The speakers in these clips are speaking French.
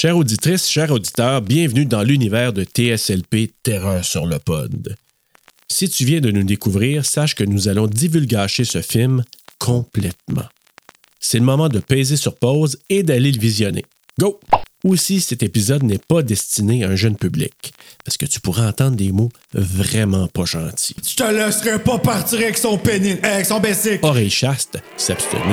Chère auditrice, chers auditeurs, bienvenue dans l'univers de TSLP Terreur sur le pod. Si tu viens de nous découvrir, sache que nous allons divulgacher ce film complètement. C'est le moment de peser sur pause et d'aller le visionner. Go! Aussi, cet épisode n'est pas destiné à un jeune public, parce que tu pourras entendre des mots vraiment pas gentils. Je te laisserai pas partir avec son pénis, avec son bessic. Oreille chaste, s'abstenir.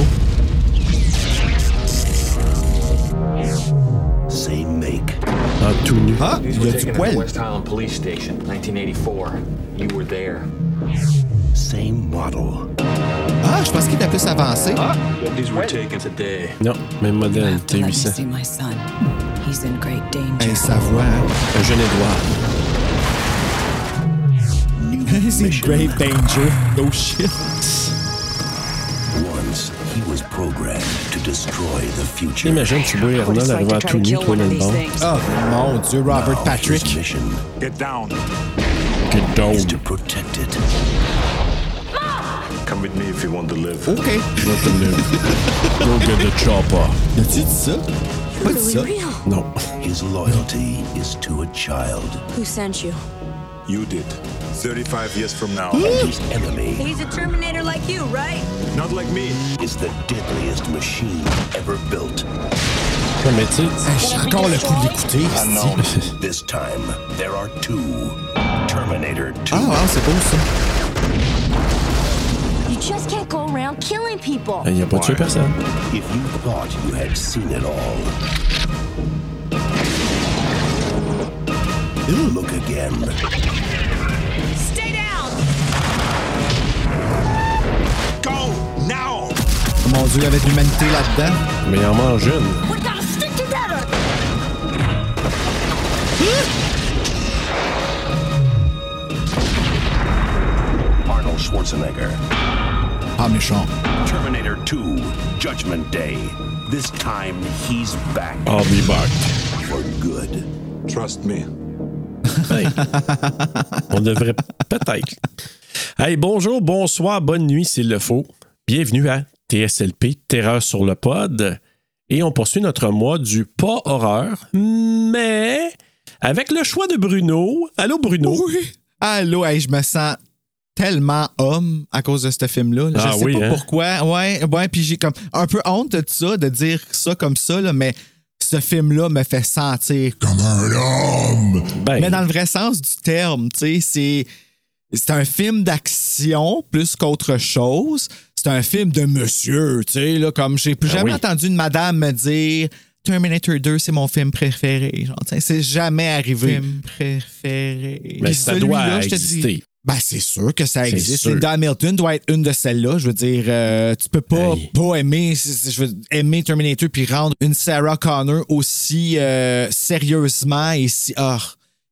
Carol Co. Same make. En tout nu. Ah, il y a du Taken at poil. West Highland Police Station, 1984. You were there. Same model. Ah, je pense qu'il était plus avancé. These were taken today. Non, même modèle, have to let me T800. see my son. He's in great danger. Hey, sa voix, hein. Un jeune Édouard. C'est Grave Danger. Oh shit. Imagine, tu vois Arnold arriver en tout nu, toi, dans le banc. Oh mon dieu, Robert Now, Patrick. Mission Get down. Get down. is to protect it. Come with me if you want to live. Ok. Go to the- Go get the chopper. As-tu dit ça? Pas dit ça. Non. His loyalty is to a child. Who sent you? You did. 35 years from now. His enemy He's a Terminator like you, right? Not like me. is the deadliest machine ever built. Non, mais tu sais, Hey, J'ai encore le coup de l'écouter. This time, there are two. Terminator 2. Ah, ah, c'est beau ça. You just can't go around killing people. il n'y a pas tué personne. If you thought you had seen it all, look again. Mon dieu, de l'humanité là-dedans. Mais il en mange une. Arnold Schwarzenegger. Ah, méchant. Terminator 2, Judgment Day. This time, he's back I'll be back. for good. Trust me. Hey. On devrait peut-être. Hey, bonjour, bonsoir, bonne nuit s'il le faut. Bienvenue à TSLP, Terreur sur le pod. Et on poursuit notre mois du pas horreur, mais avec le choix de Bruno. Allô, Bruno? Oui. Allô, hey, je me sens tellement homme à cause de ce film-là. là. Ah je sais oui, pas hein? pourquoi. Ouais, ouais, puis j'ai comme un peu honte de ça, de dire ça comme ça, là, mais ce film-là me fait sentir comme un homme. Ben, Mais dans le vrai sens du terme, tu sais, c'est. C'est un film d'action plus qu'autre chose. C'est un film de monsieur, tu sais, là, comme j'ai plus Ah jamais oui. entendu une madame me dire Terminator 2, c'est mon film préféré. Genre, c'est jamais arrivé. Film préféré. mais Puis ça doit dis- exister. ben, c'est sûr que ça existe. sûr. Linda Hamilton doit être une de celles-là. Je veux dire, euh, tu peux pas, pas aimer, je veux aimer Terminator puis rendre une Sarah Connor aussi euh, sérieusement et si. Ah,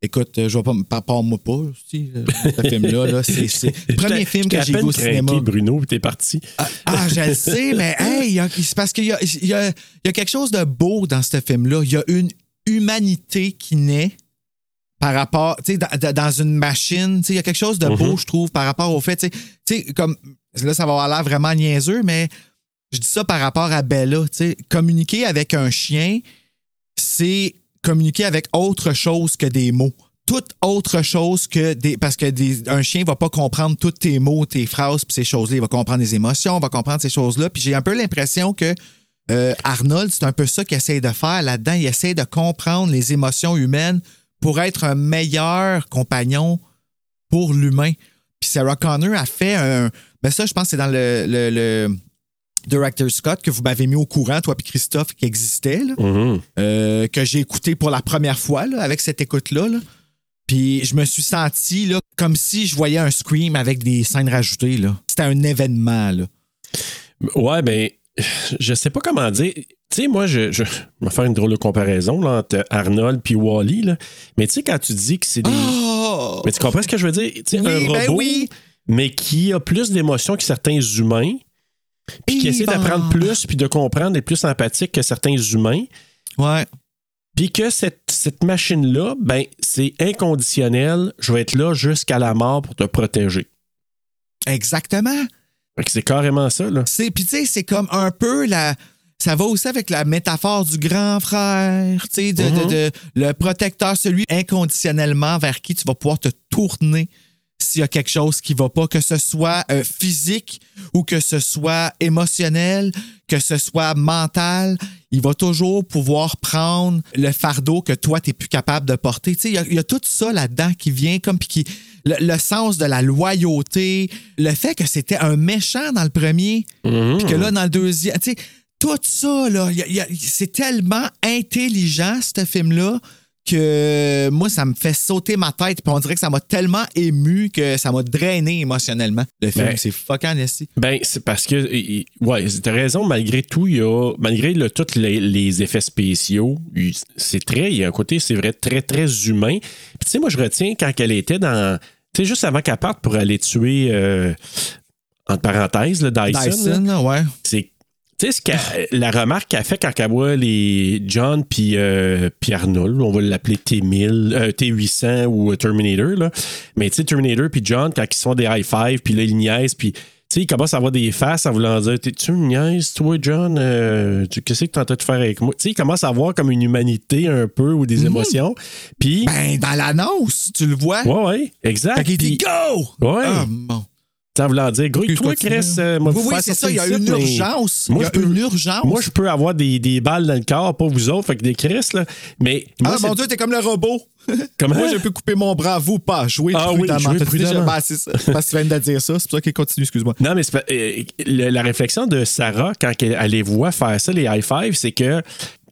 écoute, euh, je vais pas me par moi pas aussi, euh, ce film-là. Là, c'est, le premier film que j'ai vu au cinéma. Bruno, t'es parti. Ah, je le sais, mais hey, c'est parce qu'il y a, y, a, y a quelque chose de beau dans ce film-là. Il y a une humanité qui naît par rapport, tu sais, dans, une machine, tu sais, il y a quelque chose de beau, je trouve, par rapport au fait, tu sais, tu sais, comme, là, ça va avoir l'air vraiment niaiseux, mais je dis ça par rapport à Bella, tu sais, communiquer avec un chien, c'est communiquer avec autre chose que des mots. Toute autre chose que des. Parce que des- un chien va pas comprendre tous tes mots, tes phrases, puis ces choses-là. Il va comprendre les émotions, il va comprendre ces choses-là. Puis j'ai un peu l'impression que euh, Arnold, c'est un peu ça qu'il essaie de faire là-dedans. Il essaie de comprendre les émotions humaines pour être un meilleur compagnon pour l'humain. Puis Sarah Connor a fait un. Ben ça, je pense que c'est dans le Director Scott que vous m'avez mis au courant, toi puis Christophe, qui existait, là, Mhm. euh, que j'ai écouté pour la première fois là, avec cette écoute-là. là. Puis je me suis senti là, comme si je voyais un Scream avec des scènes rajoutées. là. C'était un événement. Là. Ouais, ben, je sais pas comment dire. Tu sais, moi, je, je, je vais faire une drôle de comparaison là, entre Arnold puis Wally. Là. Mais tu sais, quand tu dis que c'est des. Oh! Mais tu comprends ce que je veux dire? Tu sais, Oui, un ben robot, oui. mais qui a plus d'émotions que certains humains. Puis qui essaie d'apprendre plus, puis de comprendre, d'être plus empathique que certains humains. Ouais. Puis que cette, cette machine-là, ben, c'est inconditionnel. Je vais être là jusqu'à la mort pour te protéger. Exactement. Fait que c'est carrément ça, là. C'est puis tu sais c'est comme un peu la ça va aussi avec la métaphore du grand frère, tu sais de, de- Mhm. de- le protecteur celui inconditionnellement vers qui tu vas pouvoir te tourner s'il y a quelque chose qui va pas que ce soit euh, physique ou que ce soit émotionnel, que ce soit mental, il va toujours pouvoir prendre le fardeau que toi tu plus capable de porter. Il y a- il y, a tout ça là-dedans qui vient comme puis qui le, le sens de la loyauté, le fait que c'était un méchant dans le premier, puis que là, dans le deuxième, tu sais, tout ça, là, c'est tellement intelligent, ce film-là, que moi, ça me fait sauter ma tête, puis on dirait que ça m'a tellement ému que ça m'a drainé émotionnellement. Le film, Ben, c'est fucking nasty. Ben, c'est parce que, ouais, t'as raison, malgré tout, il y a, malgré le, tous les, les effets spéciaux, c'est très, il y a un côté, c'est vrai, très, très humain. Puis, tu sais, moi, je retiens quand elle était dans, tu sais, juste avant qu'elle parte pour aller tuer, euh, entre parenthèses, le Dyson, Dyson, là, ouais. c'est tu sais, ce la remarque qu'elle fait quand elle voit les John puis euh, Arnold, on va l'appeler T1000, euh, T800 ou Terminator, là. Mais tu sais, Terminator puis John, quand ils sont des high five, puis là, ils niaisent, puis tu sais, ils commencent à avoir des faces en voulant dire T'es-tu une niaise, toi, John? Euh, tu- Qu'est-ce que tu tentais de faire avec moi? Tu sais, ils commencent à avoir comme une humanité un peu ou des émotions. Puis. Ben, dans l'annonce, tu le vois. ouais, ouais, exact. Fait qu'il dit Go! Ouais. Ah, bon. En voulant dire, gros, Puis toi, continue. Chris, euh, moi, Oui, vous oui, c'est ça, il y a une mais- urgence. Moi, je peux- une urgence. Moi, je peux avoir des, des balles dans le corps, pas vous autres, fait que des Chris, là. Mais. moi, Ah, mon Dieu, t'es comme le robot. Comment? Moi, je peux couper mon bras, vous pas. Jouer Ah oui, prudemment. jouer dit déjà- prudemment. Ben, c'est Parce que tu viens de dire ça. C'est pour ça qu'il continue, excuse-moi. Non, mais pas- euh, le- la réflexion de Sarah, quand elle, elle les voit faire ça, les high five, c'est que,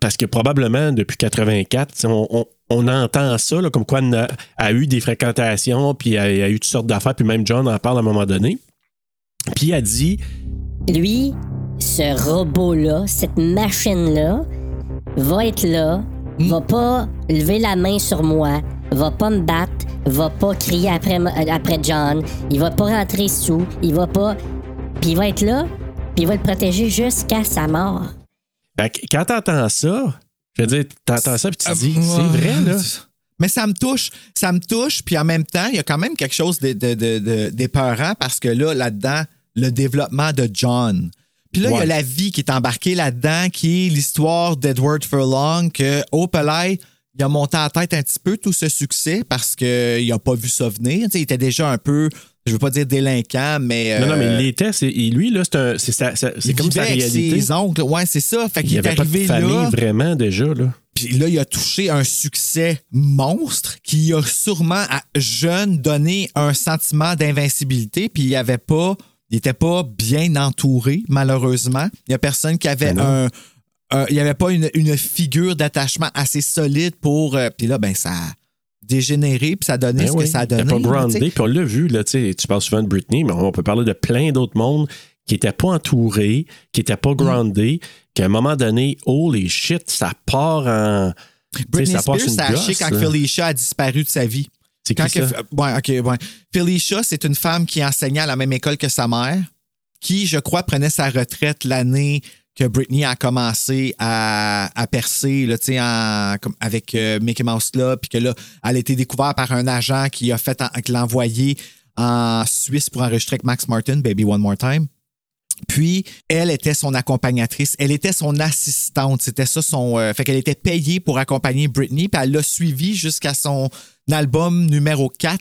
parce que probablement depuis 84, tu sais, on, on- on entend ça, là, comme quoi elle a, a eu des fréquentations, puis elle a eu toutes sortes d'affaires, puis même John en parle à un moment donné. Puis elle dit Lui, ce robot-là, cette machine-là, va être là, va pas lever la main sur moi, va pas me battre, va pas crier après, euh, après John, il va pas rentrer sous, il va pas. Puis il va être là, puis il va le protéger jusqu'à sa mort. Quand t'entends ça, je veux dire, t'entends ça, puis tu te dis, Euh, c'est vrai, là. Mais ça me touche, ça me touche, puis en même temps, il y a quand même quelque chose de, de, de- de- d'épeurant parce que là, là-dedans, le développement de John. Puis là, il y a la vie qui est embarquée là-dedans, qui est l'histoire d'Edward Furlong, que, oh, Pelay, il a monté à la tête un petit peu tout ce succès parce qu'il n'a pas vu ça venir. Tu sais, il était déjà un peu, je veux pas dire délinquant, mais. Non, non, mais euh, il c'est- et lui, là, c'est, comme sa réalité. ses oncles. Ouais, c'est ça. Fait Il qu'il n'y est avait pas de famille là. vraiment déjà, là. Puis là, il a touché un succès monstre qui a sûrement à jeune donné un sentiment d'invincibilité. Puis il avait pas, il n'était pas bien entouré, malheureusement. Il y a personne qui avait Ben un. un- il n'y avait pas une, une figure d'attachement assez solide pour. euh, puis là, ben, ça dégénéré, puis ça donné Ben ce oui, que ça a donné. pas groundé, puis on l'a vu, là, tu sais, tu parles souvent de Britney, mais on peut parler de plein d'autres mondes qui n'étaient pas entourés, qui n'étaient Mm. pas groundés, qu'à un moment donné, holy shit, ça part en. Britney ça Spears, ça a quand là. Felicia a disparu de sa vie. C'est Quand qui ça? que- ouais, ok, ouais. Felicia, c'est une femme qui enseignait à la même école que sa mère, qui, je crois, prenait sa retraite l'année que Britney a commencé à, à percer là, en- comme avec euh, Mickey Mouse là, puis que là, elle a été découverte par un agent qui a fait l'a envoyé en Suisse pour enregistrer avec Max Martin, Baby One More Time. Puis, elle était son accompagnatrice. Elle était son assistante. C'était ça son. euh, fait qu'elle était payée pour accompagner Britney. Puis elle l'a suivi jusqu'à son album numéro 4.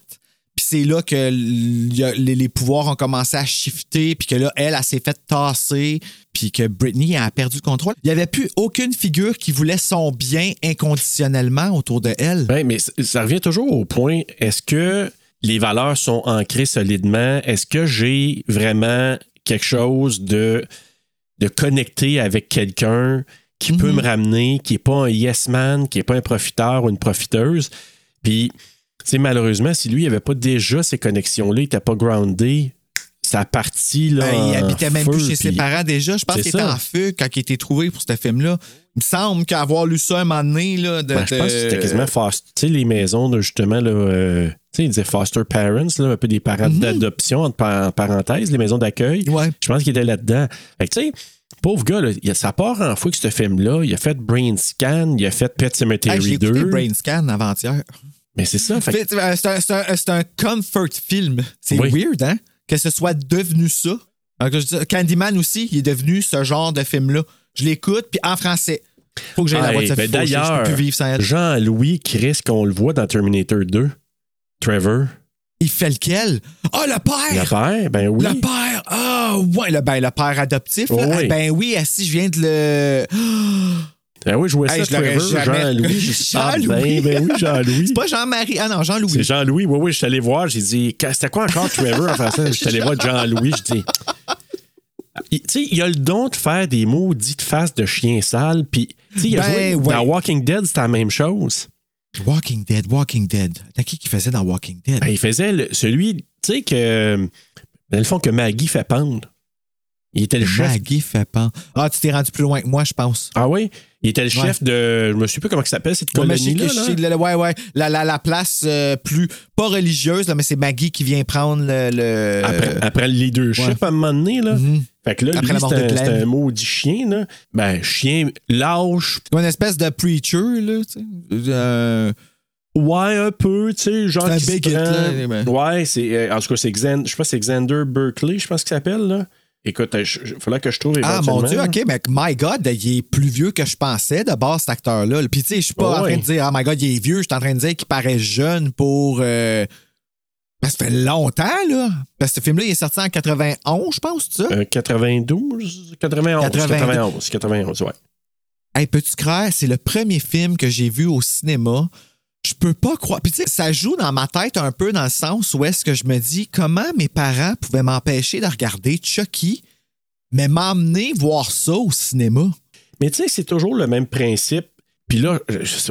Puis c'est là que les, les pouvoirs ont commencé à shifter. Puis que là, elle, elle, s'est fait tasser. Puis que Britney a perdu le contrôle. Il n'y avait plus aucune figure qui voulait son bien inconditionnellement autour de elle. Oui, mais c- ça revient toujours au point, est-ce que les valeurs sont ancrées solidement? Est-ce que j'ai vraiment quelque chose de, de connecté avec quelqu'un qui peut me ramener, qui n'est pas un yes man, qui n'est pas un profiteur ou une profiteuse? Puis, sais, malheureusement, si lui, il n'avait pas déjà ces connexions-là, il n'était pas groundé, ça a parti, là. Ben, il habitait même feu, plus chez ses parents déjà. Je pense qu'il était en feu quand il a été trouvé pour ce film-là. Il me semble qu'avoir lu ça un moment donné, là, de, Ben, je pense que c'était quasiment foster. Tu sais, les maisons, de, justement, là, euh, tu sais, ils disaient foster parents, là, un peu des parents d'adoption, entre par- parenthèses, les maisons d'accueil. Mhm. Ouais. Je pense qu'il était là-dedans. Fait que, tu sais, pauvre gars, là, il a- ça part en fou que ce film-là. Il a fait Brain Scan, il a fait Pet Hey, Cemetery J'ai 2. écouté Brain Scan avant-hier. Mais c'est ça. Fait C'est un, c'est un- comfort film. C'est Oui. weird, hein? Que ce soit devenu ça. Candyman aussi, il est devenu ce genre de film-là. Je l'écoute, puis en français. Faut que j'aille la Hey, voix de ben, D'ailleurs, peux plus vivre sans elle. Jean-Louis Chris, qu'on le voit dans Terminator 2, Trevor, Il fait lequel? Ah, le le père! père, ben oui. Le père! Ah, ouais, le, ben, le père adoptif. Oh, oui. Eh Ben oui, si je viens de le. Ben oui, je jouais Hey, ça, Trevor, Jean-Louis. Dit, ah, Jean-Louis. ben, oui, Jean-Louis. C'est pas Jean-Marie. Ah non, Jean-Louis. C'est Jean-Louis. Oui, oui, je suis allé voir. J'ai dit, c'était quoi encore Trevor en français? Je suis allé voir Jean-Louis. Je dis, tu sais, il a le don de faire des maudites faces de chien sale. Puis, tu sais, il a Ben, joué ouais. dans Walking Dead, c'était la même chose. Walking Dead, Walking Dead. T'as qui qui faisait dans Walking Dead? Ben, il faisait le- celui, tu sais, que, dans le fond, que Maggie fait pendre. Il était le chef. Maggie fait pas. Ah, tu t'es rendu plus loin que moi, je pense. Ah oui? Il était le chef de. Je me souviens plus comment il s'appelle, cette colonie-là. là. le- ouais, ouais. La, la, la place euh, plus, pas religieuse, là, mais c'est Maggie qui vient prendre le. le- Après, après le leadership, ouais. à un moment donné, là. Mhm. Fait que là, Après lui, la mort c'est de un, c'est un maudit chien, là. Ben, chien lâche. C'est une espèce de preacher, là, tu sais. Euh, Ouais, un peu, tu sais, genre. Un qui se bigot, prend- là. Ouais, c'est. euh, en tout cas, c'est Xander. Je sais pas, c'est Xander Berkeley, je pense qu'il s'appelle, là. Écoute, il faudrait que je trouve Ah, mon Dieu. OK, mais my God, il est plus vieux que je pensais de base, cet acteur-là. Puis, tu sais, je suis pas Oh, en train de dire, ah, my God, il est vieux. Je suis en train de dire qu'il paraît jeune pour. euh, ben, ça fait longtemps, là. Parce que ce film-là, il est sorti en 91, je pense, c'est ça? Euh, 92, 91, 92. 91, 91, ouais. Hey, peux-tu croire, c'est le premier film que j'ai vu au cinéma. Je peux pas croire. Puis tu sais, ça joue dans ma tête un peu dans le sens où est-ce que je me dis comment mes parents pouvaient m'empêcher de regarder Chucky, mais m'emmener voir ça au cinéma? Mais tu sais, c'est toujours le même principe. Puis là,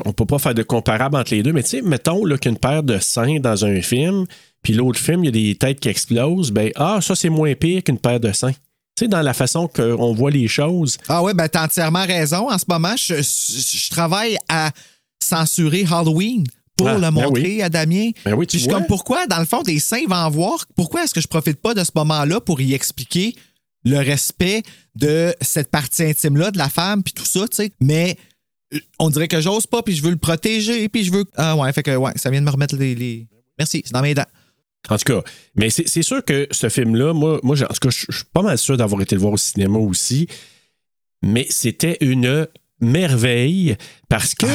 on peut pas faire de comparable entre les deux, mais tu sais, mettons qu'une paire de seins dans un film, puis l'autre film, il y a des têtes qui explosent, ben ah, ça c'est moins pire qu'une paire de seins. Tu sais, dans la façon qu'on voit les choses. Ah ouais, ben t'as entièrement raison. En ce moment, je, je- je travaille à censurer Halloween pour Ah, le ben montrer oui. à Damien. Ben oui, tu Puis je suis vois. comme pourquoi, dans le fond, des saints va en voir? Pourquoi est-ce que je profite pas de ce moment-là pour y expliquer le respect de cette partie intime-là de la femme, puis tout ça, tu sais? Mais euh, on dirait que j'ose pas, puis je veux le protéger, puis je veux. Ah ouais, fait que ouais, ça vient de me remettre les. les- Merci, c'est dans mes dents. En tout cas, mais c'est sûr que ce film-là, moi, moi en tout cas, je je suis pas mal sûr d'avoir été le voir au cinéma aussi, mais c'était une merveille parce que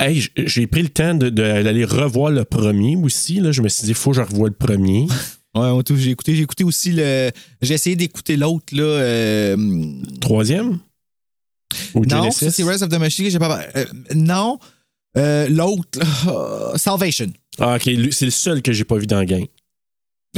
hey, j'ai pris le temps de- de- d'aller revoir le premier aussi. Là. Je me suis dit, il faut que je revoie le premier. Ouais, j'ai écouté, j'ai écouté aussi le. J'ai essayé d'écouter l'autre, là. euh, Troisième? Ou Non, c'est Rise of the Machine. J'ai pas... euh, non, Euh, l'autre, Salvation. Ah, ok, c'est le seul que j'ai pas vu dans le game.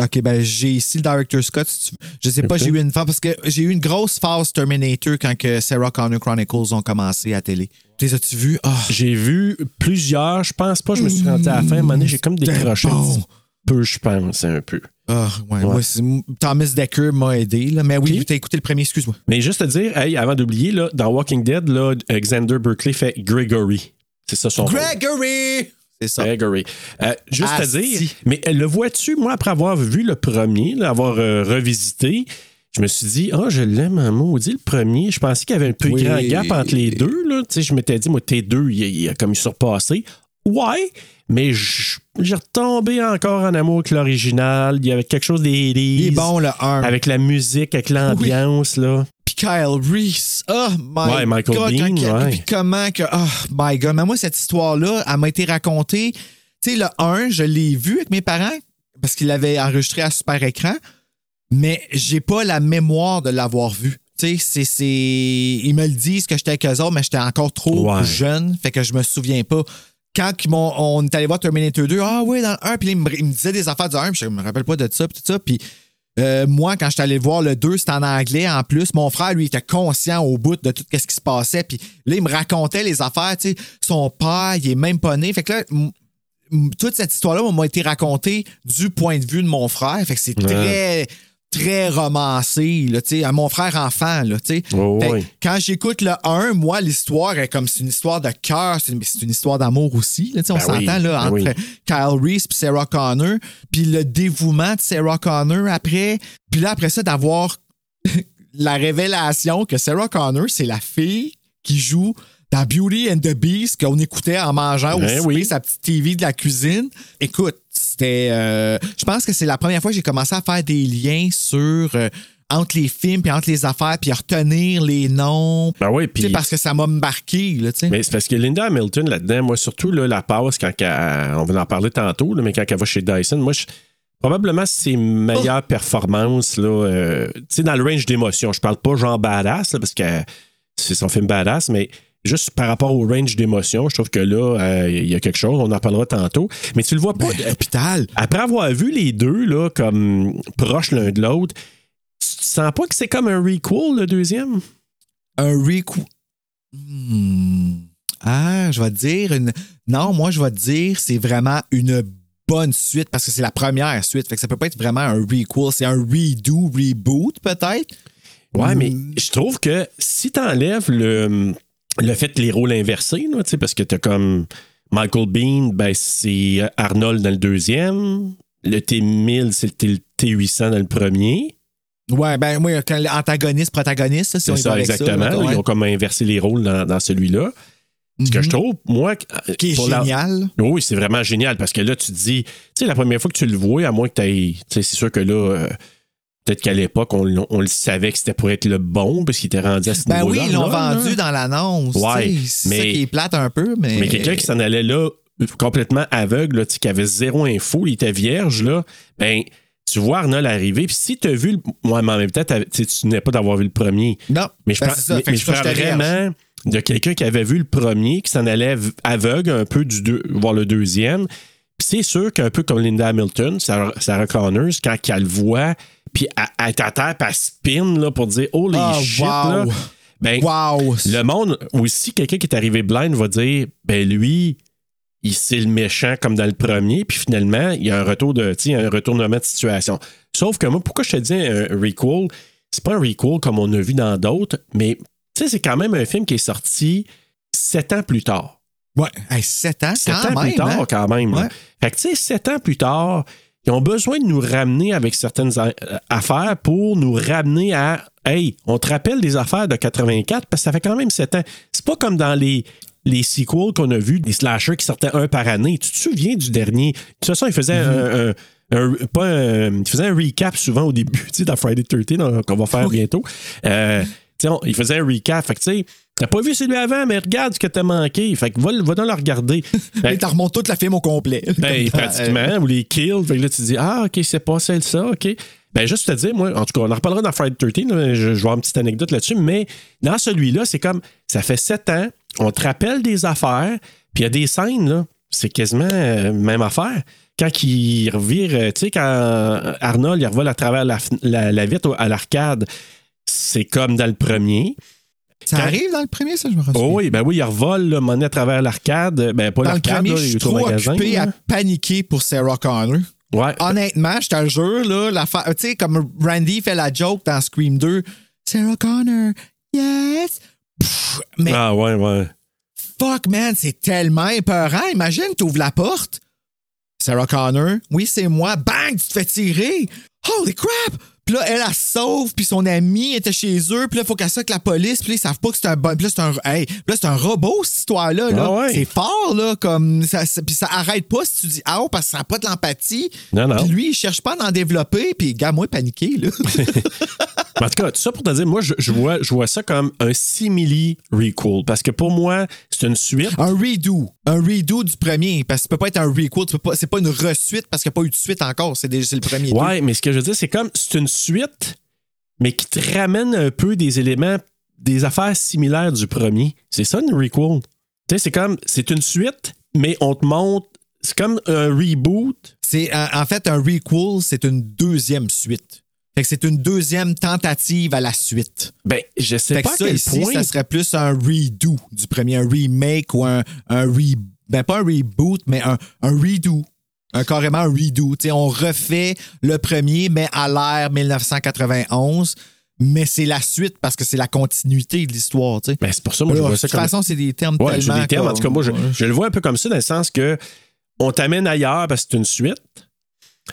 OK, ben j'ai ici le director Scott. si tu. Je sais pas, j'ai eu une phase parce que j'ai eu une grosse phase Terminator quand que Sarah Connor Chronicles ont commencé à télé. Les as-tu vu? Ah, J'ai vu plusieurs, je pense pas, je me suis rendu à la fin. À un moment donné, j'ai comme décroché bon. peu, je pense, un peu. ah, ouais, Ouais. ouais, c'est- Thomas Decker m'a aidé. Là. Mais oui, t'as écouté le premier, excuse-moi. Mais juste te dire, hey, avant d'oublier, là, dans Walking Dead, là, Xander Berkeley fait Gregory. C'est ça son rôle. C'est ça. Gregory. Euh, juste à dire, mais le vois-tu, moi, après avoir vu le premier, là, avoir euh, revisité, je me suis dit, ah, je l'aime en maudit, le premier. Je pensais qu'il y avait un plus Oui. grand gap entre les deux. Là. Tu sais, je m'étais dit, moi, tes deux, il, il a comme surpassé. Ouais, mais j'ai retombé encore en amour avec l'original. Il y avait quelque chose des. Il est bon, le 1. Avec la musique, avec l'ambiance, là. Kyle Reese. Oh my Ouais, Michael God. Biehn, quand- ouais. Puis comment que. Oh my God. Mais moi, cette histoire-là, elle m'a été racontée. Tu sais, le 1, je l'ai vu avec mes parents parce qu'ils l'avaient enregistré à super écran, mais j'ai pas la mémoire de l'avoir vu. Tu sais, c'est- c'est. Ils me le disent que j'étais avec eux autres, mais j'étais encore trop Ouais. jeune, fait que je me souviens pas. Quand ils on est allé voir Terminator 2, ah oui, dans le 1, puis ils me, ils me disaient des affaires du 1, puis je me rappelle pas de ça, puis tout ça, puis euh, moi, quand j'étais allé voir le 2, c'était en anglais en plus. Mon frère, lui, était conscient au bout de tout ce qui se passait. Puis là, il me racontait les affaires. Tu sais, son père, il est même pas né. Fait que là, toute cette histoire-là m'a été racontée du point de vue de mon frère. Fait que c'est Ouais. très, très romancé, là, tu sais, à mon frère enfant, là, tu sais. Oh, oui. Quand j'écoute le 1, moi, l'histoire est comme c'est une histoire de cœur, c'est une, c'est une histoire d'amour aussi, là, tu sais, on Ben oui, s'entend, là, ben entre. Kyle Reese et Sarah Connor, puis le dévouement de Sarah Connor après, puis là, après ça, d'avoir la révélation que Sarah Connor, c'est la fille qui joue dans Beauty and the Beast qu'on écoutait en mangeant Ben oui. sa petite TV de la cuisine. Écoute, c'était. euh, je pense que c'est la première fois que j'ai commencé à faire des liens sur. euh, entre les films puis entre les affaires puis à retenir les noms. Ben oui, puis. parce que ça m'a marqué, là, tu sais. Mais c'est parce que Linda Hamilton, là-dedans, moi, surtout là, la passe, quand elle- on va en parler tantôt, là, mais quand elle va chez Dyson, moi, je- probablement ses meilleures performances, là, euh, tu sais, dans le range d'émotion. Je parle pas genre badass, là, parce que c'est son film badass, mais juste par rapport au range d'émotion, je trouve que là, euh, il y a quelque chose, on en parlera tantôt. Mais tu le vois pas. Ben, L'hôpital. Après avoir vu les deux, là, comme proches l'un de l'autre, tu sens pas que c'est comme un requel, le deuxième? Un recoup. Hmm. Ah, je vais te dire une. Non, moi, je vais te dire, c'est vraiment une bonne suite parce que c'est la première suite. Fait que ça peut pas être vraiment un requel. C'est un redo, reboot, peut-être. Ouais, mais Mm. je trouve que si t'enlèves le, le fait que les rôles inversés, là, tu parce que t'as comme Michael Bean, ben c'est Arnold dans le deuxième, le T1000, c'est le T800 dans le premier. Ouais, ben, moi, quand l'antagoniste, protagoniste, si C'est ça, avec exactement. là, là, ouais. Ils ont comme inversé les rôles dans, dans celui-là. Ce que je trouve, moi. Mhm. Qui est pour la- génial. Oui, c'est vraiment génial parce que là, tu te dis, tu sais, la première fois que tu le vois, à moins que tu aies. Tu sais, c'est sûr que là, euh, peut-être qu'à l'époque, on, le savait que c'était pour être le bon parce qu'il était rendu à ce Ben oui, niveau-là. ils l'ont vendu là. dans l'annonce. Ouais, C'est mais- ça qui est plate un peu, mais. Mais quelqu'un qui s'en allait là complètement aveugle, là, qui avait zéro info, il était vierge, là, ben, tu vois Arnold arriver, puis si tu as vu, le... moi, mais en même temps, tu n'es pas d'avoir vu le premier. Non, Mais je, ben, pense- mais- je parle vraiment de quelqu'un qui avait vu le premier, qui s'en allait aveugle un peu du deux, voir le deuxième. Puis c'est sûr qu'un peu comme Linda Hamilton, Sarah, Sarah Connors, quand elle le voit, puis elle, est à terre, puis elle spin là, pour dire « Oh, les Ah, shit! wow. là. Ben, Wow! le monde, aussi, quelqu'un qui est arrivé blind va dire ben lui, il c'est le méchant comme dans le premier, puis finalement, il y a un retour de, un retournement de situation. Sauf que moi, pourquoi je te dis un recall, c'est pas un recall comme on a vu dans d'autres, mais c'est quand même un film qui est sorti sept ans plus tard. Ouais, hey, 7 ans, Sept quand ans même. plus tard, hein? quand même. Ouais. Fait que, tu sais, sept ans plus tard, ils ont besoin de nous ramener avec certaines euh, affaires pour nous ramener à Hey, on te rappelle des affaires de 84 parce que ça fait quand même sept ans. C'est pas comme dans les, les sequels qu'on a vus, des slashers qui sortaient un par année. Tu te souviens du dernier? De toute façon, ils faisaient un. un- un- pas un- ils faisaient un recap souvent au début, tu sais, dans Friday 13, dans- qu'on va faire bientôt. Euh, on- ils faisaient un recap. Fait que, tu sais, t'as pas vu celui avant, mais regarde ce que t'as manqué. Fait que va, va donc le regarder. Et t'en remontes toute la film au complet. ben, dans- pratiquement, ou les kills. Fait que là, tu te dis, ah, OK, c'est pas celle ça, OK. Ben, juste te dire, moi, en tout cas, on en reparlera dans Friday 13, là, je, je vais avoir une petite anecdote là-dessus, mais dans celui-là, c'est comme, ça fait sept ans, on te rappelle des affaires, puis il y a des scènes, là, c'est quasiment euh, même affaire. Quand il revire, euh, tu sais, quand Arnold, il revole à travers la, la, la vitre à l'arcade, c'est comme dans le premier. Ça Quand- arrive dans le premier, ça, je me rappelle. Oh oui, ben oui, il revole, là, monnaie à travers l'arcade. Ben, pas l'arcade, il suis est trop magasin. occupé à paniquer pour Sarah Connor. Ouais. Honnêtement, je te jure, là, la fa- tu sais, comme Randy fait la joke dans Scream 2, Sarah Connor, yes. Pff, mais Ah ouais, ouais. fuck, man, c'est tellement épeurant. Imagine, tu ouvres la porte. Sarah Connor, oui, c'est moi. Bang, tu te fais tirer. Holy crap! Puis là, elle, se sauve, puis son ami était chez eux, puis là, il faut qu'elle avec la police, puis là, ils savent pas que c'est un bon. Puis là, c'est un, hey, puis là, c'est un robot, cette histoire-là. Là. Ah ouais. C'est fort, là, comme. Ça, puis ça arrête pas si tu dis ah, parce que ça n'a pas de l'empathie. Non, non. Puis lui, il cherche pas à en développer, puis gars, moi, paniqué, là. En tout cas, tout ça pour te dire, moi, je, je vois, je vois ça comme un simili requel. Parce que pour moi, c'est une suite. un redo. Un redo du premier, parce que ça peut pas être un requel, c'est pas une resuite, parce qu'il n'y a pas eu de suite encore, c'est déjà- c'est le premier. Ouais, mais ce que je veux dire, c'est comme c'est une suite, mais qui te ramène un peu des éléments, des affaires similaires du premier. C'est ça une requel? Tu sais, c'est comme, c'est une suite, mais on te montre, c'est comme un reboot. C'est en en fait un requel, c'est une deuxième suite. Fait que c'est une deuxième tentative à la suite. Ben, je sais Fait que pas à ça quel ici, point. ça serait plus un redo du premier, un remake ou un, un re, ben pas un reboot, mais un, un redo. Un carrément un redo. On refait le premier, mais à l'ère 1991. Mais c'est la suite parce que c'est la continuité de l'histoire. tu sais. Ben, c'est pour ça, moi, je vois de ça toute comme. façon, c'est des termes Ouais, tellement. des termes. En tout cas, moi, je, je le vois un peu comme ça, dans le sens que on t'amène ailleurs parce que c'est une suite,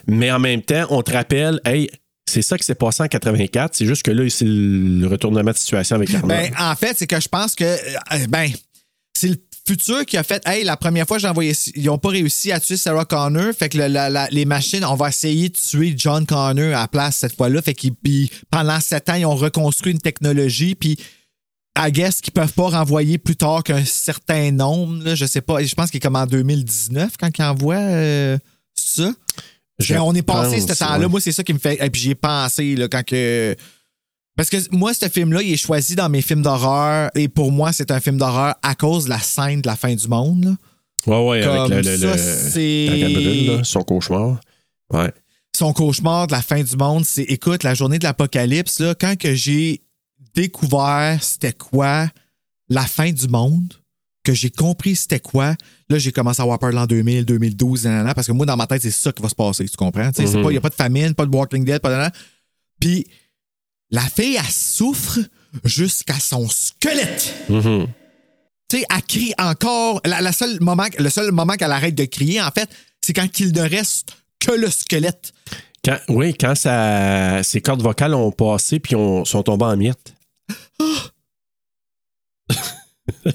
mais en même temps, on te rappelle, hey, c'est ça qui s'est passé en 84. C'est juste que là, c'est le retournement de situation avec Arnold. Ben, en fait, c'est que je pense que euh, ben c'est le futur qui a fait Hey, la première fois j'ai envoyé ils n'ont pas réussi à tuer Sarah Connor. Fait que le- la- la- les machines, on va essayer de tuer John Connor à la place cette fois-là. Fait qu'ils puis pendant sept ans, ils ont reconstruit une technologie. Puis I guess qu'ils peuvent pas renvoyer plus tard qu'un certain nombre. Là, je sais pas. Je pense qu'il est comme en 2019 quand ils envoient euh, ça. Je on est passé ce temps-là. ouais. Moi, c'est ça qui me fait. Et puis j'y ai pensé là, quand que. Parce que moi, ce film-là, il est choisi dans mes films d'horreur. Et pour moi, c'est un film d'horreur à cause de la scène de la fin du monde. là. ouais, ouais, comme avec le, le, ça, le- la là, son cauchemar. Ouais. Son cauchemar de la fin du monde, c'est écoute, la journée de l'apocalypse, là, quand que j'ai découvert c'était quoi la fin du monde, que j'ai compris c'était quoi, là, j'ai commencé à avoir peur de l'an 2000, 2012, nanana, parce que moi, dans ma tête, c'est ça qui va se passer, tu comprends? Mhm. Il n'y a pas de famine, pas de Walking Dead, pas de. Puis, la fille, elle souffre jusqu'à son squelette. Mhm. Tu sais, elle crie encore. La, la seule moment, le seul moment qu'elle arrête de crier, en fait, c'est quand il ne reste que le squelette. Quand, oui, quand ça, ses cordes vocales ont passé puis ont, sont tombées en miettes.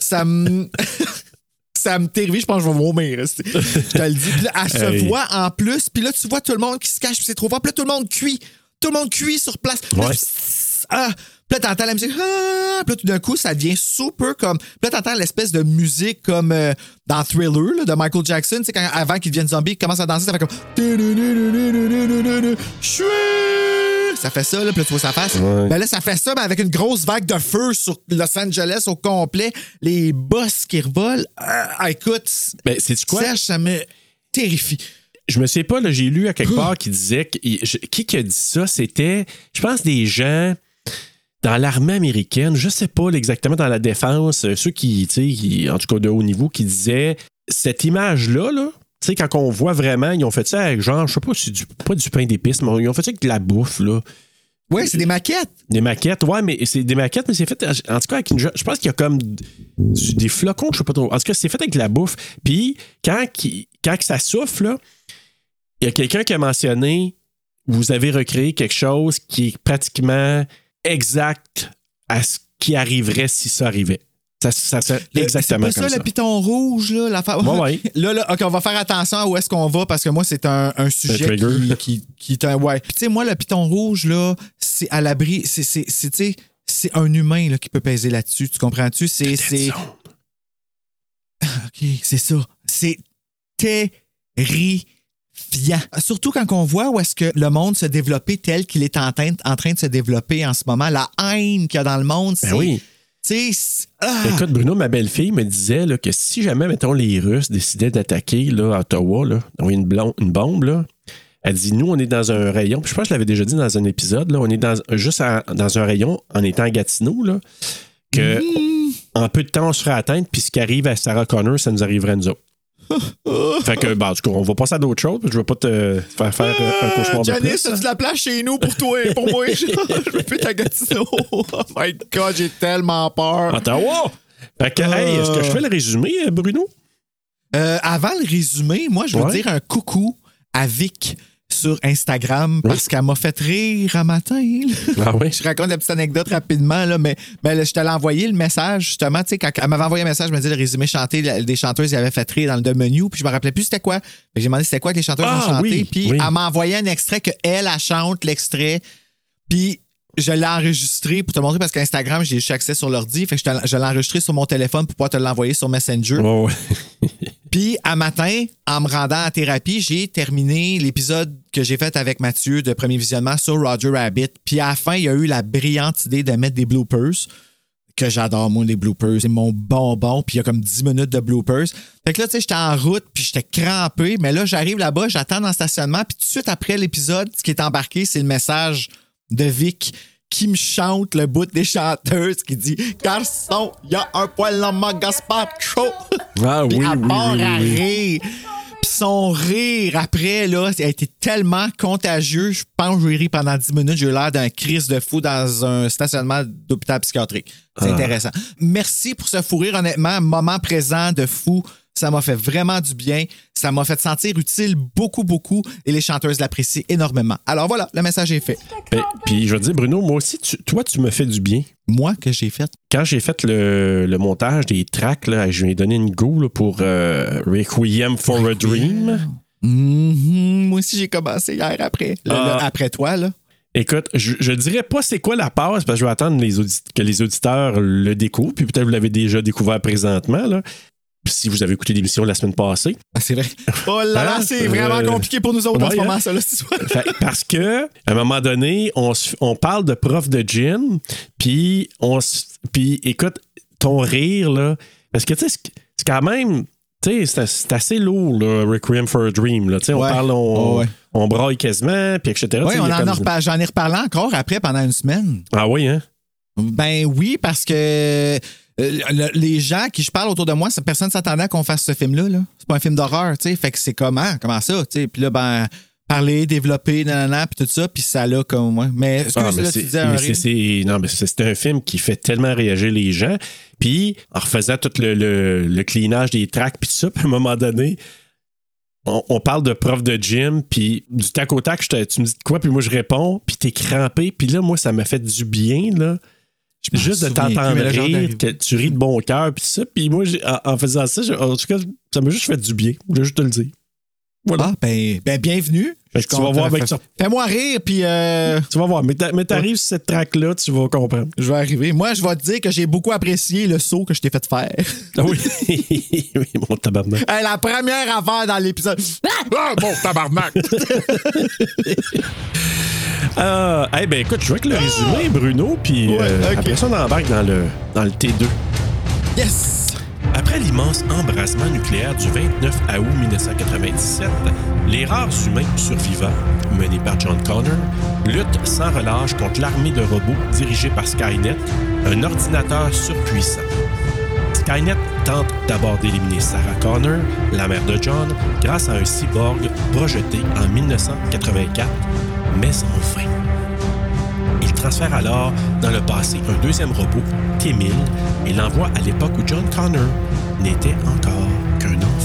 ça me. ça me terrifie, je pense que je vais vomir. Je te le dis. Puis là, elle se Hey. voit en plus, puis là, tu vois tout le monde qui se cache, puis c'est trop fort. Puis là, tout le monde cuit. Tout le monde cuit sur place. Ouais. ah, puis là, t'entends la musique. Ah, puis là, tout d'un coup, ça devient super comme. Puis là, t'entends l'espèce de musique comme euh, dans Thriller là, de Michael Jackson. Tu sais, quand, avant qu'il devienne zombie, il commence à danser, ça fait comme. Ça fait ça, là, puis là, tu vois sa face. Ouais. Ben là, ça fait ça, mais avec une grosse vague de feu sur Los Angeles au complet. Les boss qui revolent. Ah, écoute, Ben, c'est quoi? Serge, ça me terrifie. Je me sais pas, là, j'ai lu à quelque part qui disait. que- je- qui qui a dit ça? C'était, je pense, des gens dans l'armée américaine, je sais pas exactement dans la défense, euh, ceux qui, tu sais, qui- en tout cas de haut niveau, qui disaient cette image-là, là, tu sais, quand on voit vraiment, ils ont fait ça avec genre, je sais pas si c'est du, pas du pain d'épices, mais ils ont fait ça avec de la bouffe, là. Oui, c'est des maquettes. Des maquettes, ouais, mais c'est des maquettes, mais c'est fait, en tout cas, avec une, je pense qu'il y a comme des flocons, je sais pas trop. En tout cas, c'est fait avec de la bouffe. Puis, quand, quand ça souffle, là, il y a quelqu'un qui a mentionné, vous avez recréé quelque chose qui est pratiquement exact à ce qui arriverait si ça arrivait. Ça, ça, ça- exactement C'est pas comme ça, ça. le piton rouge, là. l'affaire- Ouais, ouais. Là, là, OK, on va faire attention à où est-ce qu'on va parce que moi, c'est un, un sujet qui, qui, qui est un. Ouais. Puis, tu sais, moi, le piton rouge, là, c'est à l'abri. C'est, c'est, c'est, tu sais, c'est un humain là, qui peut peser là-dessus. Tu comprends-tu? C'est. c'est... OK, c'est ça. C'est terrifiant. Surtout quand on voit où est-ce que le monde se développait tel qu'il est en train, en train de se développer en ce moment. La haine qu'il y a dans le monde, c'est. Ben oui. Ah! Écoute, Bruno, ma belle-fille me disait là, que si jamais, mettons, les Russes décidaient d'attaquer là, Ottawa, là, une, une bombe, là, elle dit nous, on est dans un rayon. Puis je pense que je l'avais déjà dit dans un épisode, là, on est dans, juste à- dans un rayon en étant à Gatineau, là, que Mm. en peu de temps, on se ferait atteindre, puis ce qui arrive à Sarah Connor, ça nous arriverait à nous autres. fait que, ben, en tout cas, on va passer à d'autres choses. Je veux pas te faire faire euh, un cauchemar de Janice, plus. as-tu de la place chez nous pour toi? Et pour moi? je je veux plus ta Gatineau. Oh my God, j'ai tellement peur. Ottawa! Fait que, hey, est-ce que je fais le résumé, euh, Bruno? Euh, avant le résumé, moi, je veux Ouais. dire un coucou à Vic sur Instagram parce qu'elle m'a fait rire un matin. Ah oui? Je raconte la petite anecdote rapidement, là, mais ben, là, je te l'ai envoyé le message, justement. tu sais, Quand elle m'avait envoyé un message, je me dit le résumé chanté des chanteuses, il avait fait rire dans le menu, puis je me rappelais plus c'était quoi. J'ai demandé c'était quoi que les chanteuses Ah, ont chanté, oui, puis oui. elle m'a envoyé un extrait que elle, chante l'extrait, puis je l'ai enregistré pour te montrer parce qu'Instagram, j'ai accès sur l'ordi, fait que je, l'ai enregistré sur mon téléphone pour pouvoir te l'envoyer sur Messenger. Ouais. Puis, à matin, en me rendant en thérapie, j'ai terminé l'épisode que j'ai fait avec Mathieu de premier visionnement sur Roger Rabbit. Puis, à la fin, il y a eu la brillante idée de mettre des bloopers, que j'adore, moi, les bloopers. C'est mon bonbon. Puis, il y a comme 10 minutes de bloopers. Fait que là, tu sais, j'étais en route, puis j'étais crampé. Mais là, j'arrive là-bas, j'attends dans le stationnement. Puis, tout de suite après l'épisode, ce qui est embarqué, c'est le message de Vic qui me chante le bout des chanteuses qui dit Garçon, il y a un poil dans ma Gaspard chaud. Ah Puis oui, elle oui, part oui, à oui. rire. Puis son rire après, là, a été tellement contagieux. Je pense que j'ai ri pendant 10 minutes. J'ai eu l'air d'un crise de fou dans un stationnement d'hôpital psychiatrique. C'est Ah. intéressant. Merci pour ce fou rire, honnêtement. Moment présent de fou. Ça m'a fait vraiment du bien. Ça m'a fait sentir utile beaucoup, beaucoup. Et les chanteuses l'apprécient énormément. Alors voilà, le message est fait. Ben, Puis je veux dire, Bruno, moi aussi, tu- toi, tu me fais du bien. Moi, que j'ai fait. Quand j'ai fait le, le montage des tracks, là, je lui ai donné une go là, pour euh, Requiem for a Dream. Mhm. Moi aussi, j'ai commencé hier après. Le- Ah. le- après toi, là. Écoute, je, je dirais pas c'est quoi la passe, parce que je vais attendre les que les auditeurs le découvrent, puis peut-être vous l'avez déjà découvert présentement, là. Si vous avez écouté l'émission la semaine passée. Ah, c'est vrai. Oh là là, Hein? c'est vraiment Euh, compliqué pour nous autres en ce moment, hein? ça, là, histoire. Fait- parce que à un moment donné, on, on parle de prof de gym, puis on puis écoute ton rire là, parce que tu sais c'est quand même tu sais c'est- assez lourd là, Requiem for a Dream là, tu sais on parle on, Oh, ouais. on braille quasiment puis etc. Oui, on en comme- j'en ai reparlé encore après pendant une semaine. Ah oui hein? Ben oui, parce que le- les gens qui je parle autour de moi, personne ne s'attendait à qu'on fasse ce film-là. Là. C'est pas un film d'horreur, tu sais. Fait que c'est comment? Comment ça? tu sais? Puis là, ben, parler, développer, nanana, puis tout ça, puis ça là comme moi. Mais Ah, c'est- non, mais c'est c'est un film qui fait tellement réagir les gens. Puis, en refaisant tout le, le, le cleanage des tracks, puis tout ça, puis à un moment donné, on, on parle de prof de gym, puis du tac au tac, je te- tu me dis de quoi, puis moi je réponds, puis t'es crampé, puis là, moi, ça m'a fait du bien, là. Juste de t'entendre rire, que tu ris de bon cœur, puis ça, puis moi, en, en faisant ça, en tout cas, ça m'a juste fait du bien. Je vais juste te le dire. Voilà. Ah, ben, ben bienvenue. Je suis tu vas voir avec Fais- ça. Fais-moi rire, puis euh, Tu vas voir, mais t'a- mais t'arrives sur cette track-là, tu vas comprendre. je vais arriver. Moi, je vais te dire que j'ai beaucoup apprécié le saut que je t'ai fait faire. Ah oui, oui, mon tabarnak. Hey, la première affaire dans l'épisode. Ah, bon, tabarnak! Ah, eh ben écoute, je vois que le résumé, Bruno, puis Ouais, euh, ok. après ça, on embarque dans le, dans le T2. Yes! Après l'immense embrasement nucléaire du 29 août 1997, les rares humains survivants, menés par John Connor, luttent sans relâche contre l'armée de robots dirigée par Skynet, un ordinateur surpuissant. Skynet tente d'abord d'éliminer Sarah Connor, la mère de John, grâce à un cyborg projeté en 1984, mais sans fin. Transfère alors dans le passé un deuxième robot, T-1000, et l'envoie à l'époque où John Connor n'était encore qu'un enfant.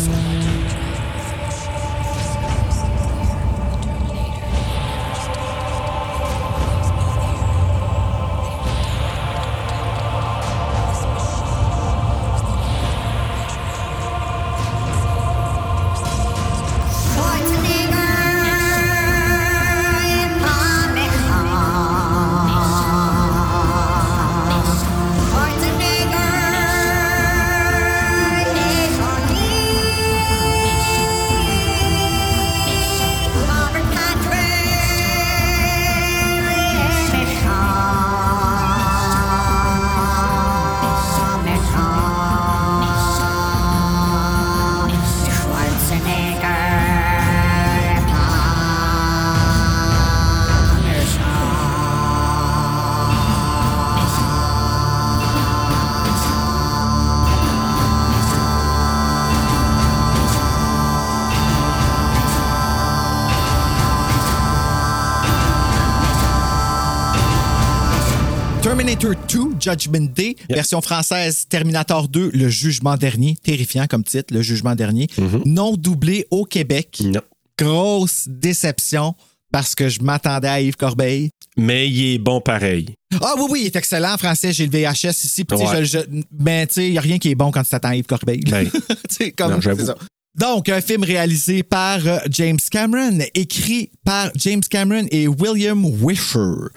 Judgment Day, version française Terminator 2, Le Jugement Dernier, terrifiant comme titre, Le Jugement Dernier, non doublé au Québec. Non. Grosse déception parce que je m'attendais à Yves Corbeil. Mais il est bon pareil. Ah oui, oui, il est excellent en français. J'ai le VHS ici. puis tu sais, Ouais. je- je- mais tu sais, il n'y a rien qui est bon quand tu t'attends à Yves Corbeil. Ben, comme- non, ça. Donc, un film réalisé par euh, James Cameron, écrit par James Cameron et William Wisher.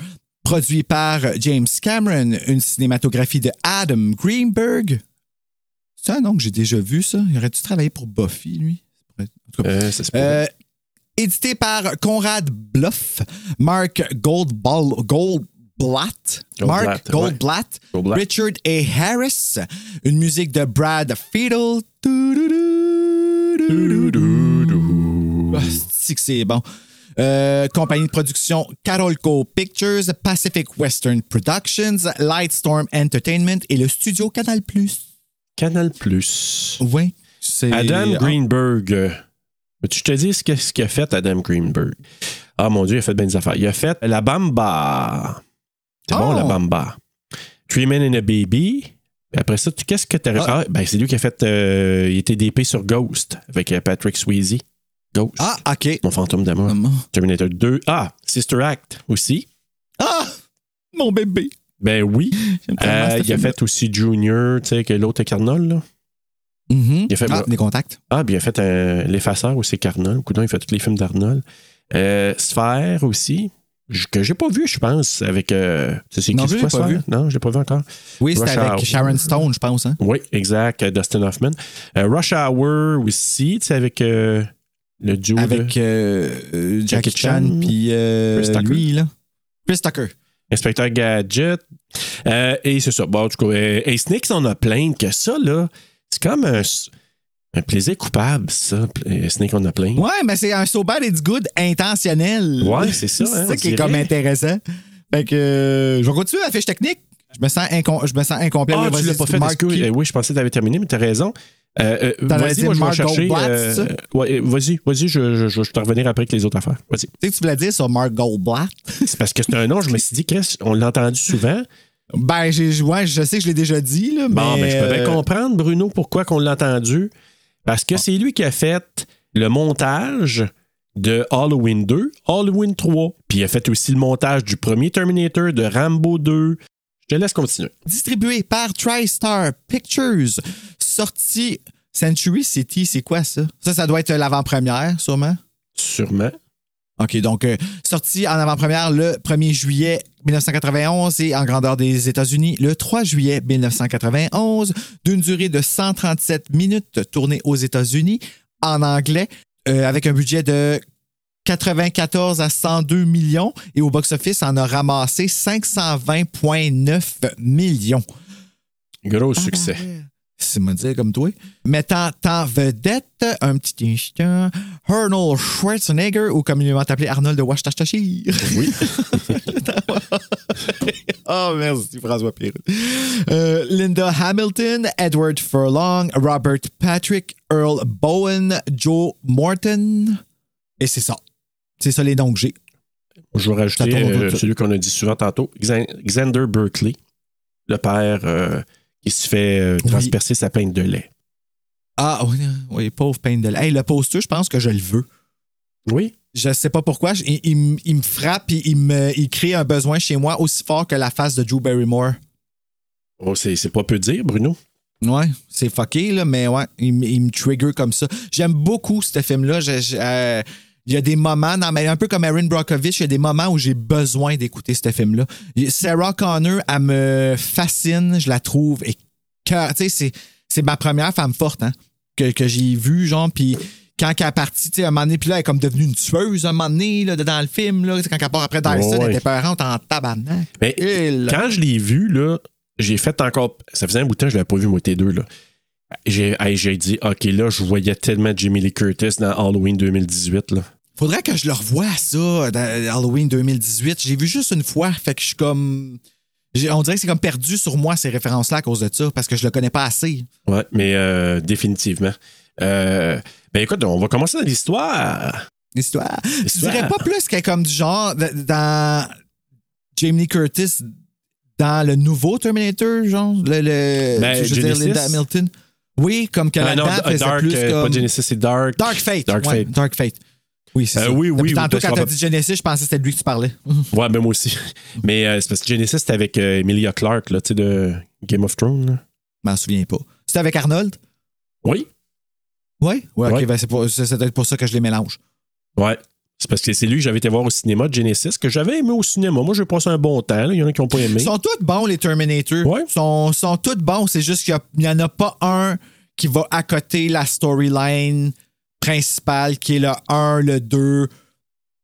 Produit par James Cameron, une cinématographie de Adam Greenberg. C'est un nom que j'ai déjà vu, ça. Il aurait-tu travaillé pour Buffy, lui? En tout cas, euh, ça se pourrait. euh, édité par Conrad Bluff, Mark Goldball, Goldblatt, Mark Goldblatt. Richard A. Harris, une musique de Brad Fiedel. Ah, c'est que c'est bon? Euh, compagnie de production Carolco Pictures, Pacific Western Productions, Lightstorm Entertainment et le studio Canal+. Canal Plus. Oui. c'est- Adam Greenberg. euh, Tu te dis ce que- ce qu'il a fait Adam Greenberg. Ah mon Dieu, il a fait bien des affaires. Il a fait La Bamba. C'est bon, Oh! La Bamba. Three Men and a Baby. Après ça, qu'est-ce que tu Ah. Ah, ben, c'est lui qui a fait. euh, il était DP sur Ghost avec Patrick Swayze. Ghost. Ah, OK. Mon fantôme d'amour. Terminator 2. Ah, Sister Act aussi. Ah! Mon bébé. Ben oui. Euh, il a fait aussi Junior, tu sais, que l'autre est Carnol, là. Mhm. Il a fait- ah, des contacts. Ah, puis il a fait euh, L'Effaceur aussi, Carnol. Coudon, il fait tous les films d'Arnold. Euh, Sphère aussi, que j'ai pas vu, je pense, avec. Euh, c'est Non, qui je c'est l'ai quoi, pas vu. Non, je l'ai pas vu encore. Oui, c'était avec Hour. Sharon Stone, je pense. Hein? Oui, exact. Dustin Hoffman. Euh, Rush Hour aussi, tu sais, avec euh, le duo Avec euh, euh, Jackie, Jackie Chan, Chan, puis euh, lui, là. Chris Tucker. Inspecteur Gadget. Et c'est ça. Bon, en cas, euh, et Snakes, on a plein que ça, là. C'est comme un, un plaisir coupable, ça. Snake, on a plein. Ouais, mais c'est un so bad it's good intentionnel. Ouais, c'est ça, hein, c'est on ça qui est comme intéressant. Fait que euh, je vais continuer la fiche technique. Je me sens, incom- je me sens incomplet. Ah, tu l'as pas fait, Mark. Euh, oui, je pensais que tu avais terminé, mais tu as raison. Euh, euh, vas-y, moi, je vais chercher. Euh, ouais, vas-y, vas-y, je, je, te revenir après avec les autres affaires. Vas-y. Tu sais que tu voulais dire sur Mark Goldblatt? C'est parce que c'est un nom, je me suis dit, Chris, on l'a entendu souvent. Ben, j'ai, ouais, je sais que je l'ai déjà dit, là, Bon, mais... ben, je peux bien comprendre, Bruno, pourquoi qu'on l'a entendu. Parce que c'est lui qui a fait le montage de Halloween 2, Halloween 3. Puis il a fait aussi le montage du premier Terminator, de Rambo 2. Je te laisse continuer. distribué par TriStar Pictures. Sorti Century City, c'est quoi ça? Ça, ça doit être l'avant-première, sûrement? Sûrement. OK, donc euh, sorti en avant-première le 1er juillet 1991 et en grandeur des États-Unis le 3 juillet 1991, d'une durée de 137 minutes, tourné aux États-Unis en anglais, euh, avec un budget de 94 à 102 millions et au box-office, en a ramassé 520,9 millions. Gros succès. C'est me dire comme toi. Mettant en vedette, un petit instant, Arnold Schwarzenegger, ou communément appelé Arnold de Washtashir. Oui. oh, merci, François Pirou. Euh, Linda Hamilton, Edward Furlong, Robert Patrick, Earl Bowen, Joe Morton. Et c'est ça. C'est ça les noms que j'ai. Je vais rajouter euh, celui qu'on a dit souvent tantôt, Xan- Xander Berkeley, le père euh, qui se fait euh, Oui. transpercer sa peinte de lait. Ah, oui, oui pauvre peine de lait. Hey, le poster, je pense que je le veux. Oui. Je sais pas pourquoi. je- Il, il me- il me frappe et il, me, il crée un besoin chez moi aussi fort que la face de Drew Barrymore. Oh, c'est c'est pas peu dire, Bruno. Ouais, c'est fucké, là, mais ouais, il, me- il me trigger comme ça. J'aime beaucoup ce film-là. Je- je- euh, Il y a des moments, dans ma- un peu comme Erin Brockovich, il y a des moments où j'ai besoin d'écouter ce film-là. Sarah Connor, elle me fascine, je la trouve. Et c'est, c'est ma première femme forte hein, que, que j'ai vue, genre, puis quand elle est partie, tu sais, un moment donné, puis là, elle est comme devenue une tueuse un moment donné, là, dans le film, là, quand elle part après Dyson, Ouais. elle était parente en tabarnak. Mais quand je l'ai vu, là, j'ai fait encore. Ça faisait un bout de temps que je l'avais pas vu, moi, tes deux, là. J'ai hey, dit, OK, là, je voyais tellement Jamie Lee Curtis dans Halloween 2018, là. Faudrait que je le revoie, ça, dans Halloween 2018. J'ai vu juste une fois, fait que je suis comme. On dirait que c'est comme perdu sur moi, ces références-là, à cause de ça, parce que je le connais pas assez. Ouais, mais euh, définitivement. Euh, ben écoute, on va commencer dans l'histoire. L'histoire. Tu L'histoire. dirais pas plus qu'elle est comme du genre dans Jamie Lee Curtis dans le nouveau Terminator, genre, le, le Ben, je veux dire, Hamilton? Oui, comme que Ah, non, faisait Dark, plus euh, comme... pas Genesis, c'est Dark. Dark Fate. Dark ouais, Fate. Dark Fate. Oui, c'est Euh, ça. oui, oui, tantôt, parce quand t'as dit Genesis, je pensais que c'était de lui que tu parlais. Ouais, ben moi aussi. Mais euh, c'est parce que Genesis, c'était avec euh, Emilia Clarke, là, tu sais, de Game of Thrones. là. Je m'en souviens pas. C'était avec Arnold? Oui. Oui? Ouais, Ouais. ok, ben c'est pour- c'est c'est peut-être pour ça que je les mélange. Ouais. C'est parce que c'est lui que j'avais été voir au cinéma, Genesis, que j'avais aimé au cinéma. Moi, j'ai passé un bon temps. là. Il y en a qui n'ont pas aimé. Ils sont tous bons, les Terminator. Ouais. Ils sont, sont tous bons. C'est juste qu'il n'y en a pas un qui va à côté la storyline principale, qui est le 1, le 2.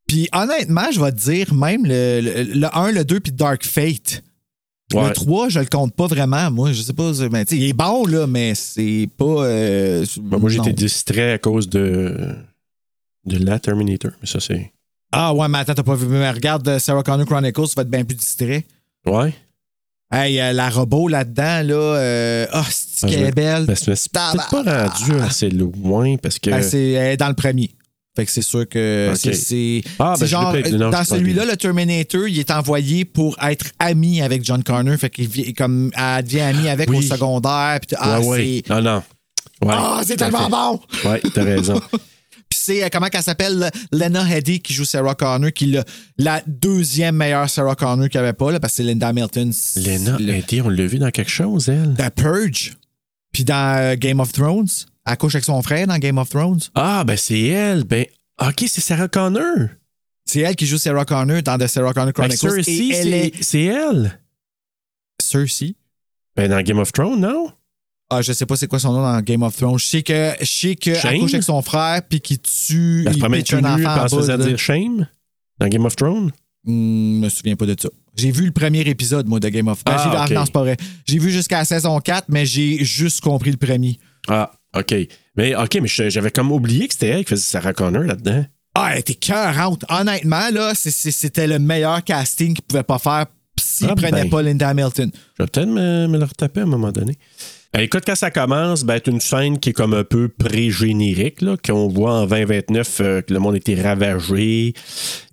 Puis honnêtement, je vais te dire, même le, le, le 1, le 2, puis Dark Fate. Ouais. Le 3, je le compte pas vraiment. Moi, je sais pas. c'est- Ben, il est bon, là, mais c'est pas. euh, Ben, moi, j'étais distrait à cause de, de la Terminator. Mais ça, c'est. Ah ouais, mais attends, t'as pas vu. Mais regarde euh, Sarah Connor Chronicles, tu vas être bien plus distrait. Ouais. Hey, euh, la robot là-dedans, là. euh, Ah, c'est Ah, qu'elle je- est belle? Ben, c'est peut-être pas rendu assez loin parce que. Ben, c'est elle est dans le premier. Fait que c'est sûr que Ok. c'est- c'est. Ah, c'est ben, genre, non, dans celui-là, le Terminator, il est envoyé pour être ami avec John Connor. Fait qu'il comme, elle devient amie avec Oui. au secondaire. Puis, ah, ouais, ouais. c'est. Non, non. Ouais, Ah, c'est tellement fait. bon! Ouais, t'as raison. Puis c'est, euh, comment qu'elle s'appelle? Lena Headey qui joue Sarah Connor, qui est la deuxième meilleure Sarah Connor qu'il n'y avait pas, là, parce que c'est Linda Hamilton. c'est Lena le- Headey, on l'a vu dans quelque chose, elle. The Purge. Puis dans euh, Game of Thrones. Elle couche avec son frère dans Game of Thrones. Ah, ben c'est elle. Ben, OK, c'est Sarah Connor. C'est elle qui joue Sarah Connor dans The Sarah Connor Ben, Chronicles. Cersei, et elle c'est est c'est elle. Cersei. Ben, dans Game of Thrones, non? Ah, je sais pas c'est quoi son nom dans Game of Thrones. Je sais que je sais que elle couche avec son frère puis qu'il tue, se il tout un enfant en se faisait dire shame dans Game of Thrones? Hmm, je me souviens pas de ça. J'ai vu le premier épisode, moi, de Game of Thrones. Ah, non, c'est pas vrai. J'ai vu jusqu'à la saison 4, mais j'ai juste compris le premier. Ah, OK. Mais OK, mais j'avais comme oublié que c'était elle qui faisait Sarah Connor là-dedans. Ah, elle était cœurante. Honnêtement, là, c'était le meilleur casting qu'il pouvait pas faire s'il Ah, prenait ben. pas Linda Hamilton. Je vais peut-être me, me le retaper à un moment donné. Ben, écoute, quand ça commence, ben, c'est une scène qui est comme un peu pré-générique, qu'on voit en 2029 euh, que le monde était ravagé,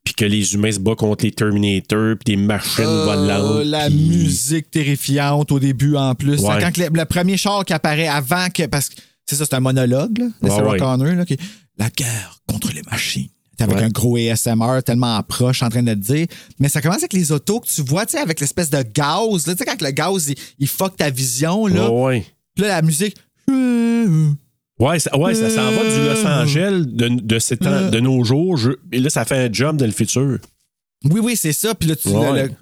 puis que les humains se battent contre les Terminators, puis des machines Euh, volantes. la musique terrifiante au début en plus. Ouais. Quand le, le premier char qui apparaît avant que. Parce que c'est ça, c'est un monologue là, de Ouais, Sarah ouais. Connor. là, qui est, la guerre contre les machines. C'est avec Ouais. un gros ASMR tellement proche en train de le dire. Mais ça commence avec les autos que tu vois, tu sais, avec l'espèce de gaz. Tu sais, quand le gaz, il, il fuck ta vision, là. Ouais, ouais. Puis là, la musique. Ouais, ça, ouais, ça s'en va du Los Angeles de, de, ces temps- Euh. de nos jours. je- et là, ça fait un job dans le futur. Oui, oui, c'est ça. Puis là, tu. Ouais. le- le-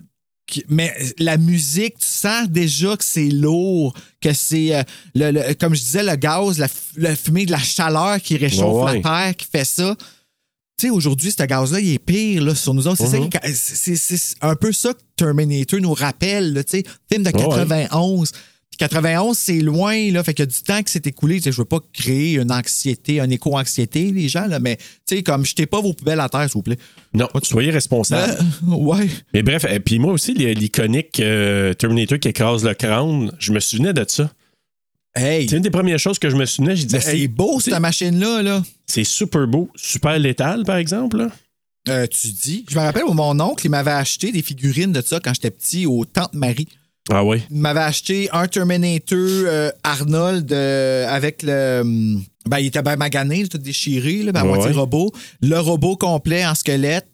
qui- mais la musique, tu sens déjà que c'est lourd, que c'est, euh, le, le- comme je disais, le gaz, la, fumée de la chaleur qui réchauffe Ouais, ouais. la terre, qui fait ça. Tu sais, aujourd'hui, ce gaz-là, il est pire là, sur nous autres. C'est Mhm. c'est- un peu ça que Terminator nous rappelle, tu sais, film de Ouais, ouais. 91. Puis 91, c'est loin, là, fait qu'il y a du temps qui s'est écoulé. Je veux pas créer une anxiété, une éco-anxiété, les gens, là, mais tu sais, comme jetez pas vos poubelles à terre, s'il vous plaît. Non, soyez responsable. Euh, ouais. Mais bref, et puis moi aussi, l'iconique euh, Terminator qui écrase le crâne, je me souvenais de ça. Hey, C'est une des premières choses que je me souvenais. Disais, Mais c'est beau, cette machine-là. Là. c'est super beau, super létal, par exemple. là. Euh, tu dis. Je me rappelle, mon oncle, il m'avait acheté des figurines de ça quand j'étais petit au Tante Marie. Ah oui. Il m'avait acheté un Terminator euh, Arnold euh, avec le. hum, Ben, il était bien magané, tout déchiré, là, ben, à Ouais, moitié ouais. robot. Le robot complet en squelette.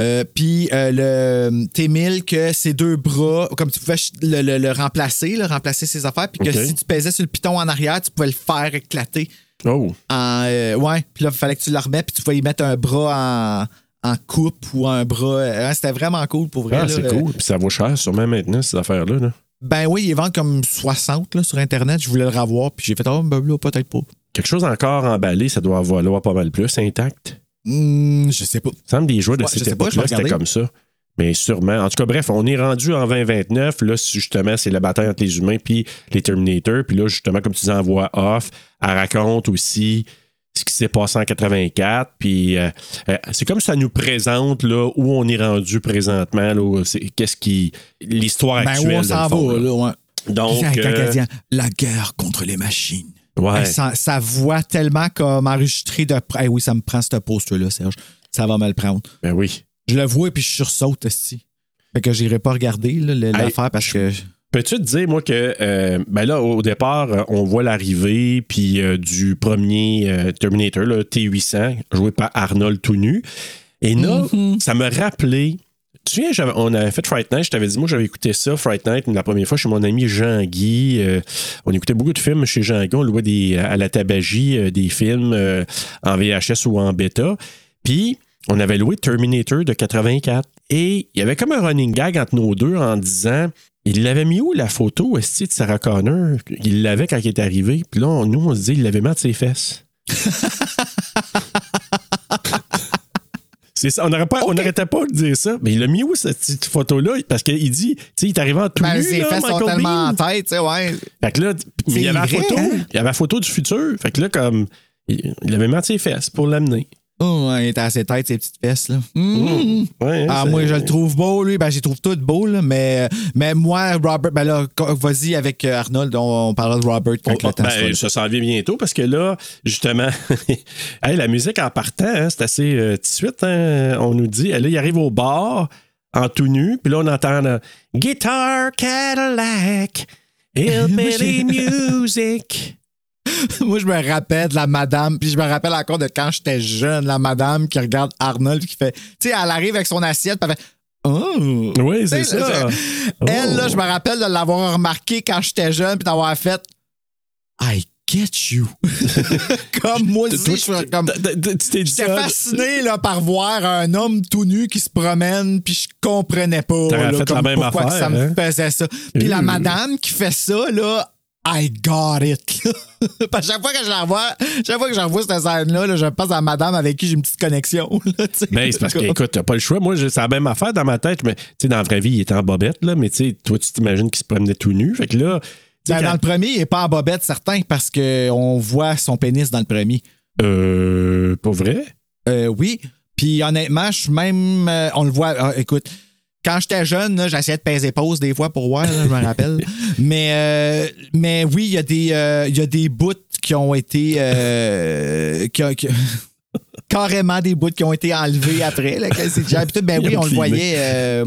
Euh, puis euh, le hum, T-1000, que ses deux bras, comme tu pouvais le, le- le remplacer, remplacer ses affaires, puis que si tu pesais sur le piton en arrière, tu pouvais le faire éclater. Oh. en, euh, ouais, puis là, il fallait que tu le remettes, puis tu pouvais y mettre un bras en, en coupe ou un bras. euh, c'était vraiment cool pour vrai. Ah, c'est cool. Puis ça vaut cher, sûrement maintenant, ces affaires-là. là. Ben oui, ils vendent comme 60 là, sur Internet. Je voulais le revoir, puis j'ai fait, oh, ben là, peut-être pas. Quelque chose encore emballé, ça doit valoir pas mal plus, intact. Hmm, je sais pas. Semble des jouets de Ouais, je cette époque-là, c'était comme ça. Mais sûrement. En tout cas, bref, on est rendu en 2029. Là, justement, c'est la bataille entre les humains puis les Terminators. Puis là, justement, comme tu disais en voix off, elle raconte aussi ce qui s'est passé en 84. Puis euh, euh, c'est comme ça nous présente là, où on est rendu présentement. Qu'est-ce qui. L'histoire Ben actuelle. où on s'en va, là. ouais. Donc. Euh, la guerre contre les machines. Ouais. Voit tellement comme enregistré de. Hey, oui, ça me prend ce poster-là, Serge. Ça va me le prendre. Ben oui. Je le vois, puis je sursaute, aussi. Fait que j'irai pas regarder l'affaire parce que. Peux-tu te dire, moi, que euh, ben là, au départ, euh, on voit l'arrivée puis euh, du premier euh, Terminator, le T800, joué par Arnold tout nu. Et là, ça me rappelait. Tu te souviens, on avait fait Fright Night, je t'avais dit, moi, j'avais écouté ça, Fright Night, la première fois chez mon ami Jean-Guy. euh, on écoutait beaucoup de films chez Jean-Guy, on louait à la tabagie euh, des films euh, en VHS ou en bêta. Puis, on avait loué Terminator de 84. Et il y avait comme un running gag entre nos deux en disant il l'avait mis où la photo esti, de Sarah Connor? Il l'avait quand il est arrivé. Puis là, nous, on se dit il l'avait mis entre ses fesses. C'est ça. On pas, n'arrêtait pas de dire ça. Mais il a mis où cette petite photo-là? Parce qu'il dit, tu sais, il est arrivé en tout Ben, nu, ses là, fesses sont Michael tellement en tête, tu sais, ouais. Fait que là, mais il y avait la photo. hein? Il y avait la photo du futur. Fait que là, comme, il mis entre ses fesses pour l'amener. Oh, il était assez tête, ses petites fesses, là. Mm. Ouais, Ah, c'est- moi, je le trouve beau, lui. Ben, j'y trouve tout beau, là. Mais, mais moi, Robert, ben là, vas-y avec euh, Arnold, on, on parlera de Robert quand Oh, le temps ben, sera là. ça s'en vient bientôt parce que là, justement, hey, la musique en partant, hein, c'est assez euh, tout de suite. hein, on nous dit, là, il arrive au bar en tout nu, puis là, on entend euh, Guitar Cadillac, Hillbilly Music. Moi, je me rappelle de la madame, puis je me rappelle encore de quand j'étais jeune, la madame qui regarde Arnold, qui fait. Tu sais, elle arrive avec son assiette, puis elle fait. Oh! Oui, c'est ça. là, Elle, là, je me rappelle de l'avoir remarqué quand j'étais jeune, puis d'avoir fait. I get you. comme moi aussi, je suis comme. J'étais fasciné là, par voir un homme tout nu qui se promène, puis je comprenais pas là, fait la comme même pourquoi que affaire, ça me hein? faisait ça. Puis la Euh. madame qui fait ça, là, I got it. Parce que chaque fois que je la revois, chaque fois que je revois cette scène-là, là, je pense à madame avec qui j'ai une petite connexion. là. Ben, c'est parce que, écoute, t'as pas le choix. Moi, c'est la même affaire dans ma tête. Mais, tu sais, dans la vraie vie, il était en bobette, là. Mais, tu sais, toi, tu t'imagines qu'il se promenait tout nu. Fait que là, Ben, Dans le premier, il n'est pas en bobette, certain, parce qu'on voit son pénis dans le premier. euh, pas vrai? Euh, oui. Puis honnêtement, je suis même. euh, on le voit. ah, écoute, quand j'étais jeune, j'essayais de peser pause des fois pour voir, là, je me rappelle. mais, euh, mais oui, il y, a des, euh, y a des bouts qui ont été. euh, qui carrément des bouts qui ont été enlevés après. Là, ben oui, on le voyait. euh,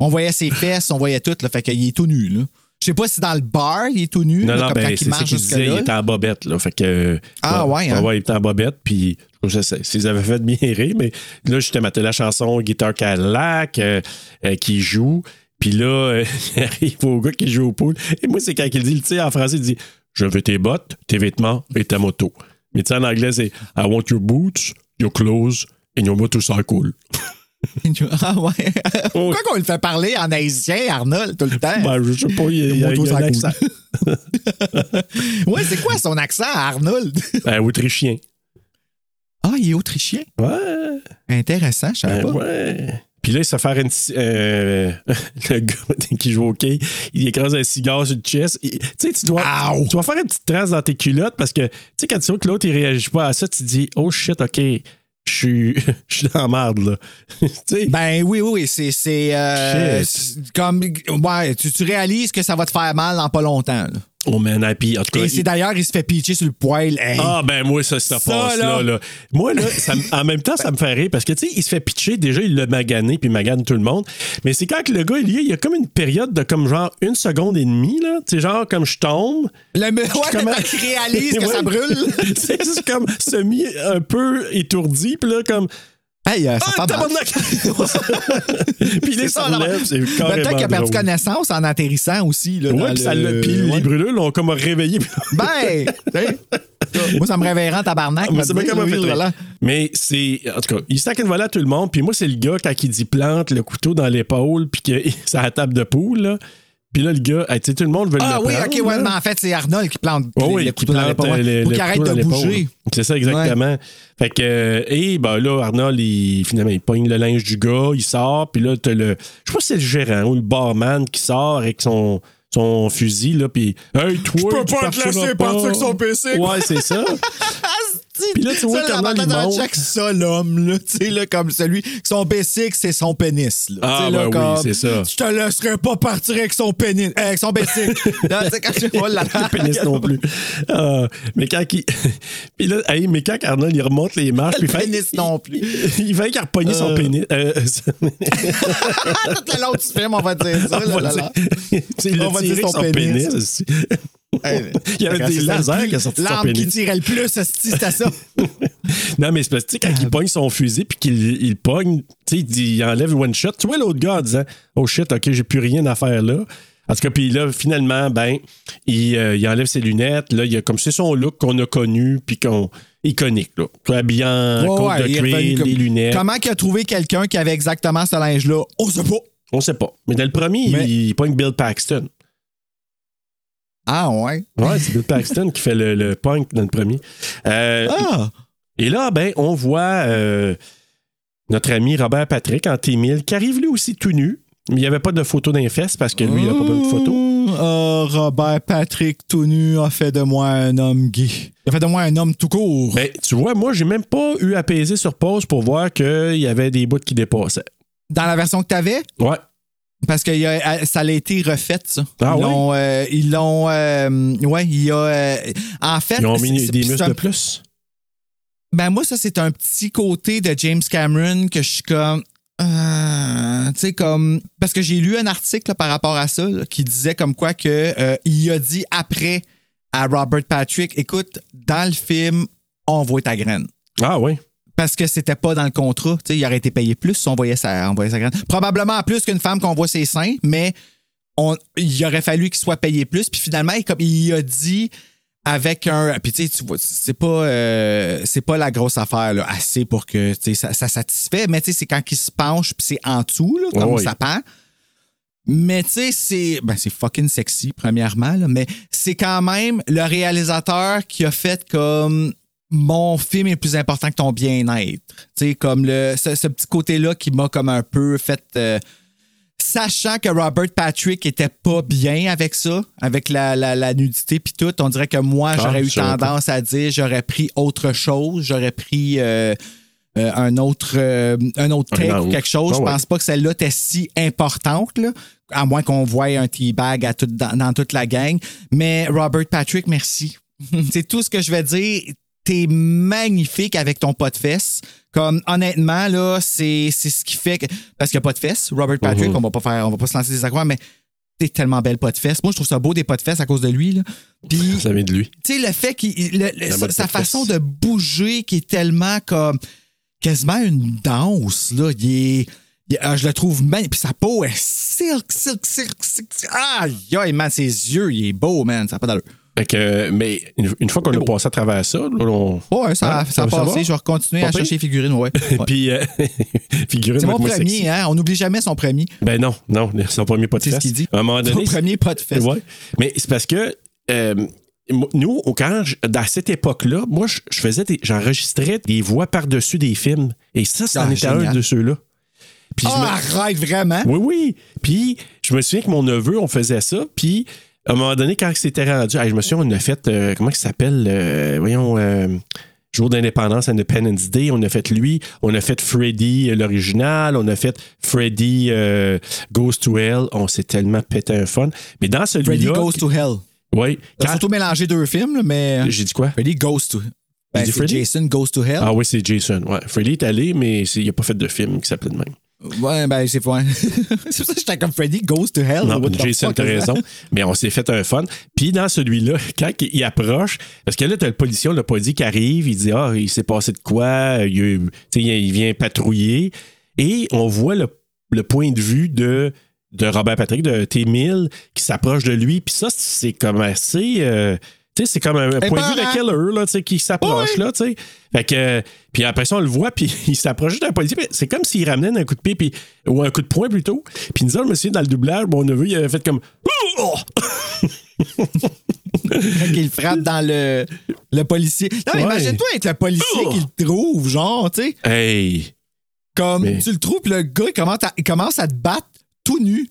on voyait ses fesses, on voyait tout. Là, fait qu'il est tout nu. Là. Je sais pas si dans le bar, il est tout nu. Non, là, non, comme ben, quand c'est il marche. Il était en bobette, là. Fait que. Ah, ouais, hein? Ouais, il était en bobette, puis je ça les avait fait bien rire, mais là, j'étais maté la chanson Guitar Cadillac euh, euh, qui joue, puis là, euh, il arrive au gars qui joue au pool, et moi, c'est quand il dit, tu sais, en français, il dit Je veux tes bottes, tes vêtements et ta moto. Mais tu sais, en anglais, c'est I want your boots, your clothes and your motorcycle. ah ouais. Pourquoi qu'on le fait parler en haïtien, Arnold, tout le temps? Ben, je sais pas, il y a, il y a- un accent. ouais, c'est quoi son accent, Arnold? Ben, autrichien. Ah, il est autrichien? Ouais. Intéressant, je savais Ben pas. ouais. Puis là, il se fait faire une. euh, le gars qui joue au hockey, il écrase un cigare sur le chest. Tu sais, tu dois, tu dois faire une petite trace dans tes culottes parce que, tu sais, quand tu vois que l'autre, il réagit pas à ça, tu te dis, oh shit, OK, je suis je suis dans la merde, là. Ben oui, oui, c'est c'est, euh, c'est comme ouais, tu, tu réalises que ça va te faire mal dans pas longtemps. là. Oh man, puis, en tout cas. Et c'est il- d'ailleurs, il se fait pitcher sur le poil. Hey. Ah, ben moi, ça, ça, Ça, passe là. là. Moi, là, ça en même temps, ça me fait rire parce que, tu sais, il se fait pitcher. Déjà, il l'a magané, puis il magane tout le monde. Mais c'est quand que le gars, il y a, il y a comme une période de comme genre une seconde et demie, là. Tu sais, genre comme je tombe. le me- ouais, il réalise que ça brûle. c'est comme semi un peu étourdi, puis là, comme. Hey, euh, ça Ah, puis ça ça, là. relève, c'est Peut-être carrément qu'il a perdu connaissance en atterrissant aussi. Là, Ouais, puis ça le- puis ouais. les brûleux l'ont comme réveillé. Ben, moi, ça me réveillera en tabarnak. Oui, fait voilà. Mais c'est. En tout cas, il stack une volée à tout le monde. Puis moi, c'est le gars, quand il dit plante le couteau dans l'épaule, puis que c'est à la table de poule, là. Puis là, le gars, tu sais, tout le monde veut Ah le oui, prendre, ok, ouais, mais en fait, c'est Arnold qui plante Oh oui, le qui plante euh, pour le qu'il arrête de bouger. C'est ça, exactement. Fait que, euh, et ben là, Arnold, il, finalement, il pogne le linge du gars, il sort, puis là, t'as le. Je sais pas si c'est le gérant ou le barman qui sort avec son, son fusil, là, puis. Hey, toi, Je peux tu pas te laisser partir avec son PC. Ouais, c'est ça. Puis là, tu vois Ça, qu'Arnold, il Jack, ça, l'homme, là, tu sais, là, comme celui, son basic, c'est son pénis, là. Ah, là, ben oui, comme, c'est ça. Je te laisserai pas partir avec son pénis, euh, avec son basic. Là, tu sais, quand je vois la pénis non plus. Ah, mais quand il. puis là, hey, mais quand Arnold il remonte les marches, puis Le il fait. pénis non plus. Il fait qu'il a repogné son Euh. pénis. Euh, Tout le long du film, on va dire ça, là, on va là, dire- là. il On va tiré dire avec son son pénis. pénis. Hey, Il y avait des lasers qui son L'arme qui tirait le plus, c'était ça. Non, mais c'est parce que quand il pogne son fusil puis qu'il il pogne, il, il enlève one shot. Tu vois l'autre gars en disant Oh shit, ok, j'ai plus rien à faire là. En tout cas, puis là, finalement, ben, il, euh, il enlève ses lunettes. Là, il a comme c'est son look qu'on a connu puis qu'on iconique là. Tout habillé en Ouais, de il cuir, comme- les lunettes. Comment qu'il a trouvé quelqu'un qui avait exactement ce linge-là? On sait pas. On sait pas. Mais dans le premier, Mais- il, il pogne Bill Paxton. Ah, ouais. Ouais, c'est Bill Paxton qui fait le, le punk dans le premier. Euh, Ah! Et là, ben, on voit euh, notre ami Robert Patrick en T1000 qui arrive lui aussi tout nu. Mais il n'y avait pas de photo d'un fesses parce que lui, il n'a pas de photo. Oh, Robert Patrick tout nu a fait de moi un homme gay. Il a fait de moi un homme tout court. Ben, tu vois, moi, j'ai même pas eu à peser sur pause pour voir qu'il y avait des bouts qui dépassaient. Dans la version que t'avais, Ouais. Parce que y a- ça a été refait, ça. Ah ils l'ont, euh, ils l'ont. euh, ouais, il y a. euh, en fait. Ils ont mis des muscles un- de plus? Ben moi, ça, c'est un petit côté de James Cameron que je suis comme. euh, tu sais, comme. Parce que j'ai lu un article là, par rapport à ça là, qui disait comme quoi que euh, il a dit après à Robert Patrick écoute, dans le film, on voit ta graine. Ah oui. Parce que c'était pas dans le contrat. Il aurait été payé plus si on voyait sa, on voyait sa graine. Probablement plus qu'une femme qu'on voit ses seins, mais on, il aurait fallu qu'il soit payé plus. Puis finalement, il, comme, il a dit avec un. Puis tu sais, tu vois, c'est pas, euh, c'est pas la grosse affaire, là, assez pour que ça, ça satisfait, mais tu sais, c'est quand il se penche, puis c'est en dessous, là, comme ça pend. Mais tu sais, c'est ben, c'est fucking sexy, premièrement, là, mais c'est quand même le réalisateur qui a fait comme mon film est plus important que ton bien-être. Tu sais, comme le, ce, ce petit côté-là qui m'a comme un peu fait. euh, sachant que Robert Patrick était pas bien avec ça, avec la, la, la nudité puis tout, on dirait que moi, Ah, j'aurais eu pas. tendance à dire j'aurais pris autre chose, j'aurais pris euh, euh, un autre euh, un autre Un ou quelque chose. Ah Je ouais. pense pas que celle-là était si importante, là, à moins qu'on voie un teabag à tout, dans, dans toute la gang. Mais Robert Patrick, merci. C'est tout ce que je vais dire. T'es magnifique avec ton pot de fesses. Comme honnêtement, là, c'est ce qui fait que. Parce qu'il n'y a pas de fesses, Robert Patrick, Mhm. on va pas faire, on va pas se lancer des accrocs, mais t'es tellement belle pot de fesses. Moi, je trouve ça beau des pots de fesses à cause de lui. Là. Puis Ça vient de lui. tu sais, le fait qu'il. sa mode sa de façon de bouger qui est tellement comme. quasiment une danse, là. Il est. ah, je le trouve magnifique. Puis sa peau est silk, silk, silk, silk. Aïe, aïe, man, ses yeux, il est beau, man. Ça n'a pas d'allure. Fait que, mais une, une fois qu'on a beau. passé à travers ça, là, on. Ouais, ça, Hein, ça, a ça- ça passé. Je vais continuer à chercher figurines, ouais. Ouais. Puis, euh, figurine C'est mon premier, sexy. hein. On n'oublie jamais son premier. Ben non, non, son premier pas de C'est ce fesse. qu'il dit. À un moment Son donné. premier pas de fesses. Ouais. Mais c'est parce que euh, nous, au- quand je- dans cette époque-là, moi, je, je faisais des- j'enregistrais des voix par-dessus des films. Et ça, c'en Ah, était un de ceux-là. Puis me- Ah, arrête, vraiment? Oui, oui. Puis je me souviens que mon neveu, on faisait ça. Puis à un moment donné, quand c'était rendu, je me souviens, on a fait, euh, comment ça s'appelle, euh, voyons, euh, Jour d'indépendance, Independence Day, on a fait lui, on a fait Freddy, euh, l'original, on a fait Freddy Goes to Hell. On s'est tellement pété un fun. Mais dans Freddy celui-là. Goes to Hell. Oui. Quand- surtout mélangé deux films, mais. J'ai dit quoi? Freddy Goes to Ben, Freddy? Jason Goes to Hell. Ah oui, c'est Jason. Ouais. Freddy est allé, mais c'est- il n'a pas fait de film qui s'appelait de même. Ouais, ben, c'est ouais. c'est pour ça que j'étais comme Freddy Goes to Hell. Non, t'as is that? raison. Mais on s'est fait un fun. Puis dans celui-là, quand il approche, parce que là, t'as le policier, on l'a pas dit, qui arrive, il dit Ah, il s'est passé de quoi, il, a- tu sais, il vient patrouiller. Et on voit le, le point de vue de, de Robert Patrick, de T-1000, qui s'approche de lui. Puis ça, c'est comme assez. euh, tu sais, c'est comme un, point de vue de killer, là, tu sais, qui s'approche, Oui. là, tu sais. Fait que, euh, puis après ça, on le voit, puis il s'approche d'un policier. C'est comme s'il ramenait un coup de pied, puis, ou un coup de poing plutôt. Puis nous autres, je me souviens, dans le doublage, mon neveu, il avait fait comme. Oh! Quand il frappe dans le, le policier. Non, mais Ouais. imagine-toi être le policier Oh. qui le trouve, genre, tu sais. Hey! Comme Mais- tu le trouves, le gars, il commence, à, il commence à te battre tout nu.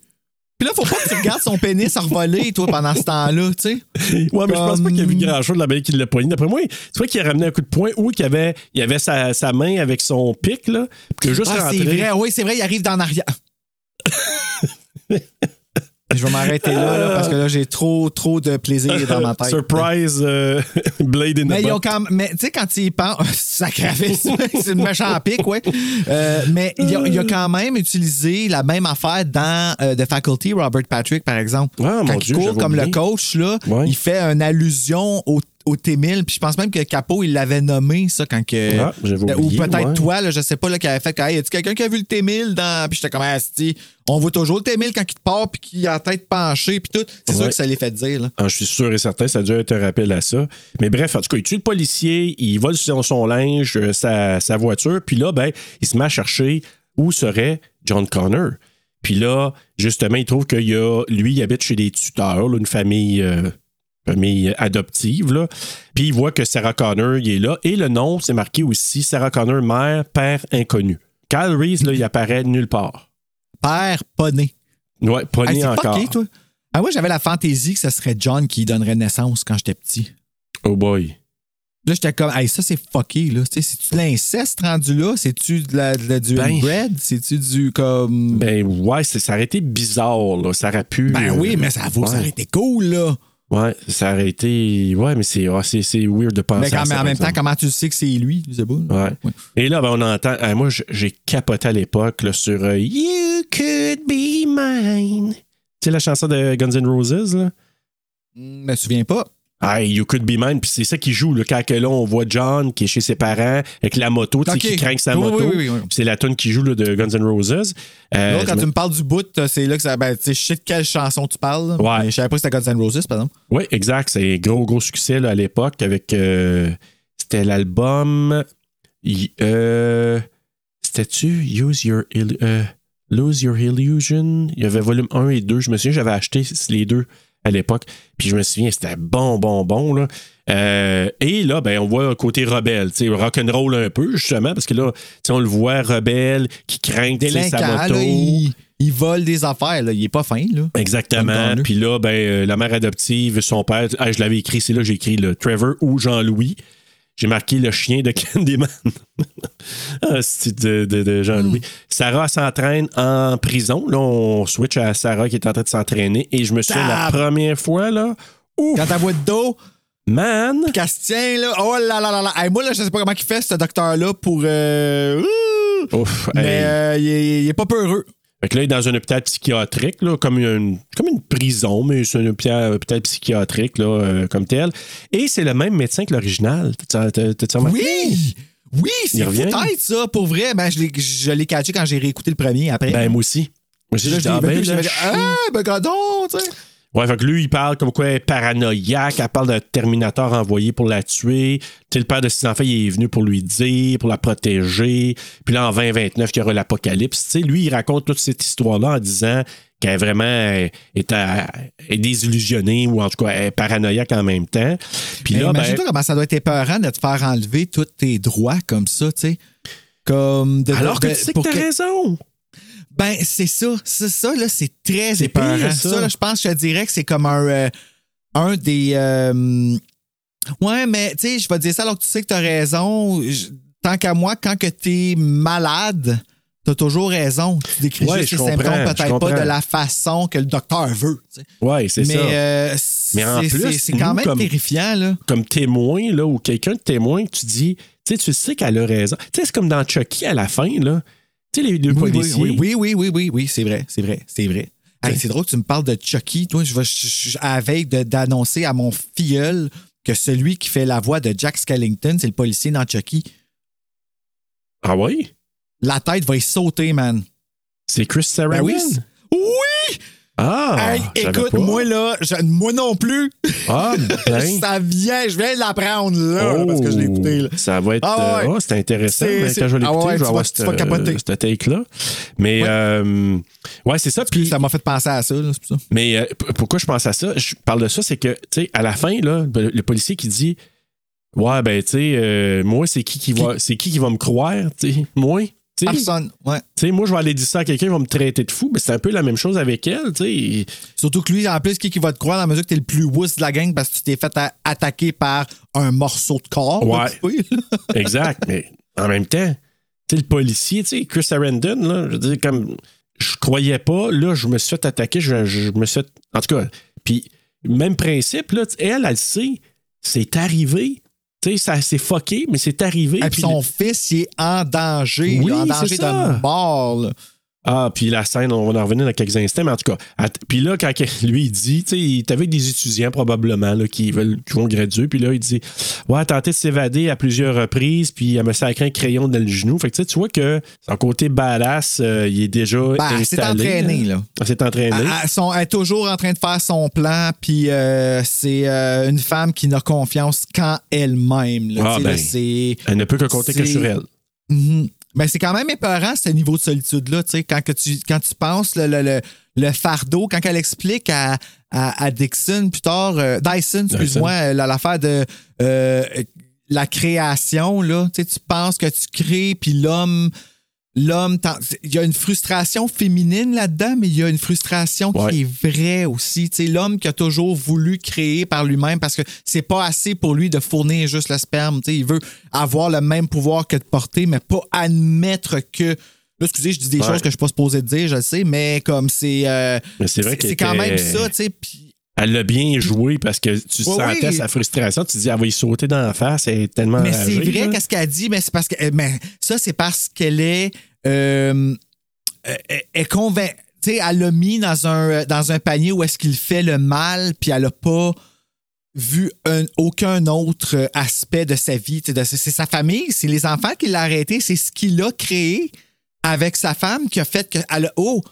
Puis là, faut pas que tu regardes son pénis envoler, toi, pendant ce temps-là, tu sais. Ouais, mais je pense pas qu'il a vu grand-chose de la manière qu'il l'a poigné. D'après moi, tu vois qu'il a ramené un coup de poing ou qu'il avait, il avait sa, sa main avec son pic, là, puis a juste Ah, c'est vrai, oui, c'est vrai, il arrive d'en arrière. Je vais m'arrêter là, là, parce que là, j'ai trop, trop de plaisir dans ma tête. Surprise euh, Blade in Mais the ils ont quand même- mais tu sais, quand il pense, ça c'est une méchant pic, ouais. Euh, mais il a, il a quand même utilisé la même affaire dans euh, The Faculty, Robert Patrick, par exemple. Ah, mon quand Dieu, il court comme le coach, là, Ouais. il fait une allusion au, au T-1000. Puis je pense même que Capo, il l'avait nommé, ça, quand que. Ah, ou peut-être ouais. toi, là, je sais pas, là, qui avait fait. Hey, y a-tu quelqu'un qui a vu le T-1000 dans. Puis j'étais comme, ah, c'ti, on voit toujours le T-1000 quand il te part, puis qu'il a la tête penchée, puis tout. C'est sûr Ouais. que ça les fait dire, là. Ah, je suis sûr et certain, ça a dû être un rappel à ça. Mais bref, en tout cas, il tue le policier, il vole son, son linge, euh, sa, sa voiture, puis là, ben, il se met à chercher où serait John Connor. Puis là, justement, il trouve qu'il y a, lui, il habite chez des tuteurs, là, une famille, euh, famille adoptive, là. Puis il voit que Sarah Connor, il est là. Et le nom, c'est marqué aussi Sarah Connor, mère, père inconnu. Kyle Reese, là, il apparaît nulle part. Père, pas né. Ouais, pas Hey, né c'est encore. toi. Ah, moi, j'avais la fantaisie que ce serait John qui donnerait naissance quand j'étais petit. Oh boy. Là, j'étais comme, hey, ça, c'est fucké, là. Tu sais, C'est-tu de l'inceste rendu là? C'est-tu de la, de la- du Ben. bread? C'est-tu du comme. Ben ouais, ça aurait été bizarre, là. Ça aurait pu. Ben euh, oui, mais ça vaut, ça aurait été cool, là. Ouais, ça aurait été. Ouais, mais c'est c'est- c'est weird de penser Mais quand- à ça, mais en même temps, comment tu sais que c'est lui? Je sais pas. Ouais. Et là, ben, on entend. ah, moi, j'ai capoté à l'époque sur euh, You could be mine. Tu sais la chanson de Guns N' Roses, là? Je me souviens pas. Ah, You Could Be Mine, puis c'est ça qui joue. Là, quand là, on voit John qui est chez ses parents avec la moto, tu sais, Ok. qui craint sa Oui, moto. oui, oui, oui. Puis c'est la tune qui joue là, de Guns N' Roses. Euh, Là, quand tu me parles du bout, c'est là que ça. Ben, tu sais, je sais de quelle chanson tu parles. Ouais. Mais je savais pas que c'était Guns N' Roses, par exemple. Oui, exact. C'est un gros, gros succès là, à l'époque avec. euh, c'était l'album. euh, C'était-tu Use Your. Euh, Lose Your Illusion? Il y avait volume 1 et 2. Je me souviens, j'avais acheté les deux à l'époque. Puis je me souviens, c'était bon, bon, bon. Là. Euh, et là, ben, on voit un côté rebelle, tu sais, rock'n'roll un peu, justement, parce que là, on le voit rebelle, qui craint sa moto. là, il, il vole des affaires, là. Il est pas fin, là. Exactement. Puis là, ben, euh, la mère adoptive, son père, ah, je l'avais écrit, c'est là que j'ai écrit le Trevor ou Jean-Louis. J'ai marqué le chien de Candyman. ah, c'est de, de- de Jean-Louis. Sarah s'entraîne en prison. Là, on switch à Sarah qui est en train de s'entraîner. Et je me souviens, la première fois, là, ouf, Quand ta voix de dos, man, Castien, là. Oh là là là là. Hey, moi, là, je sais pas comment il fait, ce docteur-là, pour. euh, ouf, Mais hey. euh, il, est, il est pas peureux. Fait que là, il est dans un hôpital psychiatrique, là, comme, une, comme une prison, mais c'est un hôpital, hôpital psychiatrique, là, euh, comme tel. Et c'est le même médecin que l'original. T'as- t'as- t'as-tu remarqué? Oui! Oui, c'est peut-être ça, pour vrai. Ben, je l'ai, je l'ai catché quand j'ai réécouté le premier après. Ben, moi aussi. Moi aussi, je ah, ben, tu sais. Ouais, fait que lui, il parle comme quoi elle est paranoïaque, elle parle d'un Terminator envoyé pour la tuer. Tu sais, le père de ses enfants, il est venu pour lui dire, pour la protéger. Puis là, en 2029, il y aura l'apocalypse. Tu sais, lui, il raconte toute cette histoire-là en disant qu'elle est vraiment euh, est, à- est désillusionnée ou en tout cas elle est paranoïaque en même temps. Puis Mais là, ben, Imagine-toi comment ça doit être épeurant de te faire enlever tous tes droits comme ça, tu sais. Comme de, alors que tu sais que t'as que- raison. Ben, c'est ça. C'est ça, là, c'est très épeurant. pire, ça. ça? là, je pense, je te dirais que c'est comme un, euh, un des. euh, Ouais, mais tu sais, je vais te dire ça alors que tu sais que tu as raison. Je- Tant qu'à moi, quand que tu es malade, tu as toujours raison. Tu décris Ouais, juste les symptômes, peut-être pas de la façon que le docteur veut. tu sais. Ouais, c'est ça. euh, Mais en c'est- plus, c'est quand même comme- terrifiant, là. comme témoin, là, ou quelqu'un de témoin, que tu dis, tu sais, tu sais qu'elle a raison. Tu sais, c'est comme dans Chucky à la fin, là. Tu sais, les deux Oui, oui, policiers. oui, oui, oui, oui, oui, oui, c'est vrai, c'est vrai, c'est vrai. Hey, c'est drôle que tu me parles de Chucky. Toi, je vais je- je- je- à la veille de- d'annoncer à mon filleul que celui qui fait la voix de Jack Skellington, c'est le policier dans Chucky. Ah oui? La tête va y sauter, man. C'est Chris Sarandon? Ben oui. Oui! Ah! Hey, écoute, pas. moi là, je- moi non plus. Ah, ben. ça vient, je viens de l'apprendre là, parce que je l'ai écouté. Là. Oh, Ça va être. Ah ouais. euh, oh, c'est intéressant. Quand je vais ah l'écouter, ouais, je vais avoir cette, cette take-là. Mais, Ouais. euh, ouais, c'est ça. Puis, Ça m'a fait penser à ça, là, c'est pour ça. mais euh, pourquoi je pense à ça? Je parle de ça, c'est que, tu sais, à la fin, là, le, le policier qui dit Ouais, ben, tu sais, euh, moi, c'est qui qui va, c'est qui qui va me croire, tu sais? Moi? Personne, ouais. tu sais, moi, je vais aller dire ça à quelqu'un, il va me traiter de fou. Mais c'est un peu la même chose avec elle, tu sais. Surtout que lui, en plus, qui, qui va te croire dans la mesure que t'es le plus wuss de la gang parce que tu t'es fait attaquer par un morceau de corps. Ouais. Exact. mais en même temps, tu sais, le policier, tu sais, Chris Sarandon, là, je veux dire, comme je croyais pas, là, je me suis fait attaquer, je, je me suis fait. En tout cas, puis même principe, là, elle, elle sait, c'est arrivé. Tu sais, ça s'est fucké, mais c'est arrivé. Et puis puis son le- fils, il est en danger. Oui, là, en c'est danger de mort. là. Ah, puis la scène, on va en revenir dans quelques instants, mais en tout cas, puis là, quand lui, il dit, tu sais, il est avec des étudiants probablement là, qui veulent qui vont graduer, puis là, il dit, ouais, tenté de s'évader à plusieurs reprises, puis elle me sacré un crayon dans le genou. Fait que tu sais, tu vois que son côté badass, euh, il est déjà Ben, elle s'est installé. entraînée, là. Elle s'est entraînée. Elle, elle elle est toujours en train de faire son plan, puis euh, c'est euh, une femme qui n'a confiance qu'en elle-même. là. Ah, ben. c'est. Elle ne peut que compter que c'est- sur elle. Mhm. Ben, c'est quand même épeurant, ce niveau de solitude-là. tu sais, Quand, que tu, quand tu penses le, le, le, le fardeau, quand elle explique à, à, à Dixon plus tard, euh, Dyson, excuse-moi, euh, la- l'affaire de euh, la création, là, tu sais, tu penses que tu crées, puis l'homme. L'homme, il y a une frustration féminine là-dedans, mais il y a une frustration Ouais. qui est vraie aussi. L'homme qui a toujours voulu créer par lui-même parce que c'est pas assez pour lui de fournir juste le sperme. Tu sais, il veut avoir le même pouvoir que de porter, mais pas admettre que. Là, excusez, je dis des Ouais. choses que je suis pas supposé dire, je le sais, mais comme c'est. euh, Mais c'est vrai c'est qu'elle quand même ça, tu sais. puis- Elle l'a bien joué parce que tu Ouais, sentais oui. sa frustration. Tu dis, elle va y sauter dans la face. Elle est tellement Mais c'est vrai qu'est-ce qu'elle dit, mais c'est parce que euh, mais ça c'est parce qu'elle est euh, euh, elle est tu sais, elle l'a mis dans un dans un panier où est-ce qu'il fait le mal, puis elle a pas vu un- aucun autre aspect de sa vie. C'est sa famille, c'est les enfants qui l'ont arrêté, c'est ce qu'il a créé avec sa femme qui a fait que elle a- oh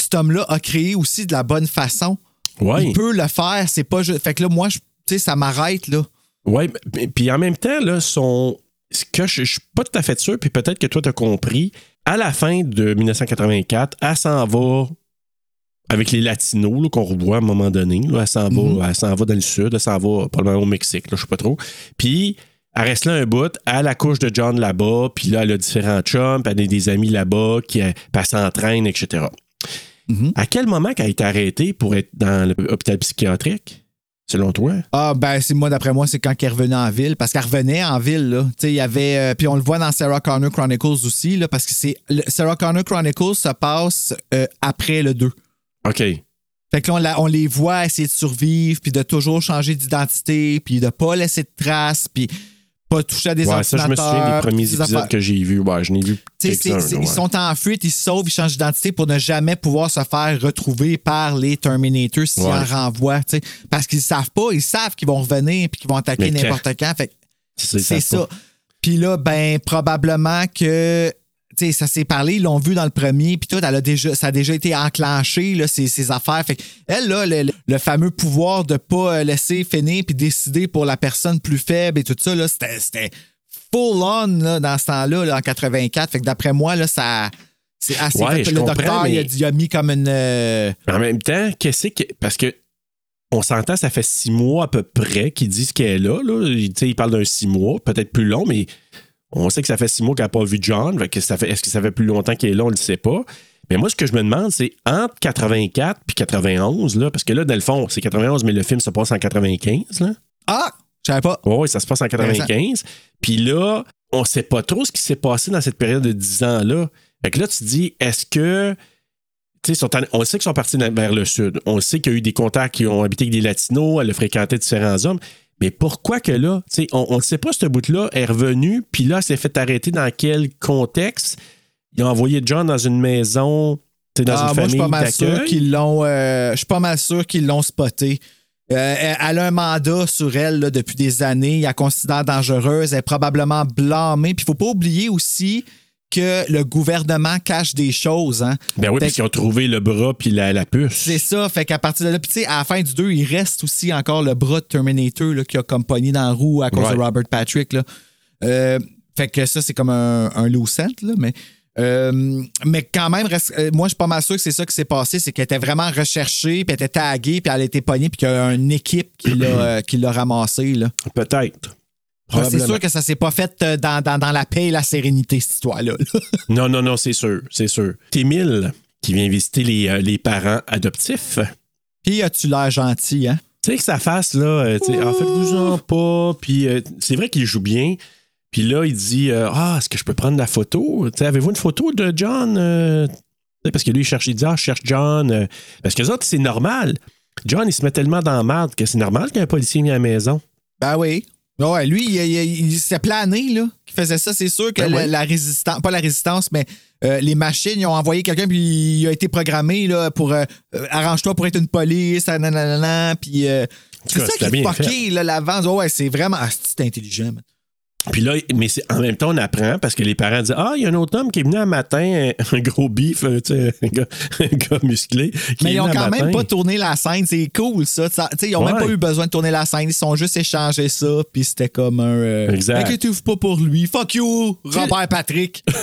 cet homme-là a créé aussi de la bonne façon. Ouais. Il peut le faire, c'est pas juste. Fait que là moi tu sais ça m'arrête là. Oui, puis en même temps, là, son. Ce que je, je suis pas tout à fait sûr, puis peut-être que toi, tu as compris, à la fin de 1984, elle s'en va avec les Latinos là, qu'on revoit à un moment donné. là. elle s'en Mhm. va, elle s'en va dans le sud, elle s'en va probablement au Mexique, là, je sais pas trop. Puis elle reste là un bout, elle accouche de John là-bas, puis là, elle a différents chums, puis elle a des amis là-bas, qui euh, puis elle s'entraîne, etc. Mhm. À quel moment qu'elle a été arrêtée pour être dans l'hôpital psychiatrique, selon toi? Ah, ben, c'est moi, d'après moi, c'est quand elle revenait en ville. Parce qu'elle revenait en ville, là. Tu sais, il y avait. euh, puis on le voit dans Sarah Connor Chronicles aussi, là, parce que c'est. Sarah Connor Chronicles se passe euh, après le 2. OK. Fait que là, on, la- on les voit essayer de survivre, puis de toujours changer d'identité, puis de pas laisser de traces, puis pas toucher à des Ouais, ça, je me souviens des premiers épisodes affaires. que j'ai vus. Ouais, je n'ai vu quelques-uns. Ils sont en fuite, ils se sauvent, ils changent d'identité pour ne jamais pouvoir se faire retrouver par les Terminators s'ils Ouais. en renvoient. Parce qu'ils savent pas, ils savent qu'ils vont revenir et qu'ils vont attaquer quand? n'importe quand. Fait C'est ça. Puis là, ben, probablement que. Sais, ça s'est parlé, ils l'ont vu dans le premier, puis tout, elle a déjà, ça a déjà été enclenché, là, ces, ces affaires. Fait elle, là, le, le fameux pouvoir de pas euh, laisser finir puis décider pour la personne plus faible et tout ça, là, c'était, full on, là, dans ce temps-là, là, en 84. Fait que d'après moi, là, ça. C'est assez. Ouais, fait. je le docteur, il, a, il mis comme une. euh, En même temps, qu'est-ce que. Parce que. On s'entend, ça fait six mois à peu près qu'ils disent qu'elle est là. là. Il, tu sais, il parle d'un six mois, peut-être plus long, mais on sait que ça fait six mois qu'elle n'a pas vu John. Fait que ça fait, est-ce que ça fait plus longtemps qu'elle est là? On ne le sait pas. Mais moi, ce que je me demande, c'est entre 84 puis 91, là, parce que là, dans le fond, c'est 91, mais le film se passe en 95. Là. Ah! Je savais pas. Oui, ça se passe en 95. Puis là, on ne sait pas trop ce qui s'est passé dans cette période de 10 ans-là. Fait que là, tu te dis, est-ce que. tu sais, sont en- on sait qu'ils sont partis vers le sud. On sait qu'il y a eu des contacts qui ont habité avec des Latinos, elle a fréquenté différents hommes. Mais pourquoi que là, tu sais, on ne sait pas ce bout-là, elle est revenue, puis là, elle s'est fait arrêter dans quel contexte? Ils ont envoyé John dans une maison, dans Ah, une moi, je suis famille pas mal sûr qu'ils l'ont. euh, je suis pas mal sûr qu'ils l'ont spoté. Euh, elle elle a un mandat sur elle là, depuis des années. Il la considère dangereuse. Elle est probablement blâmée. Puis il faut pas oublier aussi que le gouvernement cache des choses. Hein. Ben oui, Fait parce qu'ils ont trouvé le bras puis la, la puce. C'est ça. Fait qu'à partir de là, puis tu sais, à la fin du 2, il reste aussi encore le bras de Terminator là, qui a comme pogné dans la roue à cause Ouais. de Robert Patrick. Là. Euh, fait que ça, c'est comme un, un loose là, mais. euh, mais quand même, euh, moi, je suis pas mal sûr que c'est ça qui s'est passé, c'est qu'elle était vraiment recherchée, puis elle était taguée, puis elle a été pognée, puis qu'il y a une équipe qui l'a, ramassée. Peut-être. C'est sûr que ça s'est pas fait euh, dans, dans- dans la paix et la sérénité, cette histoire-là. là. Non, non, non, c'est sûr, c'est sûr. Témile, qui vient visiter les, euh, les parents adoptifs. puis as-tu l'air gentil, hein? Tu sais que sa face, là, euh, tu sais, en faites-vous-en pas. Puis euh, c'est vrai qu'il joue bien. Puis là, il dit Ah, est-ce que je peux prendre la photo Avez-vous une photo de John Parce que lui, il cherche, il dit Ah, je cherche John. Parce que les autres, c'est normal. John, il se met tellement dans la merde que c'est normal qu'un policier vienne à la maison. Ben oui. Ouais, lui, il, il, il s'est plané, là, qui faisait ça. C'est sûr que Ben la, résistance, pas la résistance, mais euh, les machines, ils ont envoyé quelqu'un, puis il a été programmé, là, pour euh, euh, arrange-toi pour être une police, nanana, puis euh, c'est ça qui est fucké, là, l'avance. Ouais, c'est vraiment, ah, c'est intelligent, man. Puis là, mais c'est- en même temps, on apprend parce que les parents disent Ah, il y a un autre homme qui est venu un matin, un, un gros bif, un gars, un gars musclé. qui Mais est ils ont quand même pas tourné la scène, c'est cool, ça. Ils ont même pas eu besoin de tourner la scène, ils sont juste échangé ça, puis c'était comme un. euh, Exact. Inquiétez-vous pas pour lui. Fuck you, Robert Patrick.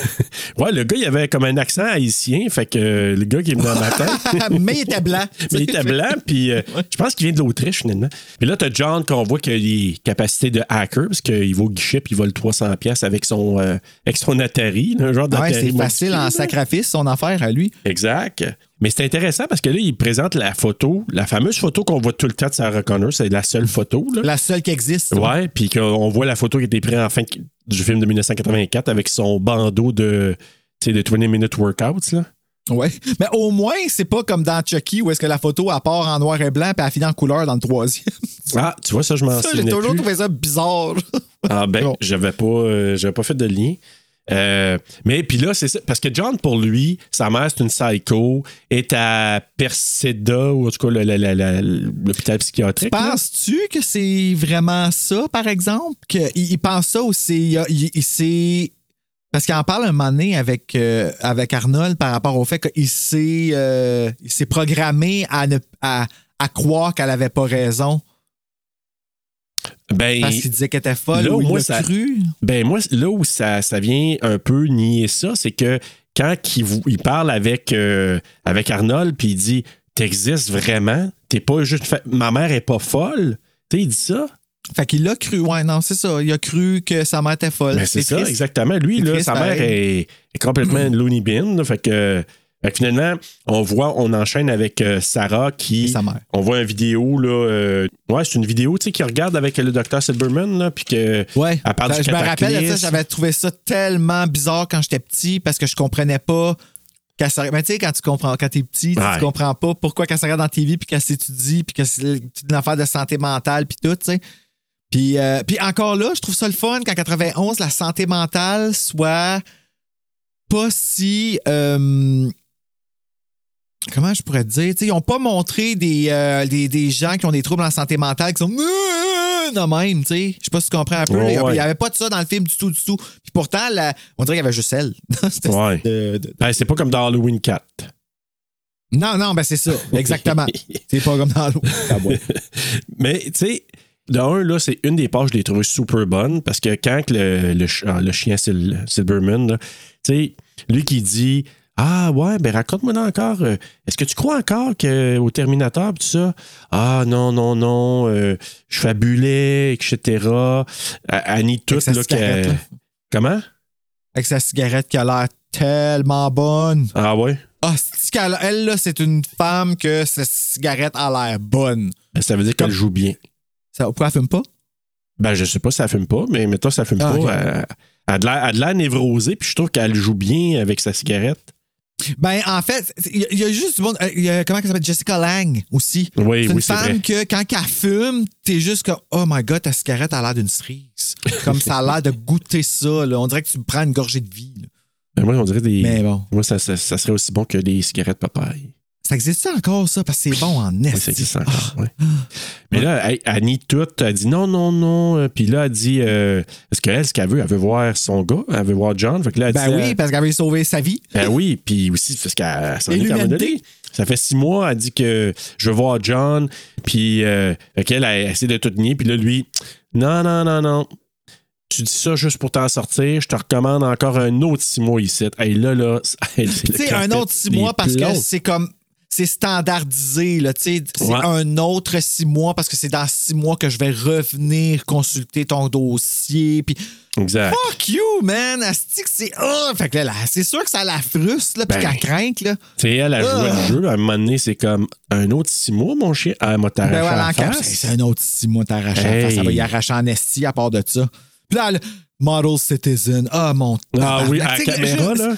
Ouais, le gars, il avait comme un accent haïtien, fait que euh, le gars qui est venu un matin. mais il était blanc. Mais il était blanc, puis euh, je pense qu'il vient de l'Autriche, finalement. Puis là, t'as John qu'on voit qu'il a les capacités de hacker, parce qu'il va au guichet, il vole 300 pièces avec son euh, avec son Atari, un genre Ouais, d'Atari. c'est facile en sacrifice, son affaire à lui. Exact. Mais c'est intéressant parce que là, il présente la photo, la fameuse photo qu'on voit tout le temps de Sarah Connor, c'est la seule photo. Là. La seule qui existe. Ouais, puis qu'on voit la photo qui a été prise en fin du film de 1984 avec son bandeau de, de 20 minute workouts. Là. Ouais. Mais au moins, c'est pas comme dans Chucky où est-ce que la photo elle part en noir et blanc puis elle finit en couleur dans le troisième. Ah, tu vois, ça, je m'en Ça, j'ai toujours plus. trouvé ça bizarre. Ah ben, Bon. j'avais pas, euh, j'avais pas fait de lien. Euh, mais puis là, c'est ça. Parce que John, pour lui, sa mère, c'est une psycho, est à Perseda, ou en tout cas l'hôpital psychiatrique. Penses-tu que c'est vraiment ça, par exemple? Qu'il il pense ça ou c'est. il- Parce qu'il en parle un moment donné avec, euh, avec Arnold par rapport au fait qu'il s'est euh, il s'est programmé à, ne, à, à croire qu'elle avait pas raison Ben, parce qu'il disait qu'elle était folle là, ou il moi, ça- cru. Ben moi, là où ça, ça vient un peu nier ça, c'est que quand il, vous- il parle avec, euh, avec Arnold, puis il dit T'existes vraiment, t'es pas juste. Ma mère est pas folle. Tu il dit ça. Fait qu'il l'a cru. Ouais, non, c'est ça. Il a cru que sa mère était folle. Ben, c'est ça, exactement. Lui, là, sa mère est, est complètement une loony bin. là, fait que. fait que finalement, on voit, on enchaîne avec euh, Sarah qui. Et sa mère. On voit une vidéo, là. euh, ouais, c'est une vidéo, tu sais, qui regarde avec le docteur Silberman, là, puis que. Ouais. Ben, du je me rappelle ça, j'avais trouvé ça tellement bizarre quand j'étais petit parce que je comprenais pas. Mais tu sais, quand tu comprends, quand t'es petit, tu- Ouais. tu comprends pas pourquoi qu'elle se regarde dans la TV puis qu'elle s'étudie puis que c'est une affaire de santé mentale puis tout, tu sais. Puis, euh, puis encore là, je trouve ça le fun qu'en 91, la santé mentale soit pas si. euh, comment je pourrais te dire? Tu sais, ils n'ont pas montré des, euh, des, des gens qui ont des troubles en santé mentale qui sont de même, tu sais. Je sais pas si tu comprends un peu. Ouais, Il n'y avait pas de ça dans le film du tout, du tout. Puis pourtant, la- on dirait qu'il y avait juste elle. C'était- Ouais. Ben, c'est pas comme dans Halloween 4. Non, non, ben c'est ça. Exactement. c'est pas comme dans ouais. Mais, tu sais, de un, là, c'est une des pages, je l'ai trouvé super bonne parce que quand le, le, ah, le chien Sil- Silberman, tu sais, lui qui dit Ah, ouais, ben raconte-moi encore, euh, est-ce que tu crois encore que, au Terminator, tout ça Ah, non, non, non, euh, je fabulais, etc. Annie toute, là, que-. Comment? Avec sa cigarette qui a l'air tellement bonne. Ah, ouais. Ah, elle, là, c'est une femme que sa cigarette a l'air bonne. Ben, ça veut dire qu'elle joue bien. Ça, pourquoi elle fume pas? Ben, je sais pas si ça fume pas, mais mettons, ça fume Ah, pas. Elle, elle a de l'air- elle a de l'air névrosée, puis je trouve qu'elle joue bien avec sa cigarette. Ben, en fait, il y, a- il y a juste du monde. euh, y a- comment elle s'appelle? Jessica Lang aussi. Oui, c'est une oui, c'est femme vrai. que quand elle fume, t'es juste comme Oh my god, ta cigarette a l'air d'une cerise. comme ça a l'air de goûter ça. Là. On dirait que tu prends une gorgée de vie. là. Ben, moi, on dirait des. Mais bon. Moi, ça, ça- ça serait aussi bon que des cigarettes papaye. Ça existe encore, ça? Parce que c'est bon en est. Oui, ça existe encore, ouais. Mais là, elle, elle nie tout. Elle dit non, non, non. Euh, Puis là, elle dit euh, Est-ce qu'elle, ce qu'elle veut, elle veut voir son gars, elle veut voir John. Fait que là, elle Ben dit, oui, euh, parce qu'elle veut sauver sa vie. Ben oui, puis aussi parce qu'elle s'en est. Ça fait six mois, elle dit que je veux voir John, puis euh, qu'elle a essayé de tout nier, puis là, lui, non, non, non, non. Tu dis ça juste pour t'en sortir, je te recommande encore un autre six mois ici. Hey, là, là, Tu sais, un autre six mois parce que c'est comme. C'est standardisé, là, tu sais. C'est Ouais. un autre six mois parce que c'est dans six mois que je vais revenir consulter ton dossier. Puis, Exact. fuck you, man! Asti que c'est. Ah! Fait que là, là, c'est sûr que ça la frustre, là, puis Ben. qu'elle craint, là. Tu sais, elle a joué Ah. le jeu, à un moment donné, c'est comme un autre six mois, mon chien? Elle m'a t'arraché Ben voilà, la face. c'est un autre six mois t'arracher la face. Hey. Ça va y arracher en esti à part de ça. Puis là, le Model Citizen. Ah, mon Ah oui, à la caméra, là.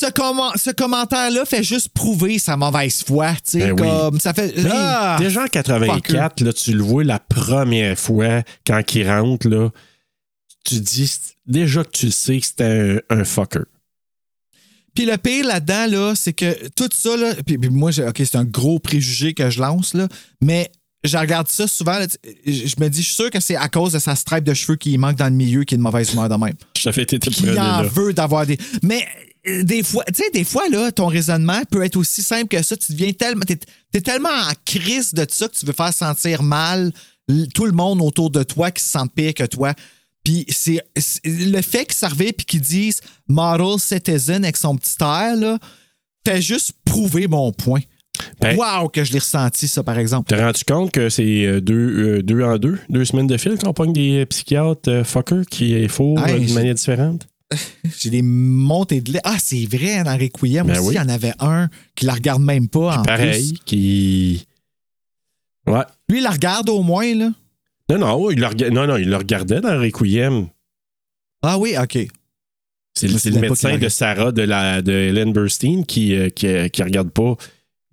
Ce, comment- ce commentaire-là fait juste prouver sa mauvaise foi. Ben oui. comme ça fait. Ah! déjà en 84, là, tu le vois la première fois quand il rentre, là, tu dis déjà que tu le sais que c'était un, un fucker. Puis le pire là-dedans, là, c'est que tout ça, là, puis, puis moi, OK, c'est un gros préjugé que je lance, là, mais je regarde ça souvent, là, je je me dis, je suis sûr que c'est à cause de sa stripe de cheveux qui manque dans le milieu qui est de mauvaise humeur de même. Fait été qui en veut d'avoir des. Mais des fois, tu sais, des fois, là, ton raisonnement peut être aussi simple que ça. Tu deviens tellement. T'es, tellement en crise de ça que tu veux faire sentir mal tout le monde autour de toi qui se sent pire que toi. Puis c'est, le fait qu'ils servent puis qu'ils disent model citizen avec son petit air, là, fait juste prouver mon point. Ben- wow, que je l'ai ressenti, ça, par exemple. T'as rendu compte que c'est euh, deux, euh, deux en deux, deux semaines de fil qu'on pogne des psychiatres euh, fuckers qui est faux Hey, euh, d'une manière différente? J'ai des montées de lait. Ah, c'est vrai, dans Requiem Ben aussi, oui. il y en avait un qui la regarde même pas. En Pareil, plus. qui. Ouais. Lui, il la regarde au moins, là. Non, non, il rega- non, non, il le regardait dans Requiem. Ah oui, OK. C'est le, médecin de. Sarah de, la, de Ellen Burstyn qui, euh, qui, euh, qui regarde pas.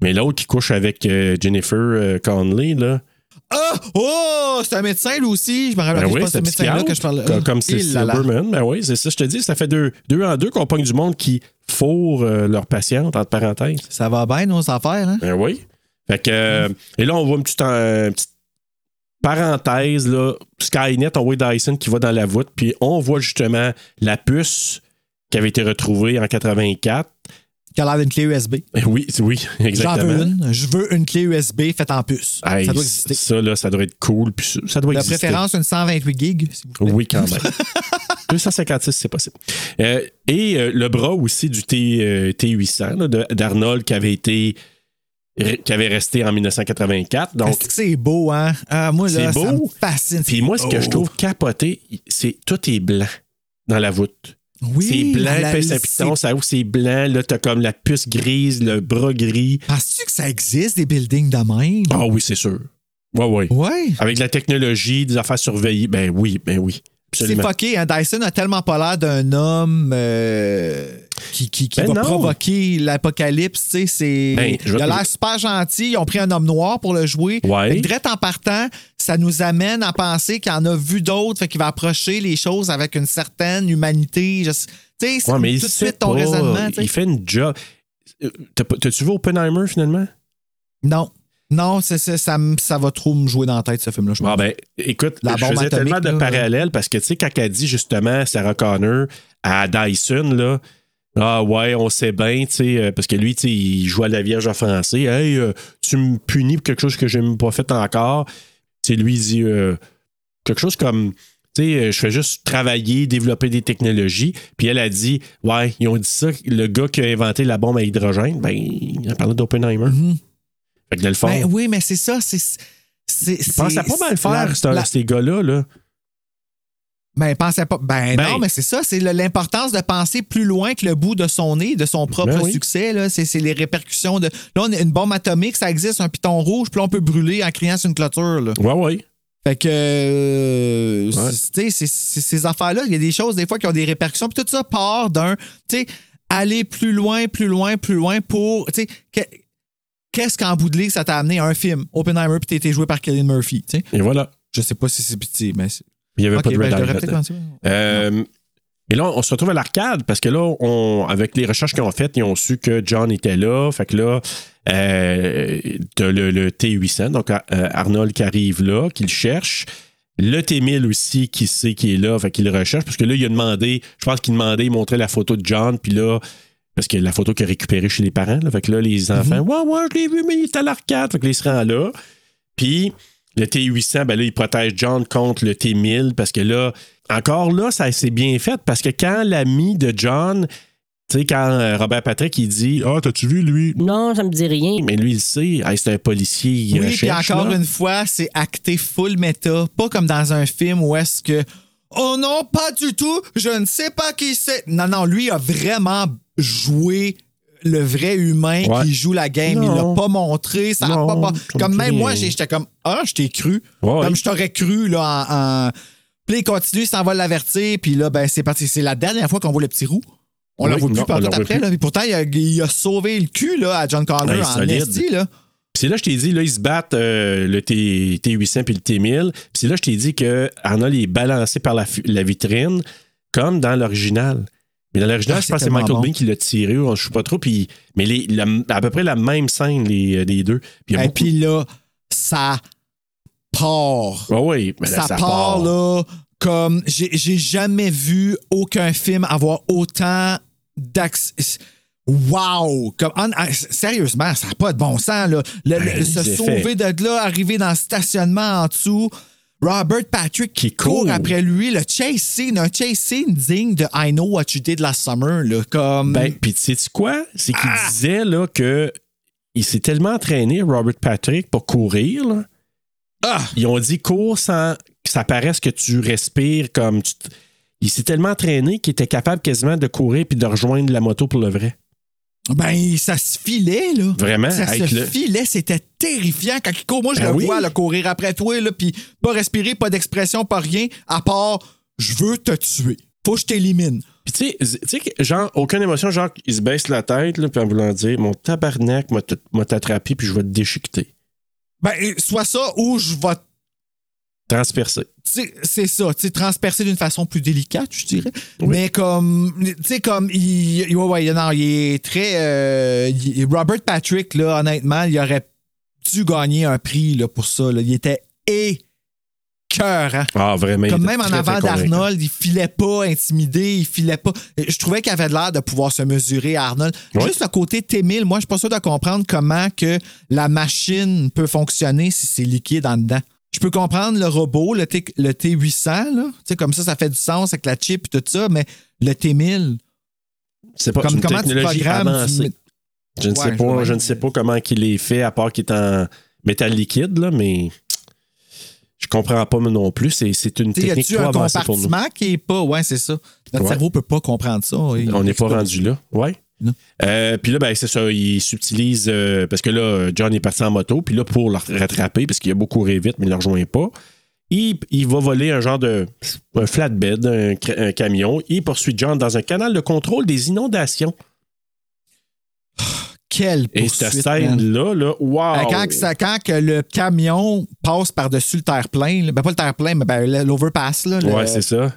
Mais l'autre qui couche avec euh, Jennifer euh, Conley, là. Ah! Oh! C'est un médecin, lui aussi. Je me rappelle Ben oui, pas, ce médecin-là que je parle. Comme, comme c'est. Silverman. Ben oui, c'est ça, je te dis. Ça fait deux, deux en deux qu'on pogne du monde qui fourre euh, leurs patientes, entre parenthèses. Ça va bien, nos affaires, hein? Ben oui. Fait que, euh, et là, on voit une petite, une petite parenthèse, là. Skynet, on voit Dyson qui va dans la voûte, puis on voit justement la puce qui avait été retrouvée en 84. Qui a l'air d'une clé USB. Ben Oui, oui, J'en exactement. veux une. Je veux une clé USB faite en puce. Hey, ça doit exister. ça, là, ça doit être cool. Puis ça- doit De exister. préférence, une 128 gigs. Oui, quand même. 256, c'est possible. Euh, et euh, le bras aussi du T, euh, T800 là, de- d'Arnold qui avait été qui avait resté en 1984. Donc, Est-ce que c'est beau, hein? Ah, moi, là, C'est ça beau. me fascine. puis moi, ce que Oh. je trouve capoté, c'est tout est blanc dans la voûte. Oui, c'est blanc, la- pince à c'est- piton, ça ouvre, c'est blanc. Là, t'as comme la puce grise, le bras gris. Penses-tu que ça existe, des buildings de même? Ah oui, c'est sûr. Oui, oui. Ouais. Avec la technologie, des affaires surveillées, ben oui, ben oui. C'est fucké, hein? Dyson a tellement pas l'air d'un homme euh, qui, qui, qui Ben va non. provoquer l'apocalypse, c'est- Ben, je- Il a l'air super gentil. Ils ont pris un homme noir pour le jouer. Ouais. Fait en partant, ça nous amène à penser qu'il en a vu d'autres, fait qu'il va approcher les choses avec une certaine humanité. Je- Tu sais, Ouais, tout de suite ton pas. raisonnement. Il fait une job. Euh, T'as-tu vu Oppenheimer finalement? Non. Non, c'est- c'est- ça, ça va trop me jouer dans la tête, ce film-là, je pense. Ah ben, écoute, La je faisais tellement de là. parallèles parce que, tu sais, quand elle dit justement Sarah Connor à Dyson, là, ah ouais, on sait bien, tu sais, euh, parce que lui, tu sais, il joue à la Vierge en français. Hey, euh, tu me punis pour quelque chose que j'ai même pas fait encore. Tu sais, lui, il dit euh, quelque chose comme. Tu sais, je fais juste travailler, développer des technologies. Puis elle a dit, ouais, ils ont dit ça, le gars qui a inventé la bombe à hydrogène, ben, il a parlé d'Oppenheimer. Fait que de le faire. Ben oui, mais c'est ça. C'est. c'est- pas mal faire, la- la- ces gars-là, là. Ben, pensez pas. Ben, Ben. non, mais c'est ça. C'est l'importance de penser plus loin que le bout de son nez, de son propre Ben oui. succès. Là. C'est, c'est les répercussions de. Là, on a une bombe atomique, ça existe, un piton rouge, puis là, on peut brûler en criant sur une clôture. Là. Ouais, ouais. Fait que. euh, Ouais. tu sais, ces affaires-là, il y a des choses, des fois, qui ont des répercussions, puis tout ça part d'un. Tu sais, aller plus loin, plus loin, plus loin pour. Tu sais, qu'est-ce qu'en bout de ligne, ça t'a amené à un film? Oppenheimer, puis t'as été joué par Killian Murphy. Tu sais, Et voilà. je sais pas si c'est petit, mais. Il n'y avait pas de ben, Red. Euh, et là, on se retrouve à l'arcade parce que là, on, avec les recherches qu'ils ont faites, ils ont su que John était là. Fait que là, euh, t'as le, le T800, donc euh, Arnold qui arrive là, qui le cherche. Le T1000 aussi qui sait qu'il est là, fait qu'il le recherche. Parce que là, il a demandé, je pense qu'il demandait, il montrait la photo de John, puis là, parce que la photo qu'il a récupérée chez les parents, là, fait que là, les enfants, ouais, ouais, je l'ai vu, mais il est à l'arcade. Fait que là, il se rend là. Puis le T800, ben là, il protège John contre le T1000 parce que là, encore là, ça s'est bien fait parce que quand l'ami de John, tu sais, quand euh, Robert Patrick, il dit Ah, t'as-tu vu lui Non, ça me dit rien. Mais lui, il sait, Hey, c'est un policier, il Oui, puis encore là. une fois, c'est acté full méta, pas comme dans un film où est-ce que Oh non, pas du tout, je ne sais pas qui c'est. Non, non, lui a vraiment joué le vrai humain Ouais. qui joue la game. Il Non. l'a pas montré. Ça a Non, pas, pas- ça me Comme même moi, j'étais comme Ah, je t'ai cru. Ouais. Comme je t'aurais cru là en. en... Puis il continue, il s'en va l'avertir, puis là, ben, c'est parti. C'est la dernière fois qu'on voit le petit roux. On Oui, la voit plus non, par tout après. plus. Là. Puis pourtant, il a, il a sauvé le cul là, à John Connor Ouais, en esti, là. Puis c'est là que je t'ai dit, là, ils se battent euh, le T, T800 puis le T1000. Puis c'est là que je t'ai dit que Arnold est balancé par la vitrine, comme dans l'original. Mais dans l'original, Ah, je pense que c'est Michael Bean qui l'a tiré, je sais pas trop. Puis, mais les, la- à peu près la même scène, les, les deux. Puis Et beaucoup- puis là, ça part. Ah oui, mais là, ça, part, là comme j'ai jamais vu aucun film avoir autant d'accès. Wow! Comme, en- en- sérieusement, ça n'a pas de bon sens. Là. Le- le- Ben, se sauver de là, arriver dans le stationnement en dessous. Robert Patrick qui court après lui, le chase scene, un chase scene digne de I Know What You Did Last Summer. Là, comme... Ben, puis tu sais quoi? C'est qu'il disait là que il s'est tellement entraîné, Robert Patrick, pour courir. là. Ah! Ils ont dit cours sans que ça paraisse que tu respires comme. tu t- Il s'est tellement entraîné qu'il était capable quasiment de courir puis de rejoindre la moto pour le vrai. Ben, ça se filait, là. Vraiment, Ça se le- filait, c'était terrifiant quand il court. Moi, je Ben le oui. vois, là, courir après toi, là, puis pas respirer, pas d'expression, pas rien, à part « je veux te tuer ». Faut que je t'élimine. Puis tu sais, tu sais, que, genre, aucune émotion, genre, il se baisse la tête, là, puis en voulant dire Mon tabarnak m'a t'attrapé, puis je vais te déchiqueter. Ben, soit ça ou je vais Sais, c'est ça, tu transpercer d'une façon plus délicate, je dirais. Mais comme, tu sais, comme, il, il- ouais, ouais, non, il est très. euh, il- Robert Patrick, là, honnêtement, il aurait dû gagner un prix là, pour ça. là? Il était écœurant. Ah, vraiment. Comme même en très, avant d'Arnold, il filait pas intimidé, il filait pas. Je trouvais qu'il avait l'air de pouvoir se mesurer à Arnold. Juste le côté T1000, moi, je suis pas sûr de comprendre comment que la machine peut fonctionner si c'est liquide en dedans. Je peux comprendre le robot, le, T, le T800, là. Tu sais, comme ça, ça fait du sens avec la chip et tout ça, mais le T1000, C'est pas comme une comment tu technologie programmes. avancée. tu- Je ne Ouais, sais pas, je ne sais pas comment qu'il est fait, à part qu'il est en métal liquide, là, mais je comprends pas non plus. C'est, une Tu y technique trop un avancée pour nous. compartiment qui est pas? Ouais, c'est ça. Notre Ouais. cerveau peut pas comprendre ça. Il- On n'est pas rendu là. Ouais. Euh, puis là, ben, c'est ça, il subtilise euh, parce que là, John est parti en moto, puis là, pour le rattraper, parce qu'il a beaucoup couru vite, mais il ne le rejoint pas, il, il va voler un genre de un flatbed, un, camion. Il poursuit John dans un canal de contrôle des inondations. Quelle Et cette scène-là, là, wow! Euh, Quand, que ça- quand que le camion passe par-dessus le terre-plein, ben pas le terre-plein, mais ben, l'overpass, là, le- Ouais, c'est ça.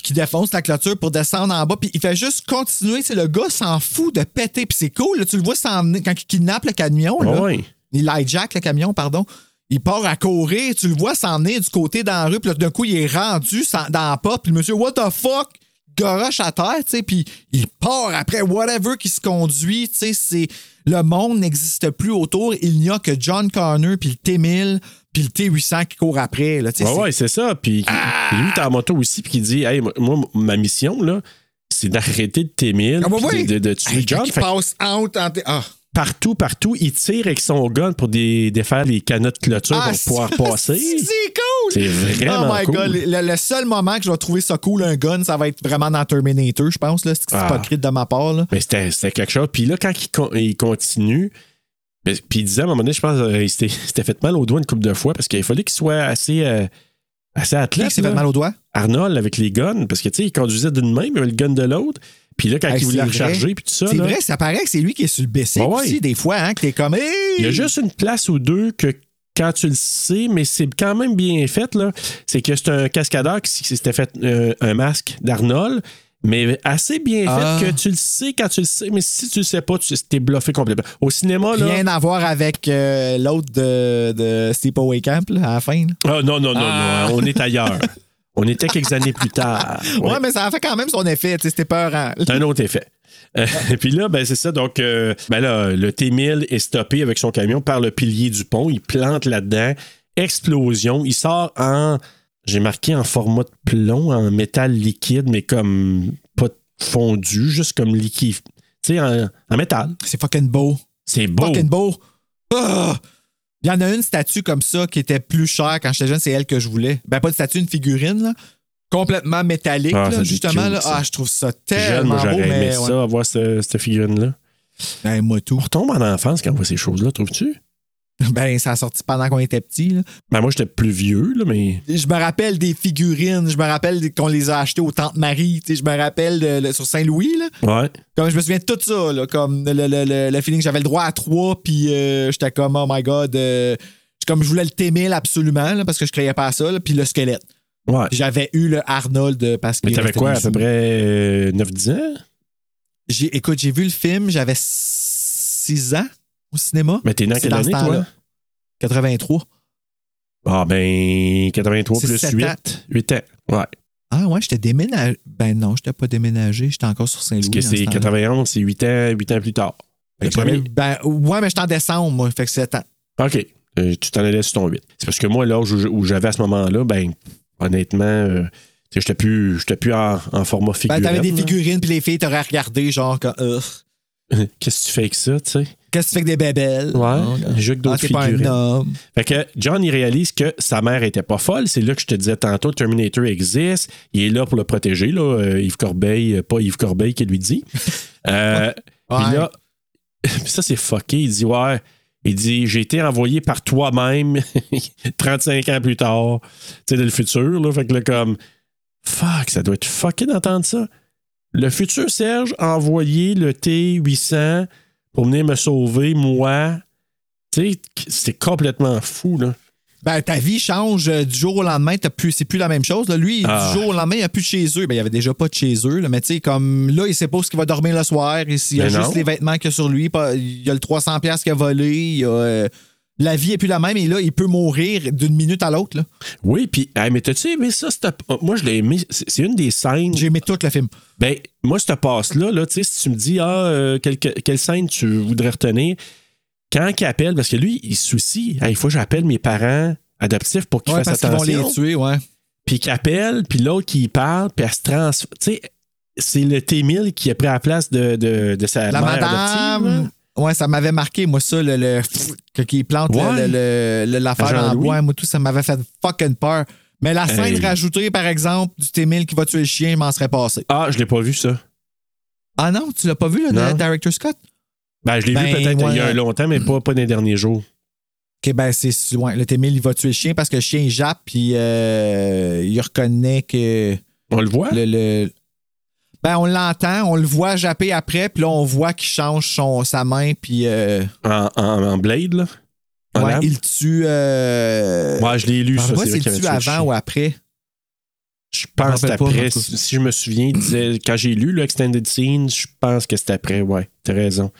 Puis qui défonce la clôture pour descendre en bas, puis il fait juste continuer. C'est le gars s'en fout de péter, puis c'est cool. là, tu le vois quand il kidnappe le camion, là, Ouais. il hijack le camion, pardon. Il part à courir, tu le vois s'en du côté dans la rue, puis d'un coup, il est rendu dans la porte, puis le monsieur, what the fuck? Garoche à terre, tu sais, puis il part après whatever qui se conduit, tu sais, c'est. Le monde n'existe plus autour, il n'y a que John Connor, puis le T1000, puis le T800 qui court après, là. Ouais, c'est- ouais, c'est ça. Puis puis lui, il est en moto aussi, puis qui dit Hey, moi, ma mission, là, c'est d'arrêter de t'émile, Ah, bah oui. de, de- de tuer Hey, John. qui Fait que passe out en t- Ah. partout, partout, il tire avec son gun pour dé- défaire les canottes de clôture Ah, pour pouvoir passer. C'est cool! C'est vraiment Oh my cool. god, le, le seul moment que je vais trouver ça cool, un gun, ça va être vraiment dans Terminator, je pense. là. C'est Ah. pas écrit de ma part. Là. Mais c'était c'était quelque chose. Puis là, quand il, con- il continue, puis il disait à un moment donné, je pense qu'il s'était il s'était fait mal au doigt une couple de fois parce qu'il fallait qu'il soit assez, euh, assez athlète. s'est fait mal au doigt? Arnold avec les guns, parce que tu sais, il conduisait d'une main, mais il avait le gun de l'autre. Puis là, quand Hey, il voulait c'est recharger, puis tout ça. C'est vrai, ça paraît que c'est lui qui est sur le BC Ouais, ouais. aussi, des fois, hein, que t'es comme. Hey! Il y a juste une place ou deux que quand tu le sais, mais c'est quand même bien fait, là. C'est que c'est un cascadeur qui, qui s'était fait euh, un masque d'Arnold, mais assez bien Ah. fait que tu le sais quand tu le sais, mais si tu le sais pas, tu t'es bluffé complètement. Au cinéma, là. Rien à voir avec euh, l'autre de, de Sleepaway Camp, là, à la fin. là. Ah, non, non, non, Ah. non, on est ailleurs. on était quelques années plus tard. Ouais. Ouais. mais ça a fait quand même son effet, c'était peurant. C'est un autre effet. Euh, Et puis là, ben, c'est ça. Donc, euh, ben là, le T-1000 est stoppé avec son camion par le pilier du pont. Il plante là-dedans. Explosion. Il sort en. J'ai marqué en format de plomb, en métal liquide, mais comme pas fondu, juste comme liquide. Tu sais, en, en métal. C'est fucking beau. C'est beau. Fucking beau. Ah! Il y en a une statue comme ça qui était plus chère quand j'étais jeune, c'est elle que je voulais. Ben, pas une statue, une figurine, là. Complètement métallique, Ah, là, justement. cute, là. Ah, je trouve ça Jeune, tellement moi, beau, j'aurais aimé mais. ouais. ça, avoir ce- cette figurine-là. Ben, moi tout. On retombe en enfance quand on voit ces choses-là, trouves-tu? Ben, ça a sorti pendant qu'on était petits. là. Ben, moi, j'étais plus vieux, là, mais. Je me rappelle des figurines, je me rappelle qu'on les a achetées aux Tantes Marie, tu sais, je me rappelle de- sur Saint-Louis, là. Ouais. Comme je me souviens de tout ça, là, comme le, le, le, le feeling, j'avais le droit à trois, puis euh, j'étais comme, oh my god, euh, comme je voulais le T-1000 absolument, là, parce que je croyais pas à ça, puis le squelette. Ouais. J'avais eu le Arnold euh, parce que. Mais t'avais quoi, à peu près euh, 9-10 ans? J'ai, écoute, j'ai vu le film, j'avais 6 ans au cinéma. Mais t'es né en quelle année, toi? temps-là. 83. Ah, ben, 83 C'est plus sept 8. ans. 8 ans. Ouais. Ah ouais, j'étais déménagé. Ben non, j'étais pas déménagé, j'étais encore sur Saint-Louis. Parce que ce c'est temps-là. 91, c'est 8 ans, 8 ans plus tard. Le premier? Ben, ouais, mais j'étais en décembre, moi, fait que 7 ans. OK. Euh, tu t'en allais sur ton 8. C'est parce que moi, l'âge où, j'avais à ce moment-là, ben, honnêtement, euh, j'étais plus, en, en format Ben, figurine. t'avais des figurines, puis les filles t'auraient regardé, genre, comme, euh, Qu'est-ce que tu fais avec ça, tu sais? Qu'est-ce que tu fais avec des bébelles? Ouais, il joue avec d'autres ah, t'es pas un figurines. homme. Fait que John, il réalise que sa mère était pas folle. C'est là que je te disais tantôt, Terminator existe. Il est là pour le protéger, là. Euh, Yves Corbeil, euh, pas Yves Corbeil qui lui dit. Euh, Puis là, ça, c'est fucké. Il dit, ouais. Il dit, j'ai été envoyé par toi-même 35 ans plus tard. Tu sais, dans le futur, là. Fait que là, comme, fuck, ça doit être fucké d'entendre ça. Le futur Serge a envoyé le T800 pour venir me sauver, moi. Tu sais, c'est complètement fou, là. Ben, ta vie change euh, du jour au lendemain. T'as plus, c'est plus la même chose. Là. Lui, Ah. du jour au lendemain, il n'y a plus de chez eux. Ben, il n'y avait déjà pas de chez eux. là. Mais tu sais, comme là, il sait pas où qu'il va dormir le soir. Il il y a Mais juste non. les vêtements qu'il y a sur lui. Il y a le 300$ piastres qu'il a volé. il y a, euh, la vie est plus la même. Et là, il peut mourir d'une minute à l'autre. Oui, puis, hey, mais t'as-tu aimé ça? Moi, je l'ai aimé. C'est une des scènes. J'ai aimé tout le film. Ben, moi, cette passe-là, là, tu sais, si tu me dis, ah, euh, quelle, quelle scène tu voudrais retenir, quand il appelle, parce que lui, il se soucie, Hey, il faut que j'appelle mes parents adoptifs pour qu'ils Ouais, fassent parce qu'ils vont attention. les tuer, ouais. Puis qu'il appelle, puis l'autre qui parle, puis elle se transforme. Tu sais, c'est le T-1000 qui a pris la place de, de, de sa La mère adoptive. Ouais, ça m'avait marqué, moi, ça, le, le plante le- Ouais. le- le- le- l'affaire À en bois. Moi, tout, ça m'avait fait fucking peur. Mais la scène Hey. rajoutée, par exemple, du T-1000 qui va tuer le chien, je m'en serais passé. Ah, je l'ai pas vu, ça. Ah non, tu l'as pas vu, le director Scott? Ben, je l'ai Ben, vu peut-être il y a longtemps, mais pas, pas dans les derniers jours. OK, ben c'est ouais, le T-1000, il va tuer le chien parce que le chien il jappe, puis euh, il reconnaît que On le voit? le, le- Ben, on l'entend, on le voit japper après, puis là, on voit qu'il change son, sa main, puis euh, En, en- en Blade, là? En ouais, il tue. Euh... Ouais, je l'ai lu, ça. c'est tue avant ou après. Je pense que après. Si, si je me souviens, disait, quand j'ai lu le Extended Scene, je pense que c'est après. Ouais, t'as raison.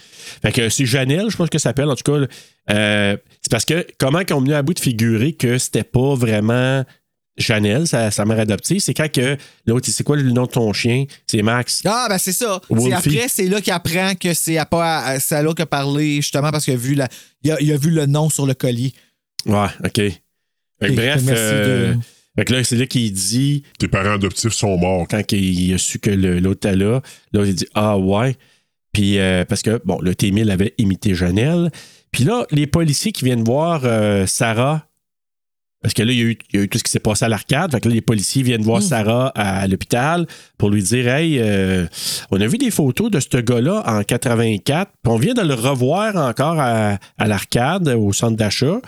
Fait que c'est Janelle, je pense que ça s'appelle. En tout cas, euh, c'est parce que comment qu'on venu à bout de figurer que c'était pas vraiment Janelle, sa, sa mère adoptive, c'est quand que l'autre, c'est quoi le nom de ton chien? C'est Max. Ah, ben c'est ça. C'est après, c'est là qu'il apprend que c'est à pas à- c'est à là qu'il a parlé, justement, parce qu'il a vu, la, il a, il a vu le nom sur le collier. Ouais, OK. Fait que Ok, bref, merci euh, de- fait que là, c'est là qu'il dit, Tes parents adoptifs sont morts. quand il a su que l'autre était là, là, il dit Ah ouais. Puis euh, parce que bon, le T1000 avait imité Janelle. Puis là, les policiers qui viennent voir euh, Sarah, parce que là, il y, a eu, il y a eu tout ce qui s'est passé à l'arcade. Fait que là, les policiers viennent voir Sarah à, l'hôpital pour lui dire Hey, euh, on a vu des photos de ce gars-là en 84, puis on vient de le revoir encore à, à l'arcade, au centre d'achat.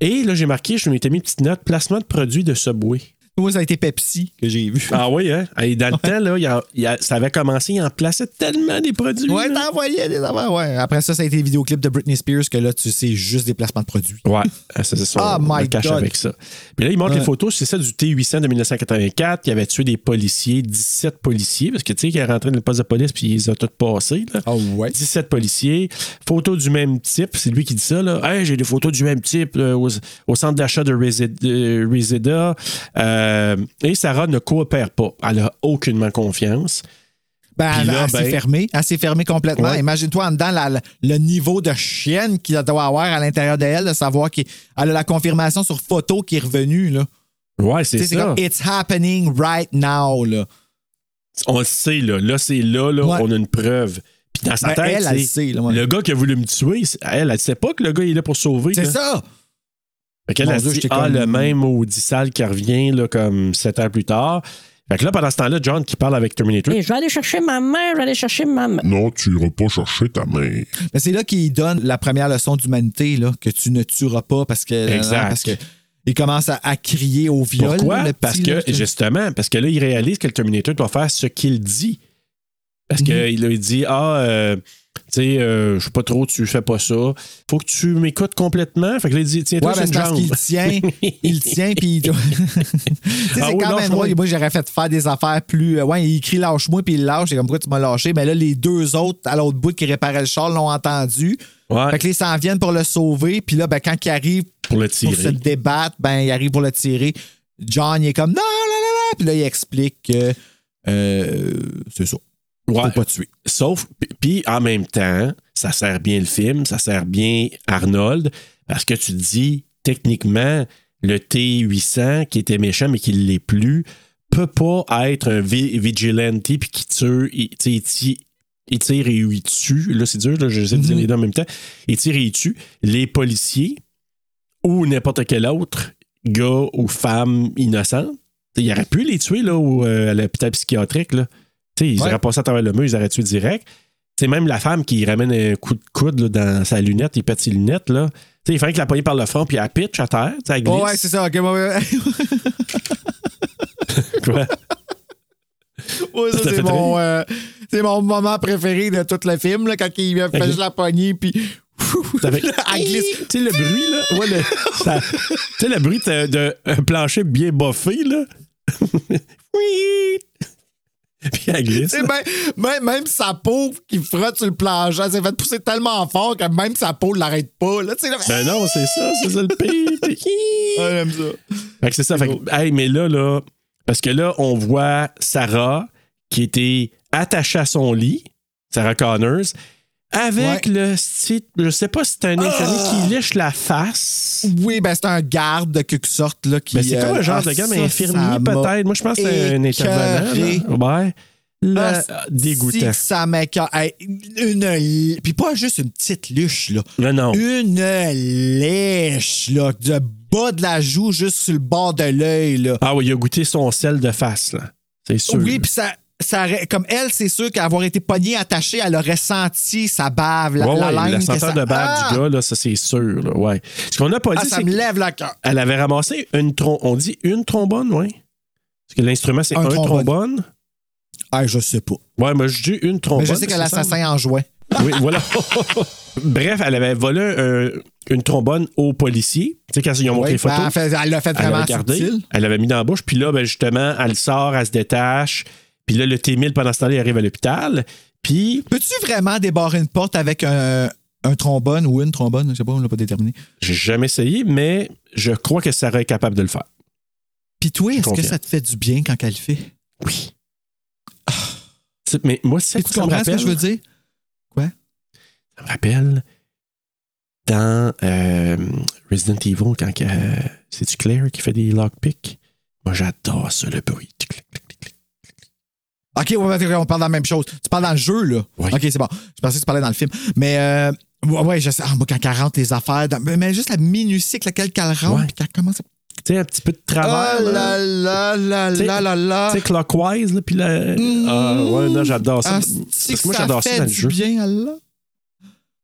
Et là, j'ai marqué, je m'étais mis une petite note placement de produits de Subway. Moi, ça a été Pepsi que j'ai vu. Ah oui, hein? Et dans le temps, là, il a- il a- ça avait commencé, il en plaçait tellement des produits. Ouais, t'envoyais des affaires, ouais. Après ça, ça a été les vidéoclips de Britney Spears que là, tu sais juste des placements de produits. Ouais, ça, c'est son Oh my cache God. avec ça. Puis là, il montre Ouais. les photos, c'est ça du T800 de 1984, qui avait tué des policiers, 17 policiers, parce que tu sais, qu'il est rentré dans le poste de police, puis il les a tous passés. Là. Ah ouais. 17 policiers, photos du même type, c'est lui qui dit ça, là. Hey, j'ai des photos du même type euh, au, au centre d'achat de Reseda. de Reseda. Euh, et Sarah ne coopère pas. Elle a aucunement confiance. Ben, elle, là, elle s'est ben- fermée. Elle s'est fermée complètement. Ouais. Imagine-toi en dedans la- le niveau de chienne qu'il doit avoir à l'intérieur d'elle, de savoir qu'elle a la confirmation sur photo qui est revenue. Là. Ouais, c'est ça. comme It's happening right now. Là. On le sait, là. Là, c'est là, là, Ouais. on a une preuve. Puis dans sa Ben, tête, elle, elle c'est sait, là, ouais. le gars qui a voulu me tuer, elle, elle sait pas que le gars, il est là pour sauver. C'est ça. Fait a dit, j'étais ah, comme- le même maudit sale qui revient, là, comme sept ans plus tard. Fait que là, pendant ce temps-là, John qui parle avec Terminator. je vais aller chercher ma mère, je vais aller chercher ma mère. Non, tu iras pas chercher ta mère. Mais c'est là qu'il donne la première leçon d'humanité, là, que tu ne tueras pas parce que. Exact. Parce que il commence à, à crier au viol. Pourquoi? le petit, Parce là, que, justement, parce que là, il réalise que le Terminator doit faire ce qu'il dit. Parce Mhm. qu'il a dit, ah, euh, tu sais, euh, je sais pas trop, tu fais pas ça. Faut que tu m'écoutes complètement. Fait que là, il dit, Ouais, ben, c'est parce jambe. qu'il tient, il tient, puis il- tu sais, Ah c'est oui, quand même drôle. Moi, j'aurais fait faire des affaires plus. euh, Ouais, il crie lâche-moi, puis il lâche. C'est comme pourquoi tu m'as lâché? Mais là, les deux autres à l'autre bout qui réparaient le char l'ont entendu. Ouais, Fait que là, ils s'en viennent pour le sauver. Puis là, ben, quand il arrive pour le pour tirer. se débattre, ben, il arrive pour le tirer. John, il est comme non, là, là, là. Puis là, il explique que euh, c'est ça. Ouais. Faut pas tuer. Sauf, puis en même temps, ça sert bien le film, ça sert bien Arnold, parce que tu dis, techniquement, le T800, qui était méchant, mais qui ne l'est plus, peut pas être un vi- vigilante puis qui tue, il, tire et il tue. Là, c'est dur, là, j'essaie de dire Mhm. les deux en même temps. Il tire et il tue les policiers ou n'importe quel autre gars ou femme innocent. Il aurait pu les tuer là, au, euh, à l'hôpital psychiatrique. Là. T'sais, ils Ouais. auraient passé à travers le mur, ils auraient tué direct. C'est même la femme qui ramène un coup de coude là, dans sa lunette, il pète ses lunettes. Là. T'sais, il fallait que la poignée par le front, puis elle pitch à terre. Elle glisse. Oh, ouais, c'est ça. OK, ouais. Quoi? Ouais, ça, Ça c'est fait mon, euh, c'est mon moment préféré de tout le film, là, quand il fait juste la poignée, puis. Ça fait- Elle glisse. Tu sais, le bruit, là. Ouais, le, ça- tu sais, le bruit de- de un plancher bien boffé, là. oui! Puis elle glisse. Même, sa peau qui frotte sur le plancher, elle s'est fait pousser tellement fort que même sa peau ne l'arrête pas. Là. Ben non, c'est ça, c'est ça le pire. Ah, j'aime ça. Fait que c'est ça. Fait que, hey, mais là, là, parce que là, on voit Sarah qui était attachée à son lit, Sarah Connors, avec Ouais. le style, je sais pas si c'est un infirmier qui lèche la face. Oui, ben c'est un garde de quelque sorte là, qui. Ben, c'est comme euh, un genre ah, de gars, mais infirmier peut-être. Moi, je pense que c'est un intervenant. Ouais. Là, Ah, dégoûtant. si ça. Hey, une Puis pas juste une petite luche, là. Non, non. Une lèche, là. De bas de la joue juste sur le bord de l'œil, là. Ah oui, il a goûté son sel de face, là. C'est sûr. Oui, puis ça. Ça comme elle, c'est sûr qu'avoir été poignée, attachée, elle aurait senti sa bave, la, Ouais, la ouais, laine la senteur ça- de bave Ah! du gars, là, ça c'est sûr. Là, ouais. Ce qu'on n'a pas Ah, dit, ça me lève cœur. qu'elle avait ramassé une trombone. On dit une trombone, oui. Parce que l'instrument, c'est Un un, trombone. trombone. Ah, je sais pas. Ouais, moi, je dis une trombone. Mais je sais que l'assassin en jouait. Oui, voilà. Bref, elle avait volé un- une trombone aux policiers. Tu sais, quand ils ont montré Oui, les photos. ben, elle fait- elle l'a fait Elle vraiment subtil. elle l'avait mis dans la bouche, puis là, ben, justement, elle sort, elle se détache, puis là, le T-1000, pendant ce temps-là, il arrive à l'hôpital, puis Peux-tu vraiment débarrer une porte avec un, un trombone ou une trombone? Je sais pas, on l'a pas déterminé. j'ai jamais essayé, mais je crois que Sarah est capable de le faire. Puis toi, est-ce que ça te fait du bien quand elle le fait? Oui. C'est- Mais moi, c'est Tu comprends ce que je veux dire? Ça me rappelle dans euh, Resident Evil, quand euh, c'est-tu Claire qui fait des lockpicks? Moi, j'adore ça, le bruit. Clic. OK, ouais, on parle dans la même chose. Tu parles dans le jeu, là. Oui. OK, c'est bon. Je pensais que tu parlais dans le film. Mais, euh, ouais, ouais, je sais. Ah, moi, quand elle rentre les affaires, dans- mais- juste la minutie avec laquelle qu'elle rentre, puis qu'elle commence à. Tu sais, un petit peu de travers. Oh là. là là là là là. Tu sais, clockwise, là, puis là. Ah, ouais, non, j'adore ça. Ah, Parce que moi, ça j'adore ça fait dans le jeu. bien, là.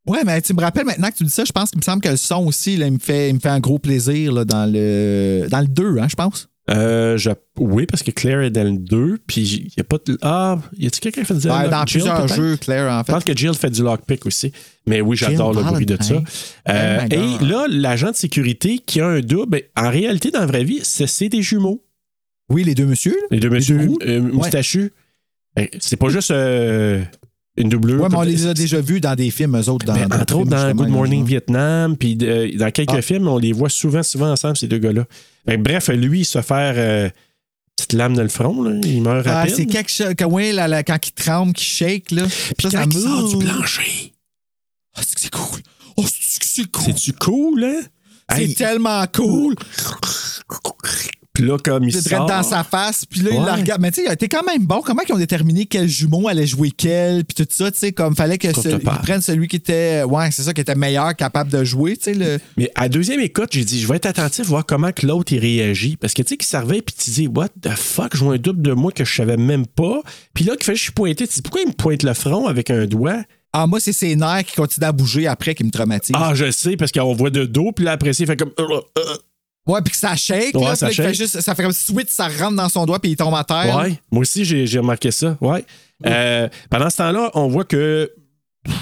Ouais, mais tu me rappelles maintenant que tu dis ça, je pense qu'il me semble que le son aussi, là, il, me fait, il me fait un gros plaisir là, dans le dans le 2, hein, je pense. Euh, je- Oui, parce que Claire est dans le 2, puis il n'y a pas de. Ah, y a-tu quelqu'un qui fait du Ouais, lock- dans Jill, plusieurs jeux, Claire, en Je fait. pense que Jill fait du lockpick aussi. Mais oui, j'adore le bruit de ça. Euh, Oh my et là, l'agent de sécurité qui a un double, ben, en réalité, dans la vraie vie, c'est des jumeaux. Oui, les deux messieurs. Les deux messieurs euh, moustachus. Ben, c'est pas juste euh, une doublure. Ouais, mais on les a déjà vus dans des films, eux autres. Dans, Ben, entre autres, dans Good Morning. Vietnam, puis dans quelques Ah. films, on les voit souvent, souvent ensemble, ces deux gars-là. Ben, bref, lui, il se fait faire euh, petite lame dans le front, là. il meurt Ah, rapide. c'est quelque chose. Quand, ouais, là, là, quand il tremble, qu'il shake, là. Puis ça, quand ça il sort du plancher, Ah, c'est que c'est cool. Oh, c'est que c'est cool. c'est-tu cool, hein? C'est Hey, tellement cool. Puis là, comme il sort... dans sa face, puis là, il la regarde. Mais tu sais, t'es quand même bon. Comment ils ont déterminé quel jumeau allait jouer quel, puis tout ça, tu sais, comme fallait que ce- ils prennent celui qui était, ouais, c'est ça, qui était meilleur, capable de jouer, tu sais, le. Mais à deuxième écoute, j'ai dit, je vais être attentif, voir comment que l'autre il réagit. Parce que tu sais, qu'il servait, puis tu dis, what the fuck, je vois un double de moi que je savais même pas. Puis là, qu'il fait, je suis pointé, tu dis, pourquoi il me pointe le front avec un doigt? Ah, moi, c'est ses nerfs qui continuent à bouger après qui me traumatisent. Ah, je sais, parce qu'on voit de dos, puis là, après, il fait comme. Ouais, puis que ça shake, Ouais, là, ça fait juste, ça fait comme switch, ça rentre dans son doigt, puis il tombe à terre. Ouais, moi aussi, j'ai j'ai remarqué ça. Ouais. Euh, pendant ce temps-là, on voit que.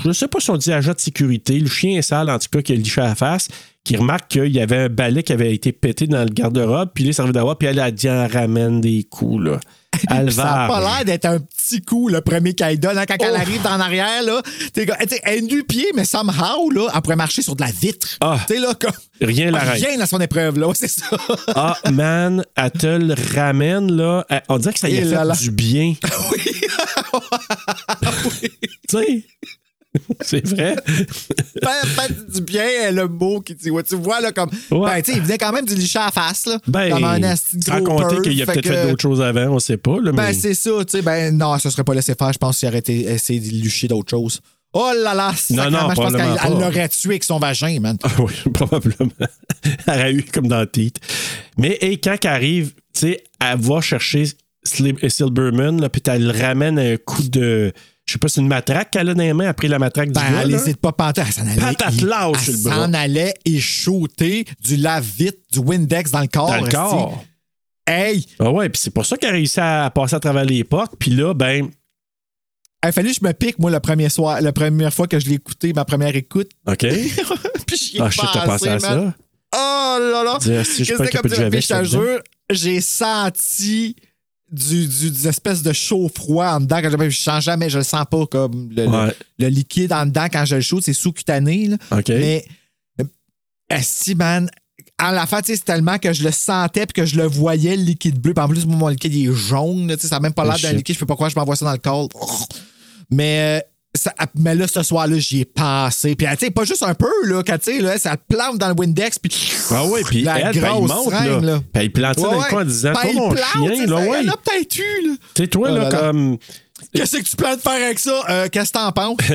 Je sais pas si on dit agent de sécurité, le chien est sale, en tout cas, qui a liché à la face, qui remarque qu'il y avait un balai qui avait été pété dans le garde-robe, puis là, il servait d'avoir, puis elle a dit, elle ramène des coups, là. Ça n'a pas l'air d'être un petit coup, le premier qu'elle donne. hein, quand elle Oh. arrive dans l'arrière, là, t'es comme- tu sais, elle est du pied, mais somehow, là, elle pourrait marcher sur de la vitre. Ah. Là, comme. Rien l'arrête. Rien à son épreuve, là, c'est ça. Ah, man, elle te le ramène, là. On dirait que ça y a fait là là. du bien. oui. Tu sais? C'est vrai? Fait du bien, le mot qui dit. Ouais, tu vois, là, comme. Ouais. Ben, tu sais, il venait quand même du licher à la face, là. Ben, comme un sans compter qu'il a fait peut-être que- fait d'autres choses avant, on sait pas. Là, Ben, mais... c'est ça, tu sais. Ben, non, ça serait pas laissé faire. Je pense qu'il aurait été, essayé de licher d'autres choses. Oh là là, Non, non, je pense qu'elle l'aurait tué avec son vagin, man. Ah oui, probablement. elle aurait eu comme dans Teeth. Mais hey, quand elle arrive, tu sais, elle va chercher Silberman, là, puis elle le ramène à un coup de. Je sais pas, c'est une matraque qu'elle a dans les mains après la matraque du Ben, gars. elle hésite pas. Elle s'en allait. Patate il- lâche elle sur le bras. s'en allait et shooter du lave-vite, du Windex dans le corps. Dans le corps. Hey! Ah ouais, puis c'est pour ça qu'elle a réussi à passer à travers les portes. Puis là, ben, Il a fallu que je me pique, moi, le premier soir, la première fois que je l'ai écouté, ma première écoute. OK. Puis j'y ai Ah, shit, t'as pensé à ça? Oh là là! Je Qu'est-ce que de comme je te ça jure, j'ai senti du, du, des espèces de chaud-froid en dedans. Quand je, je sens jamais, je le sens pas comme le, le- Ouais. le liquide en dedans quand je le shoot, c'est sous-cutané. là. OK. Mais, euh, esti, man, à la fin, c'est tellement que je le sentais puis que je le voyais, le liquide bleu. Puis en plus, mon liquide, il est jaune. là, tu sais, ça n'a même pas l'air Oh, d'un liquide. Je sais pas pourquoi je m'envoie ça dans le corps. Mais, euh, ça- mais là, ce soir-là, j'y ai pensé. Puis, tu sais, pas juste un peu, là, quand, tu sais, là, ça plante dans le Windex. Puis, Ah ouais, puis la elle, ben, il grosse monte, là. là. Puis elle plante ça dans le coin en disant, Ben, toi, il mon plante, chien, là, ouais. Elle a peut-être eu, là. Tu sais, toi, là, là là. comme. Qu'est-ce que tu plans de faire avec ça? Euh, Qu'est-ce que t'en penses?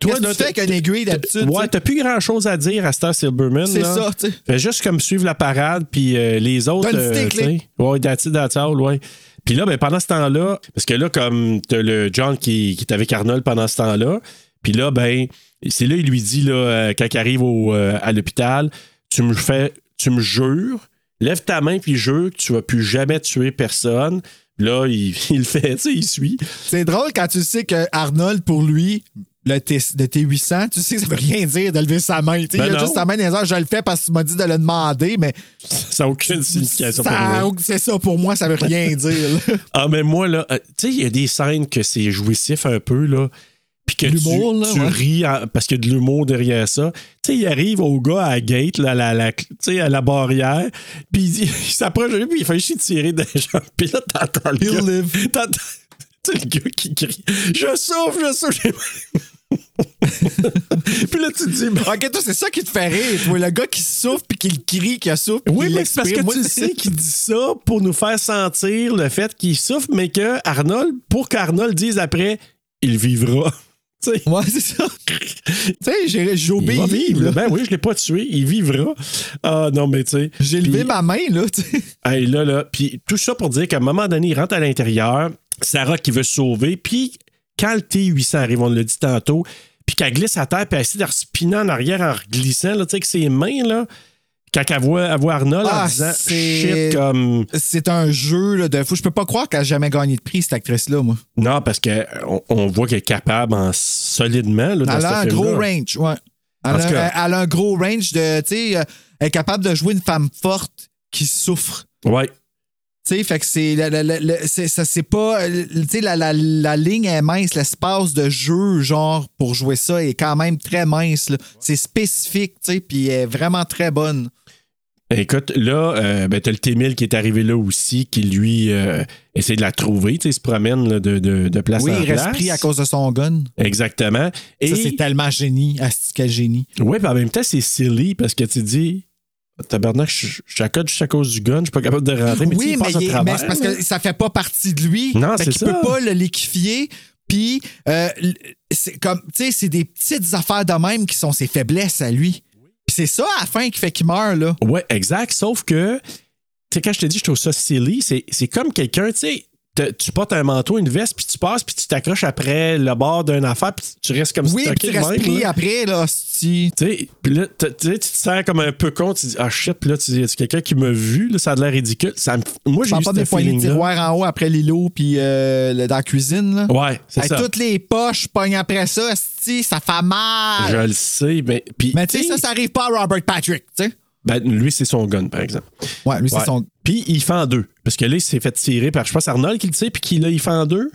Toi, là, tu fais avec une aiguille d'habitude? tu Ouais, t'as plus grand chose à dire à Star Silberman. C'est là. ça, tu sais. Fais juste comme suivre la parade, puis euh, les autres. Donne euh, sais. Ouais, that's it, that's all, ouais. Puis là, ben, pendant ce temps-là, parce que là, comme t'as le John qui, est avec Arnold pendant ce temps-là, puis là, ben, c'est là, il lui dit, là, euh, quand il arrive euh, à l'hôpital, tu me fais, tu me jures, lève ta main puis jure que tu vas plus jamais tuer personne. Là, il, il fait, tu sais, il suit. C'est drôle quand tu sais que Arnold, pour lui, le, T, le T800, tu sais que ça veut rien dire de lever sa main. Tu Ben il a non. juste sa main dans les airs, je le fais parce que tu m'as dit de le demander, mais Ça n'a aucune signification pour ça- moi. c'est ça pour moi, ça veut rien dire. là. Ah, mais moi, là, euh, tu sais, il y a des scènes que c'est jouissif un peu, là. Puis que tu, L'humour, là, tu ouais. ris en- parce qu'il y a de l'humour derrière ça. Tu sais, il arrive au gars à la gate, là, à la, tu à la barrière, puis il, s'approche de lui, puis il fait juste tirer des gens. Puis là, t'entends le gars. T'entends tu sais, le gars qui crie Je souffre, je souffre. puis là, tu te dis, ok, toi, c'est ça qui te fait rire. toi, le gars qui souffre puis qui le crie, qui a souffre. Oui, mais c'est parce que. Moi, tu sais qu'il dit ça pour nous faire sentir le fait qu'il souffre, mais que Arnold, pour qu'Arnold dise après, il vivra. Tu sais, Ouais, c'est ça. tu sais, j'ai- il va vivre. là. Ben oui, je l'ai pas tué, il vivra. Ah non, mais tu sais. J'ai levé ma main, là, tu sais. Hey, là, là. Puis tout ça pour dire qu'à un moment donné, il rentre à l'intérieur, Sarah qui veut sauver, puis quand le T800 arrive, on l'a dit tantôt, puis qu'elle glisse à terre, puis elle essaie de respiner en arrière en glissant, là, tu sais, avec ses mains, là. Quand elle voit, elle voit Arnold en Ah, disant c'est- shit comme. C'est un jeu là, de fou. Je peux pas croire qu'elle a jamais gagné de prix, cette actrice-là, moi. Non, parce qu'on on voit qu'elle est capable en solidement là, dans Elle a un gros range, ouais. Elle, En a, tout cas- elle a un gros range de, tu sais, euh, elle est capable de jouer une femme forte qui souffre. Ouais. Sais, fait que c'est, ça, c'est pas, euh, tu sais, la, la, la ligne est mince, l'espace de jeu, genre, pour jouer ça est quand même très mince. C'est spécifique, tu sais, puis elle est vraiment très bonne. Écoute, là, euh, ben, t'as le T-1000 qui est arrivé là aussi, qui lui euh, essaie de la trouver, tu sais, il se promène là, de, de, de place oui, en il reste place. pris à cause de son gun. Exactement. Et, Ça, c'est tellement génie. Génie. ouais, puis en même temps, c'est silly parce que tu dis, tabarnak, je suis à code juste à cause du gun, je suis pas capable de rentrer, mais oui, mais, il mais c'est parce que ça fait pas partie de lui. Non, c'est qu'il ça. peut pas le liquifier. Puis, euh, c'est comme, tu sais, c'est des petites affaires de même qui sont ses faiblesses à lui. Puis c'est ça, à la fin, qui fait qu'il meurt, là. Ouais, exact. Sauf que, tu sais, quand je te dis, je trouve ça silly, c'est c'est comme quelqu'un, tu sais, te- tu portes un manteau, une veste, puis tu passes, puis tu t'accroches après le bord d'une affaire, puis tu restes comme Oui, puis tu restes même, pris là. après, là, hostie. Tu là, tu te sens comme un peu con, tu dis, ah shit, puis là, tu dis, c'est quelqu'un qui m'a vu, là, ça a l'air ridicule? Ça Moi, Je j'ai eu pas des poignées de tiroir en haut après l'îlot, puis euh, dans la cuisine, là. Ouais, c'est ça. toutes les poches pognent après ça, hostie, ça fait mal. Je le sais, mais. Puis, Mais tu sais, ça, ça arrive pas à Robert Patrick, tu sais. Ben, lui, c'est son gun, par exemple. Ouais, lui, c'est son. Puis il fait en deux. Parce que là, il s'est fait tirer par, je pense, Arnold qui le sait, puis qui là, il fait en deux.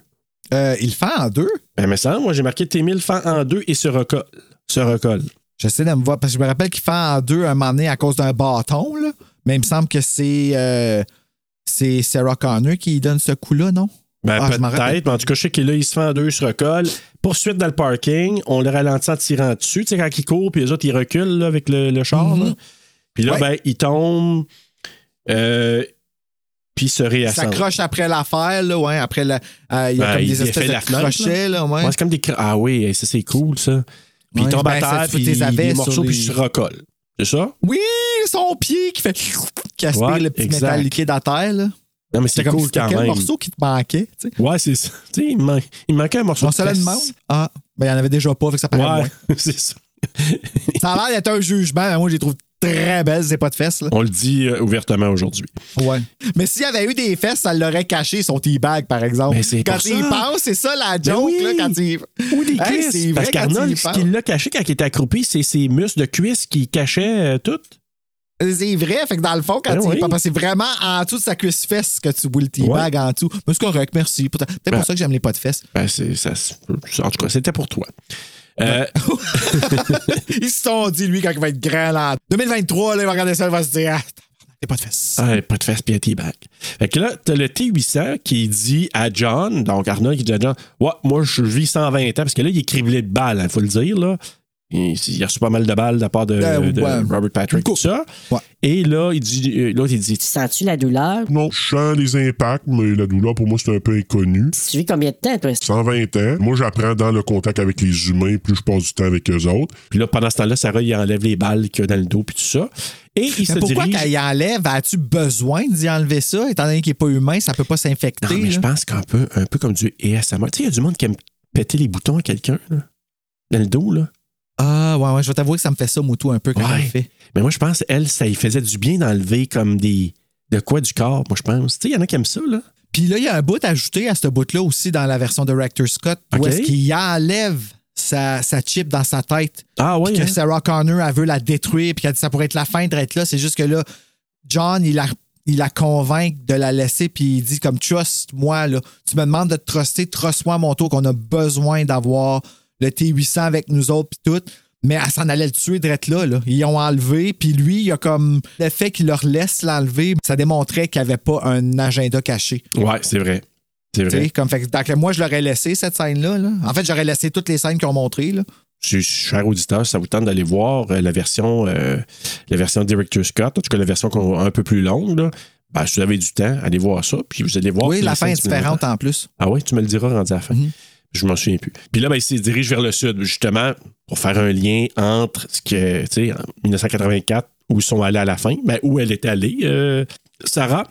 Euh, il le fait en deux? Ben, mais ça, moi, j'ai marqué T1000 fait en deux et se recolle. Se recolle. J'essaie de me voir, parce que je me rappelle qu'il fait en deux un moment donné à cause d'un bâton, là. Mais il me semble que c'est euh, c'est Sarah Connor qui donne ce coup-là, non? Ben, Ah, je m'en rappelle peut-être, mais en tout cas, je sais qu'il là, il se fait en deux, il se recolle. Poursuite dans le parking, on le ralentit en tirant dessus. Tu sais, quand il court, puis les autres, ils reculent là, avec le, le char. là. Puis là, Ouais. ben, il tombe, euh, puis il se Il réassemble. s'accroche après l'affaire, là, ouais. Après, la, euh, il y a Ben, comme des espèces de crochets, là, ouais. Ouais, c'est comme des. Ah oui, ça, c'est cool, ça. Puis il tombe ben, à terre, puis il des morceaux, puis les- il se recolle. C'est ça? Oui, son pied qui fait. qui aspire le petit exact. métal liquide à terre, là. Non, mais c'est C'est comme cool c'était quand quel même. morceau qui te manquait, tu sais? Ouais, c'est ça. Tu sais, il, man- il manquait un morceau On de se le fesse. demande. Ah, ben, il n'y en avait déjà pas, fait que ça paraît Ouais, c'est ça. Ça a l'air d'être un jugement, mais moi, je les trouve très belles, c'est pas de fesses, là. On le dit euh, ouvertement aujourd'hui. Ouais. Mais s'il y avait eu des fesses, ça l'aurait caché son teabag, par exemple. Mais c'est quand pour il ça. pense, c'est ça la Ben joke, oui. là, quand il. Ou des Hey, cuisses. c'est vrai parce qu'Arnold, ce qu'il l'a caché quand il était accroupi, c'est ses muscles de cuisse qui cachaient euh, tout. C'est vrai, fait que dans le fond, quand Ben il oui. que c'est vraiment en dessous de sa cuisse-fesse que tu vois le teabag en dessous. Mais c'est correct, merci. Peut-être peut-être Ben. pour ça que j'aime les pas de fesses. Ben, c'est, ça, en tout cas, c'était pour toi. Euh, Ils se sont dit, lui, quand il va être grand, là, en 2023, là, il va regarder ça, il va se dire, ah, t'es pas de fesses. ah, pas de fesses puis un teabag. Fait que là, t'as le T800 qui dit à John, donc Arnold qui dit à John, ouais, moi, je vis 120 ans, parce que là, il est criblé de balles, il faut le dire, là. Il, il a reçu pas mal de balles de la part de, Euh, de ouais. Robert Patrick, tout ça. Ouais. Et là, il dit, euh, l'autre, il dit, Sens-tu la douleur? Non, je sens les impacts, mais la douleur, pour moi, c'est un peu inconnu. Tu vis combien de temps, toi? 120 ans. Moi, j'apprends dans le contact avec les humains, plus je passe du temps avec eux autres. Puis là, pendant ce temps-là, Sarah, il enlève les balles qu'il y a dans le dos, puis tout ça. Et il se Mais pourquoi dirige. quand il enlève, as-tu besoin d'y enlever ça? Étant donné qu'il n'est pas humain, ça peut pas s'infecter. Non, mais je là? pense qu'un peu, un peu comme du ASMR. Tu sais, il y a du monde qui aime péter les boutons à quelqu'un, là, dans le dos, là. Ah, ouais, ouais, je vais t'avouer que ça me fait ça, Moutou, un peu quand Ouais. je le fais. Mais moi, je pense, elle, ça lui faisait du bien d'enlever comme des. De quoi du corps, moi, je pense. Tu sais, il y en a qui aiment ça, là. Puis là, il y a un bout ajouté à ce bout-là aussi dans la version de Rector Scott, où est-ce qu'il enlève sa, sa chip dans sa tête. Ah, ouais. Puis que hein? Sarah Connor, elle veut la détruire, puis qu'elle dit ça pourrait être la fin d'être là. C'est juste que là, John, il la, il la convainc de la laisser, puis il dit comme trust-moi, là. Tu me demandes de te truster, trust-moi mon tour, qu'on a besoin d'avoir le T800 avec nous autres, puis tout. Mais elle s'en allait le tuer direct là, là. Ils l'ont enlevé, puis lui, il a comme. Le fait qu'il leur laisse l'enlever, ça démontrait qu'il n'y avait pas un agenda caché. Ouais, c'est vrai. C'est vrai. Comme fait, donc, moi, je l'aurais laissé, cette scène-là. là. En fait, j'aurais laissé toutes les scènes qu'ils ont montrées. Là. Cher auditeur, ça vous tente d'aller voir euh, la version, euh, la version Director Scott, en tout cas la version un peu plus longue, là. Ben, si vous avez du temps, allez voir ça, puis vous allez voir. oui, la fin est différente en plus. Ah oui, tu me le diras rendu à la fin. Mhm. Je m'en souviens plus. Puis là, ben, il se dirige vers le sud, justement, pour faire un lien entre ce que, tu sais, en 1984, où ils sont allés à la fin, ben, où elle était allée, euh, Sarah.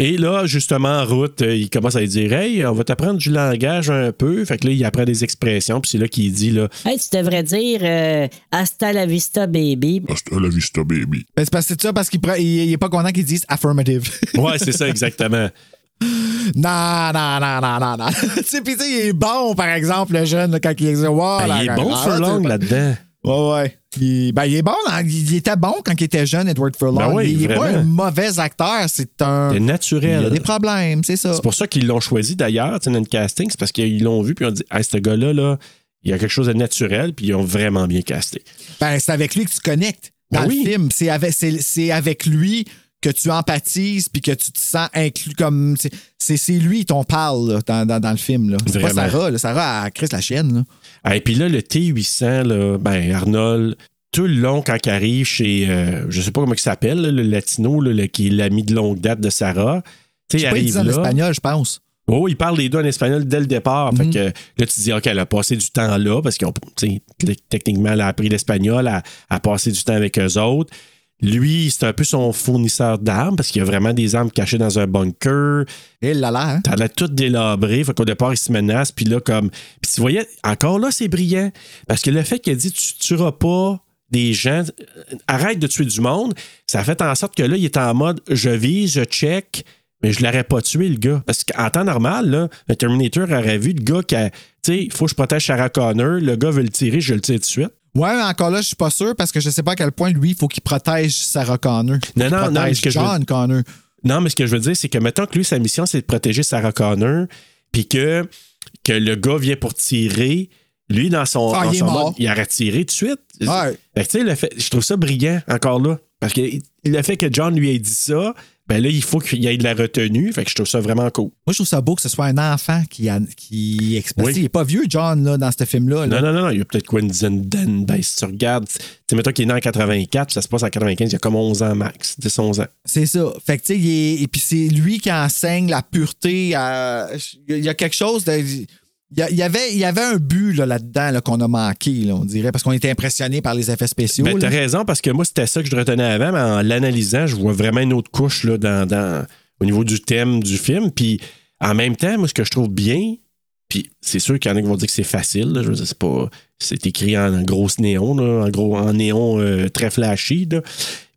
Et là, justement, en route, euh, il commence à lui dire Hey, on va t'apprendre du langage un peu. Fait que là, il apprend des expressions, puis c'est là qu'il dit là, Hey, tu devrais dire euh, Hasta la vista, baby. Hasta la vista, baby. Ben, c'est parce que c'est ça, parce qu'il pre- il- il est pas content qu'ils disent affirmative. Ouais, c'est ça, exactement. non, non, non, non, non, non. tu sais, puis tu sais, il est bon, par exemple, le jeune, là, quand il dit wow, Ben, la- il est bon, Furlong, sais, là-dedans. Ouais, ouais. Il, ben, il est bon, hein. il, il était bon quand il était jeune, Edward Furlong. Ben oui, il, il est pas un mauvais acteur, c'est un. C'est Il a naturel. des problèmes, c'est ça. C'est pour ça qu'ils l'ont choisi d'ailleurs, tu sais, dans le casting. C'est parce qu'ils l'ont vu, puis ils ont dit Hey, ce gars-là, là, il y a quelque chose de naturel, puis ils ont vraiment bien casté. Ben, c'est avec lui que tu connectes dans Ben oui. le film. C'est avec, c'est, c'est avec lui que tu empathises puis que tu te sens inclus comme. C'est, lui ton parle là, dans, dans, dans le film. C'est pas. Sarah. Là. Sarah, elle crisse la chienne. Là. Et puis là, le T800, là, ben, Arnold, tout le long, quand il arrive chez, euh, je sais pas comment il s'appelle, le latino, là, le- qui est l'ami de longue date de Sarah. Tu sais, sais pas, il arrive dit en espagnol, je pense. Oh, il parle les deux en espagnol dès le départ. Mhm. Fait que là, tu te dis, OK, elle a passé du temps là parce t- techniquement, elle a appris l'espagnol, elle a, a passé du temps avec eux autres. Lui, c'est un peu son fournisseur d'armes parce qu'il y a vraiment des armes cachées dans un bunker. Et là là, hein? T'as l'air tout délabré. Fait qu'au départ, il se menace. Puis là, comme. Puis tu voyais, encore là, c'est brillant. Parce que le fait qu'il a dit, tu tueras pas des gens, euh, arrête de tuer du monde, ça a fait en sorte que là, il est en mode, je vise, je check, mais je l'aurais pas tué, le gars. Parce qu'en temps normal, là, un Terminator aurait vu le gars qui a. Tu sais, il faut que je protège Sarah Connor. Le gars veut le tirer, je le tire tout de suite. Ouais, mais encore là, je suis pas sûr parce que je sais pas à quel point lui, il faut qu'il protège Sarah Connor. Faut Non, non, non, que veux- John Connor. Non, mais ce que je veux dire, c'est que mettons que lui, sa mission, c'est de protéger Sarah Connor, puis que, que le gars vient pour tirer. Lui, dans son, Ah, dans il son mode, il aurait tiré tout de suite. Ouais. Fait que, tu sais, le fait, je trouve ça brillant encore là. Parce que le fait que John lui ait dit ça, ben là, il faut qu'il y ait de la retenue. Fait que je trouve ça vraiment cool. Moi, je trouve ça beau que ce soit un enfant qui, a, qui exprime. Oui. Il n'est pas vieux, John, là, dans ce film-là. là. Non, non, non, non, il y a peut-être quoi une dizaine d'années. Ben, si tu regardes, tu sais, mettons qu'il est né en 84, puis ça se passe en 95, il y a comme 11 ans max, 10, 11 ans. C'est ça. Fait que, tu sais, et puis c'est lui qui enseigne la pureté. à- Il y a quelque chose de. Il y, avait, il y avait un but là, là-dedans là, qu'on a manqué, là, on dirait, parce qu'on était impressionné par les effets spéciaux. Ben, raison, parce que moi, c'était ça que je retenais avant, mais en l'analysant, je vois vraiment une autre couche là, dans, dans- au niveau du thème du film. Puis en même temps, moi, ce que je trouve bien, puis c'est sûr qu'il y en a qui vont dire que c'est facile, là, je veux dire, c'est pas. C'est écrit en, grosse néon, en gros, en néon euh, très flashy,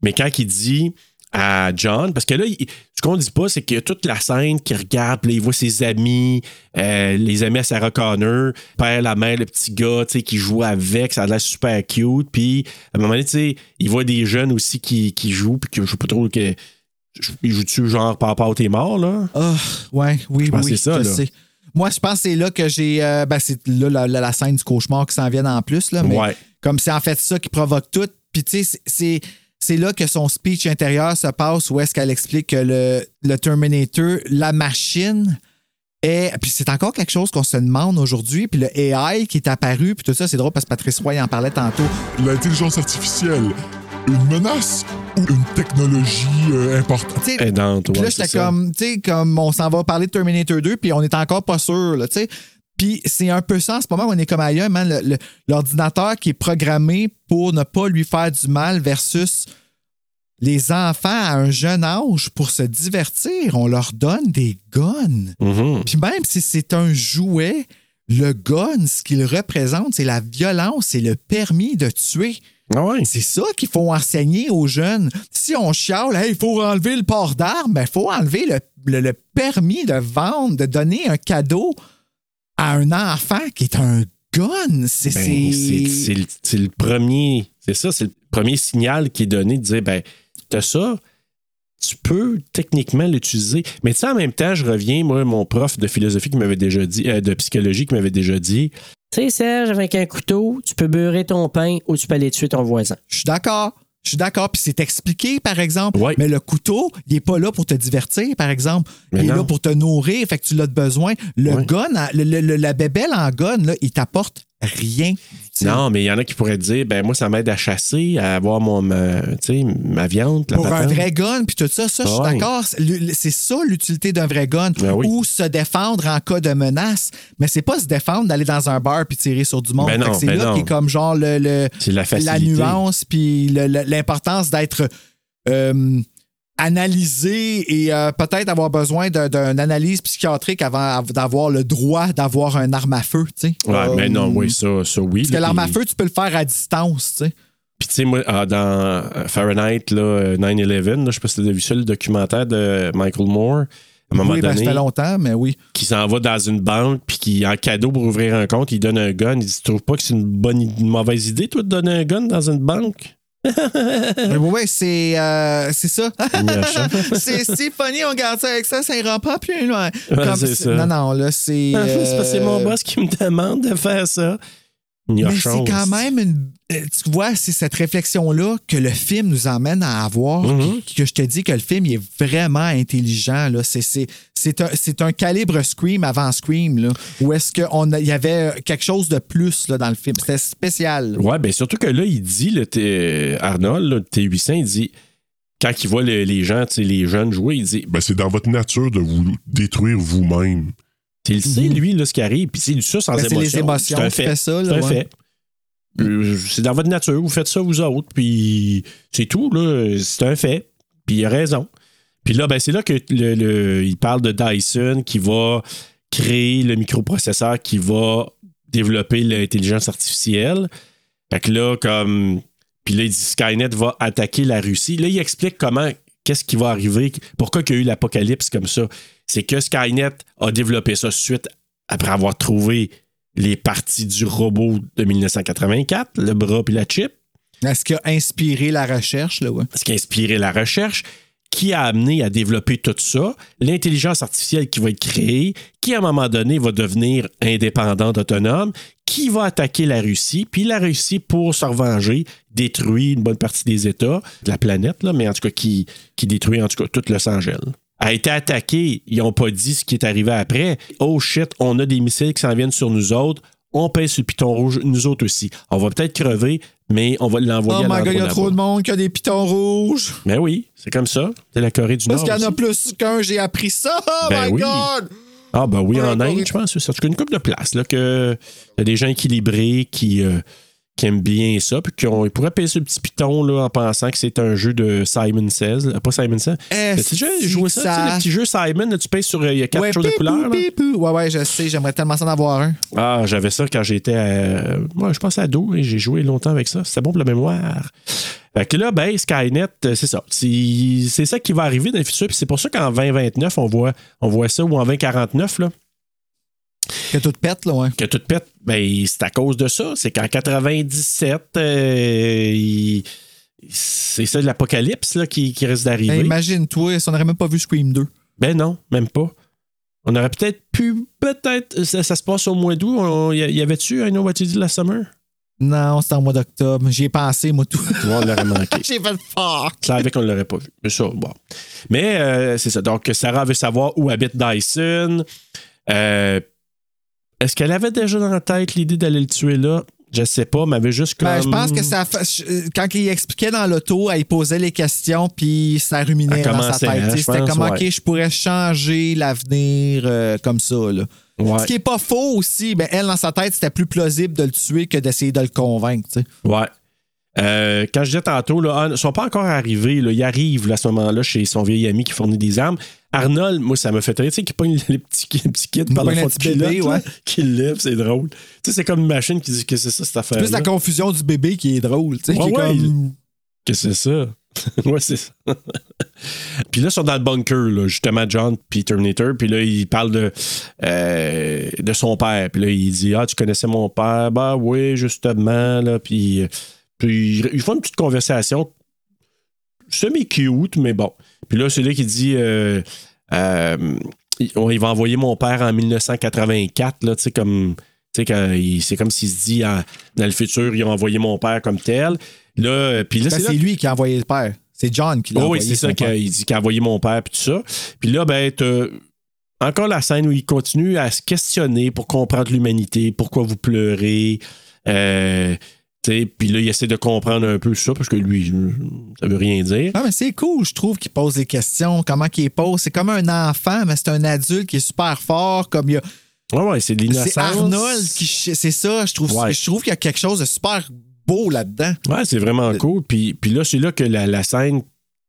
mais quand il dit à John, parce que là, il- ce qu'on dit pas, c'est qu'il y a toute la scène qui regarde, puis là, il voit ses amis, euh, les amis à Sarah Connor, père, la mère, le petit gars, tu sais, qui joue avec, ça a l'air super cute, puis à un moment donné, tu sais, il voit des jeunes aussi qui, qui jouent, puis que je sais pas trop que. Ils jouent-tu genre Papa, t'es mort, là? Ah, ouais, oui, Je pense oui, ça, je là. sais. Moi, je pense que c'est là que j'ai. euh, ben, c'est là la, la- la scène du cauchemar qui s'en vient en plus. Là, mais Ouais. Comme c'est en fait ça qui provoque tout. Puis, tu sais, c'est- c'est. Là que son speech intérieur se passe où est-ce qu'elle explique que le, le Terminator, la machine, est. Puis c'est encore quelque chose qu'on se demande aujourd'hui. Puis le AI qui est apparu, puis tout ça, c'est drôle parce que Patrice Roy en parlait tantôt. L'intelligence artificielle, une menace ou une technologie euh, importante? Puis ouais, là, c'est j'étais comme, tu sais, comme on s'en va parler de Terminator 2, puis on est encore pas sûr, là, tu sais. Puis c'est un peu ça en ce moment, on est comme ailleurs, man, l'ordinateur qui est programmé pour ne pas lui faire du mal versus les enfants à un jeune âge pour se divertir. On leur donne des guns. Mhm. Puis même si c'est un jouet, le gun, ce qu'il représente, c'est la violence, c'est le permis de tuer. Ah. C'est ça qu'il faut enseigner aux jeunes. Si on chiale, Hey, il faut enlever le port d'armes, il faut enlever le, le- le permis de vendre, de donner un cadeau à un enfant qui est un gun. C'est. Ben, c'est- c'est c'est le, le premier. C'est ça, c'est le premier signal qui est donné de dire ben, t'as ça, tu peux techniquement l'utiliser. Mais tu sais, en même temps, je reviens, moi, mon prof de philosophie qui m'avait déjà dit, euh, de psychologie qui m'avait déjà dit. Tu sais, Serge, avec un couteau, tu peux beurrer ton pain ou tu peux aller tuer ton voisin. Je suis d'accord. Je suis d'accord. Puis c'est expliqué, par exemple. Ouais. Mais le couteau, il n'est pas là pour te divertir, par exemple. Mais il est là pour te nourrir. Fait que tu l'as de besoin. Le Ouais. gun, le- le- le- la bébelle en gun, là, il t'apporte rien. Non, mais il y en a qui pourraient dire, ben moi, ça m'aide à chasser, à avoir mon, ma, ma viande. la Pour un vrai gun, puis tout ça, ça, je suis d'accord. C'est- ça l'utilité d'un vrai gun. Ben oui. Ou se défendre en cas de menace. Mais c'est pas se défendre d'aller dans un bar puis tirer sur du monde. Ben c'est ben là qui est comme genre le, le- la nuance puis l'importance d'être euh, analysé et euh, peut-être avoir besoin d'une analyse psychiatrique avant d'avoir le droit d'avoir un arme à feu. tu sais. Ouais, Euh, mais non, oui, ça, ça oui. Parce que l'arme à feu, tu peux le faire à distance. tu sais. Puis, tu sais, moi, ah, dans euh, Fahrenheit là, euh, 9-11, là, je sais pas si tu as vu ça, le documentaire de Michael Moore, à un moment Oui, ben, ça donné, fait longtemps, mais oui. qui s'en va dans une banque, puis qui, en cadeau pour ouvrir un compte, il donne un gun. Il dit Tu trouves pas que c'est une bonne une mauvaise idée, toi, de donner un gun dans une banque? Mais ouais, c'est euh, c'est ça. C'est funny, on garde ça avec ça, ça ira pas plus loin. Ouais, Comme c'est c'est- ça. Non, non, là, c'est. Ah, c'est parce que c'est mon euh, boss qui me demande de faire ça. Mais c'est quand même une. Euh, Tu vois, c'est cette réflexion-là que le film nous emmène à avoir. Mhm. Que je te dis que le film il est vraiment intelligent. Là. C'est, c'est, c'est, un, c'est un calibre Scream avant Scream. Là, où est-ce qu'il y avait quelque chose de plus là, dans le film? C'était spécial. Ouais, ben surtout que là, il dit, le T- Arnold, le T800, il dit, quand il voit le- les gens, les jeunes jouer, il dit, Ben, c'est dans votre nature de vous détruire vous-même. tu le sais, lui, là, ce qui arrive, puis c'est du ça sans Ben, c'est émotion. les émotions qui fait. ça, là, C'est un ouais. fait. Euh, C'est dans votre nature, vous faites ça vous autres, puis c'est tout, là. C'est un fait. Puis il a raison. Puis là, ben, c'est là que il parle de Dyson qui va créer le microprocesseur qui va développer l'intelligence artificielle. Fait que là, comme. Puis là, il dit Skynet va attaquer la Russie. Là, il explique comment. Qu'est-ce qui va arriver? Pourquoi il y a eu l'apocalypse comme ça? C'est que Skynet a développé ça suite après avoir trouvé les parties du robot de 1984, le bras puis la chip, Est-ce qui a inspiré la recherche? Là, ouais? ce qui a inspiré la recherche, qui a amené à développer tout ça, l'intelligence artificielle qui va être créée, qui à un moment donné va devenir indépendante, autonome, qui va attaquer la Russie. Puis la Russie, pour se revenger, détruit une bonne partie des États de la planète, là, mais en tout cas, qui, qui détruit en tout cas tout Los Angeles. A été attaqué, ils n'ont pas dit ce qui est arrivé après. Oh shit, on a des missiles qui s'en viennent sur nous autres. On pèse sur le piton rouge, nous autres aussi. On va peut-être crever, mais on va l'envoyer Oh à my god, il y a trop de monde qui a des pitons rouges. Mais oui, c'est comme ça. C'est la Corée du Parce Nord. qu'il y en a plus qu'un, j'ai appris ça. Oh Ben my oui. god! Ah, ben oui, en. Inde, je pense. C'est une couple de places. Là, que il y a des gens équilibrés qui, euh, qui aiment bien ça. Puis qu'on- ils pourraient payer ce petit piton là, en pensant que c'est un jeu de Simon Says. là. Pas Simon Says. Est-ce Tu déjà joué ça? le petit jeu Simon, là, tu payes sur. euh, Il y a quatre Ouais, choses de couleur. Ouais, ouais, je sais, j'aimerais tellement s'en avoir un. Ah, j'avais ça quand j'étais à. Moi, je pense ado et j'ai joué longtemps avec ça. C'était bon pour la mémoire. Fait que là, ben, Skynet, euh, c'est ça. C'est ça qui va arriver dans le futur. Puis c'est pour ça qu'en 2029, on voit, on voit ça, ou en 2049, là, Que tout pète, là, ouais. que tout pète, ben, c'est à cause de ça. C'est qu'en 97, euh, il- c'est ça l'apocalypse là, qui, qui risque d'arriver. Hey, Imagine-toi, si on n'aurait même pas vu Scream 2. Ben non, même pas. On aurait peut-être pu, peut-être, ça, ça se passe au mois d'août. Y y avait-tu I Know What You Did Last Summer? Non, c'était en mois d'octobre. J'y ai pensé, moi, tout. On l'aurait manqué. J'ai fait fuck. Je savais qu'on ne l'aurait pas vu. Mais ça, bon. Mais euh, c'est ça. Donc, Sarah veut savoir où habite Dyson. Euh, Est-ce qu'elle avait déjà dans la tête l'idée d'aller le tuer là? Je sais pas, mais elle avait juste comme... Ben, je pense que ça fait- je- quand il expliquait dans l'auto, elle posait les questions puis ça ruminait dans sa tête. hein, C'était comme ouais. OK, je pourrais changer l'avenir euh, comme ça. Là. Ouais. Ce qui est pas faux aussi, ben, elle, dans sa tête, c'était plus plausible de le tuer que d'essayer de le convaincre. Ouais. Euh, quand je disais tantôt, là, ah, ils ne sont pas encore arrivés. Là, ils arrivent là, à ce moment-là chez son vieil ami qui fournit des armes. Arnold, moi, ça me fait rire, tu sais, qui pogne les petits, les petits kits par le fond de petit bébé, ouais. qui lève, c'est drôle. Tu sais, c'est comme une machine qui dit que c'est ça, cette affaire Plus la confusion du bébé qui est drôle. tu sais, Ouais, qui est ouais, comme- Que c'est ça. ouais, c'est ça. puis là, ils sont dans le bunker, là, justement, John puis Terminator. Puis là, il parle de, euh, de son père. Puis là, il dit Ah, tu connaissais mon père? Bah oui, justement. Là. Puis, euh, puis ils font une petite conversation semi-cute, mais bon. Puis là, c'est là qu'il dit euh, euh, il il va envoyer mon père en 1984, là, tu sais, comme. Tu sais, c'est comme s'il se dit en- dans le futur, ils ont envoyé mon père comme tel. Là, puis là, c'est lui qui a envoyé le père. C'est John qui l'a Oh, oui, envoyé. c'est ça qu'il dit qu'il a envoyé mon père puis tout ça. Puis là, ben, encore la scène où il continue à se questionner pour comprendre l'humanité, pourquoi vous pleurez. Euh, puis là, il essaie de comprendre un peu ça, parce que lui, ça veut rien dire. Ah, mais c'est cool, je trouve, qu'il pose les questions, comment qu'il les pose. C'est comme un enfant, mais c'est un adulte qui est super fort, comme il y a. Ouais, ouais, c'est de l'innocence. C'est Arnold qui. C'est ça, je trouve, Ouais. je trouve qu'il y a quelque chose de super beau là-dedans. Ouais, c'est vraiment cool. Puis, puis là, c'est là que la, la scène,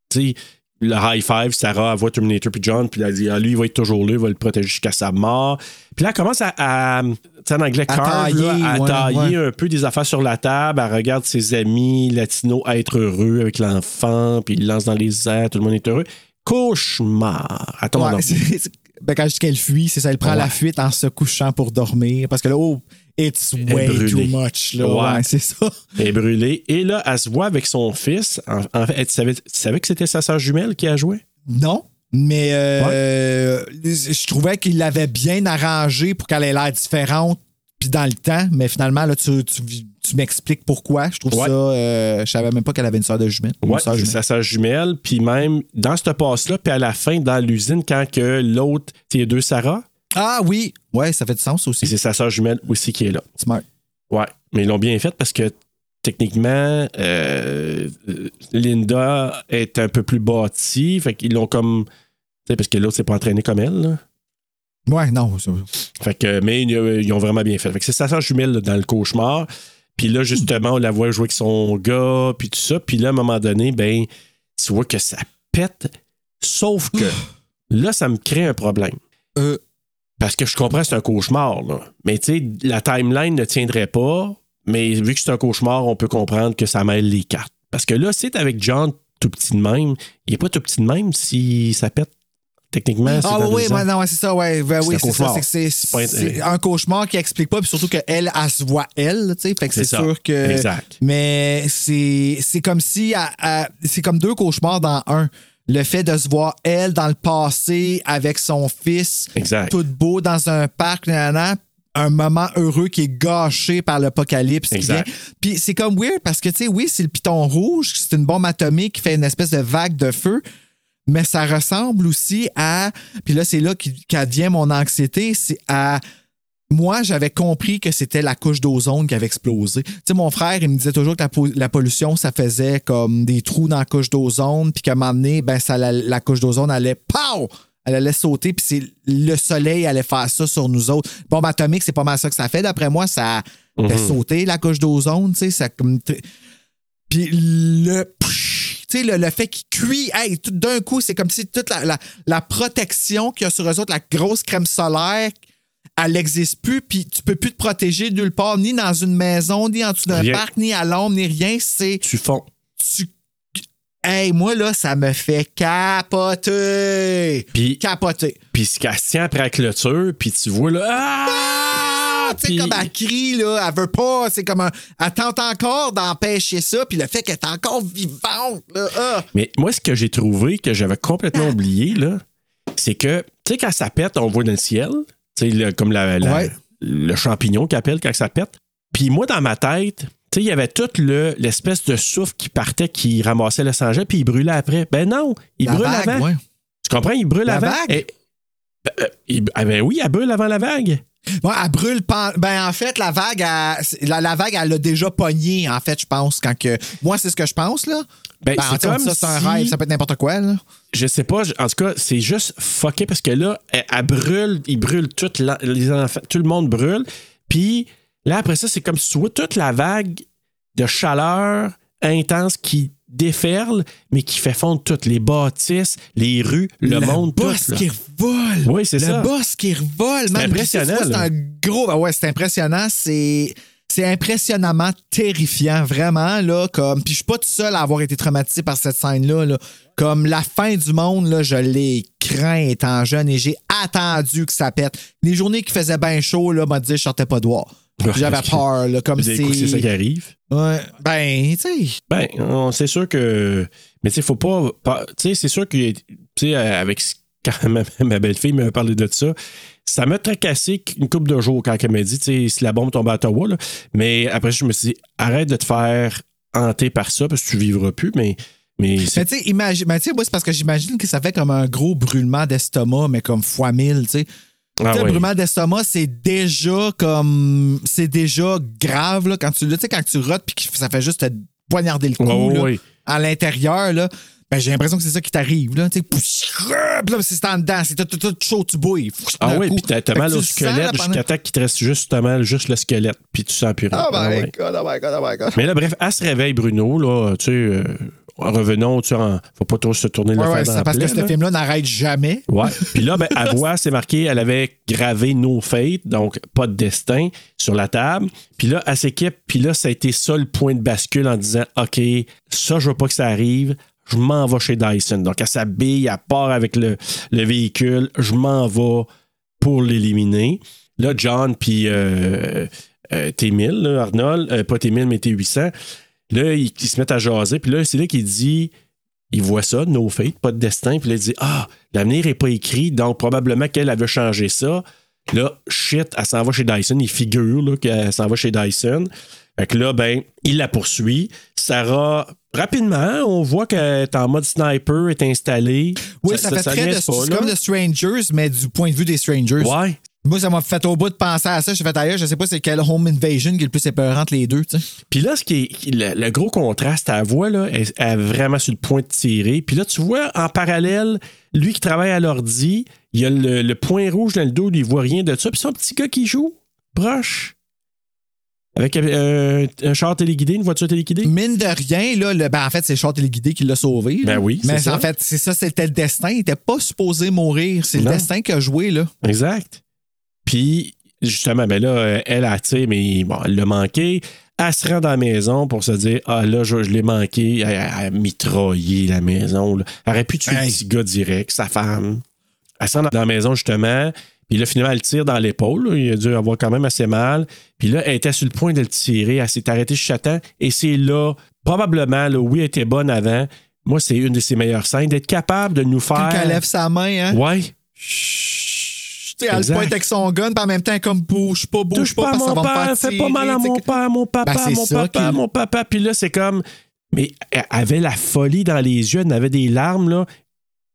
tu sais, le high five, Sarah elle voit Terminator puis John, puis elle dit, ah, lui, il va être toujours là, il va le protéger jusqu'à sa mort. Puis là, elle commence à, en anglais, À carve, là, tailler, à ouais, tailler ouais. un peu des affaires sur la table. Elle regarde ses amis latinos être heureux avec l'enfant, puis il lance dans les airs, tout le monde est heureux. Cauchemar. Attends, Ouais, ben, quand je dis qu'elle fuit, c'est ça, elle prend la fuite en se couchant pour dormir. Parce que là, oh, it's way too much. Là. Ouais. C'est ça. Elle est brûlée. Et là, elle se voit avec son fils. En, en fait, tu savais, tu savais que c'était sa sœur jumelle qui a joué? Non. Mais euh, je trouvais qu'il l'avait bien arrangé pour qu'elle ait l'air différente puis dans le temps. Mais finalement, là, tu, tu, tu m'expliques pourquoi. Je trouve Ouais. ça. euh, je savais même pas qu'elle avait une sœur de jumelle. Jumelle. sa sœur jumelle. Puis même dans ce passe-là, puis à la fin, dans l'usine, quand que l'autre, a deux Sarah, Ah oui. Ouais, ça fait du sens et aussi. c'est sa sœur jumelle aussi qui est là. Smart. Ouais, mais ils l'ont bien fait parce que techniquement, euh, Linda est un peu plus bâtie. Fait qu'ils l'ont comme. Tu sais, parce que l'autre s'est pas entraîné comme elle. là. Ouais, non. Fait que, mais ils, ils ont vraiment bien fait. Fait que c'est sa sœur jumelle là, dans le cauchemar. Puis là, justement, on la voit jouer avec son gars, puis tout ça. Puis là, à un moment donné, ben, tu vois que ça pète. Sauf que là, ça me crée un problème. Euh. Parce que je comprends c'est un cauchemar, là. Mais tu sais, la timeline ne tiendrait pas. Mais vu que c'est un cauchemar, on peut comprendre que ça mêle les cartes. Parce que là, c'est avec John tout petit de même. Il n'est pas tout petit de même si ça pète. Techniquement, Ah oui, deux ans. ouais, non, ouais, c'est ça, ouais. Ben C'est oui, un c'est ça. cauchemar. C'est c'est un cauchemar qui explique pas, puis surtout qu'elle, elle, elle se voit elle, tu sais. Fait que C'est sûr que. Exact. Mais c'est c'est comme si. C'est comme deux cauchemars dans un. Le fait de se voir elle dans le passé avec son fils, Exact. tout beau dans un parc, nanana, un moment heureux qui est gâché par l'apocalypse. qui Exact. vient. Puis c'est comme weird parce que, tu sais, oui, c'est le piton rouge, c'est une bombe atomique qui fait une espèce de vague de feu, mais ça ressemble aussi à. Puis là, c'est là qui- qu'advient mon anxiété, c'est à. Moi, j'avais compris que c'était la couche d'ozone qui avait explosé. Tu sais, mon frère, il me disait toujours que la, po- la pollution, ça faisait comme des trous dans la couche d'ozone, puis qu'à un moment donné, ben, ça, la, la couche d'ozone allait, pow! Elle allait sauter, puis c'est le soleil allait faire ça sur nous autres. Bombe atomique, c'est pas mal ça que ça fait. D'après moi, ça fait sauter la couche d'ozone, tu sais, ça comme. Puis le. Tu sais, le, le fait qu'il cuit, hey, tout d'un coup, c'est comme si toute la, la, la protection qu'il y a sur eux autres, la grosse crème solaire, elle n'existe plus, puis tu peux plus te protéger nulle part, ni dans une maison, ni en dessous d'un parc, ni à l'ombre, ni rien. C'est. Tu fonds. Tu... Hey, moi, là, ça me fait capoter. Puis, Capoter. puis ce qu'elle se tient après la clôture, puis tu vois là. Ah! Ah, tu sais, comme elle crie, là, elle veut pas, c'est comme un. Elle tente encore d'empêcher ça, puis le fait qu'elle est encore vivante, là. ah. Mais moi, ce que j'ai trouvé, que j'avais complètement oublié, là, c'est que, tu sais, quand ça pète, on voit dans le ciel, tu sais, comme la, la- Ouais. le champignon qui appelle quand ça pète. Puis moi, dans ma tête, il y avait tout le- l'espèce de souffle qui partait, qui ramassait le sang puis il brûlait après. Ben non, il La brûle vague, avant. ouais. Tu comprends? Il brûle La avant. vague? Et- euh, il- ah ben oui, elle brûle avant la vague. Bon, elle brûle. pen- Ben, en fait, la vague, elle- la, la vague, elle l'a déjà pogné, en fait, je pense. quand que Moi, c'est ce que je pense, là. Ben, Ben, c'est comme ça, c'est un si- rêve, ça peut être n'importe quoi, là. Je sais pas, en tout cas, c'est juste fucké parce que là, elle, elle brûle, il brûle tout, la- les enfants, tout le monde brûle. Puis là, après ça, c'est comme si tu vois toute la vague de chaleur intense qui déferle, mais qui fait fondre toutes les bâtisses, les rues, le, monde, tout. boss là. qui revole. Oui, c'est le ça. boss qui revole. C'est impressionnant, C'est un gros. ben ouais, c'est impressionnant. C'est. C'est impressionnamment terrifiant, vraiment, là, comme. Puis je suis pas tout seul à avoir été traumatisé par cette scène-là, là. Comme la fin du monde, là, je l'ai craint étant jeune et j'ai attendu que ça pète. Les journées qui faisaient bien chaud, là, m'a dit, je sortais pas dehors. J'avais peur, là, comme écouté, c'est ça qui c'est. arrive. Ouais, ben, tu sais. Ben, c'est sûr que. Mais tu sais, faut pas. Tu sais, c'est sûr que. Tu sais, euh, avec. Quand ma, ma belle-fille m'a parlé de ça, ça m'a tracassé une couple de jours quand elle m'a dit, tu sais, si la bombe tombe à Ottawa, là. Mais après, je me suis dit, arrête de te faire hanter par ça parce que tu vivras plus, mais. Mais Mais c'est- tu sais, imagine, mais tu sais, moi, c'est parce que j'imagine que ça fait comme un gros brûlement d'estomac, mais comme fois mille, tu sais. Ah brûlement d'estomac, c'est déjà comme. C'est déjà grave, là, quand tu, sais, quand tu rotes puis que ça fait juste te poignarder le cou, là, à l'intérieur, là. Ben, j'ai l'impression que c'est ça qui t'arrive, là. Tu sais, c'est en dedans, c'est tout, chaud, tu bouilles. Ah oui, puis t'as, mal au squelette jusqu'à temps qu'il te reste justement juste le squelette, puis tu sens plus rien. Oh my Ah. God, oh my God, oh my God. Mais là, bref, elle se réveille, Bruno, là, tu sais, euh, revenons, tu en- faut pas trop se tourner le Ouais, fer ouais, c'est la parce que ce là. film-là n'arrête jamais. Ouais. Puis là, ben, à voix, c'est marqué, elle avait gravé No Fate, donc pas de destin, sur la table. Puis là, elle s'équipe, puis là, ça a été ça le point de bascule en disant OK, ça, je veux pas que ça arrive. Je m'en vais chez Dyson. Donc, elle s'habille, elle part avec le, le véhicule. Je m'en vais pour l'éliminer. Là, John, puis euh, euh, T1000, là, Arnold, euh, pas T1000, mais T800, là, ils, ils se mettent à jaser. Puis là, c'est là qu'il dit il voit ça, no fate, pas de destin, puis là, il dit Ah, l'avenir n'est pas écrit, donc probablement qu'elle avait changé ça. Là, shit, elle s'en va chez Dyson, il figure qu'elle s'en va chez Dyson. Fait que là, ben, il la poursuit. Sarah, rapidement, on voit qu'elle est en mode sniper, est installée. Oui, ça, fait très de, pas, comme de Strangers, mais du point de vue des Strangers. Ouais. Moi, ça m'a fait au bout de penser à ça. J'ai fait ailleurs, je sais pas c'est quel home invasion qui est le plus épeurant entre les deux. Puis là, ce qui est, le, le gros contraste à la voix, là, elle, elle est vraiment sur le point de tirer. Puis là, tu vois, en parallèle, lui qui travaille à l'ordi, il y a le, le point rouge dans le dos, il voit rien de ça. Puis son petit gars qui joue, proche, avec euh, un char téléguidé, une voiture téléguidée. Mine de rien, là, le, ben, en fait, c'est Short téléguidé qui l'a sauvé. là. Ben oui, Mais c'est ça. en fait, c'est ça, c'était le destin. Il était pas supposé mourir. C'est le destin qui a joué, là. Exact. Puis, justement, ben là, elle a, tu sais, mais bon, elle l'a manqué. Elle se rend dans la maison pour se dire Ah là, je, je l'ai manqué. Elle a mitraillé la maison. Là. Elle aurait pu tuer Hey. le petit gars direct, sa femme. Elle se rend dans la maison, justement. Puis là, finalement, elle tire dans l'épaule. Il a dû avoir quand même assez mal. Puis là, elle était sur le point de le tirer. Elle s'est arrêtée chez Chatan. Et c'est là, probablement, là, oui, elle était bonne avant. Moi, c'est une de ses meilleures scènes, d'être capable de nous Quand faire. elle lève sa main, hein? Ouais. Chut, sais, elle Exact. pointe avec son gun, puis en même temps, comme bouge pas, bouge Touche pas, pas parce ça mon va père, fais pas mal à mon père, mon papa, Ben, mon papa, mon papa. Puis là, c'est comme. Mais elle avait la folie dans les yeux, elle avait des larmes, là.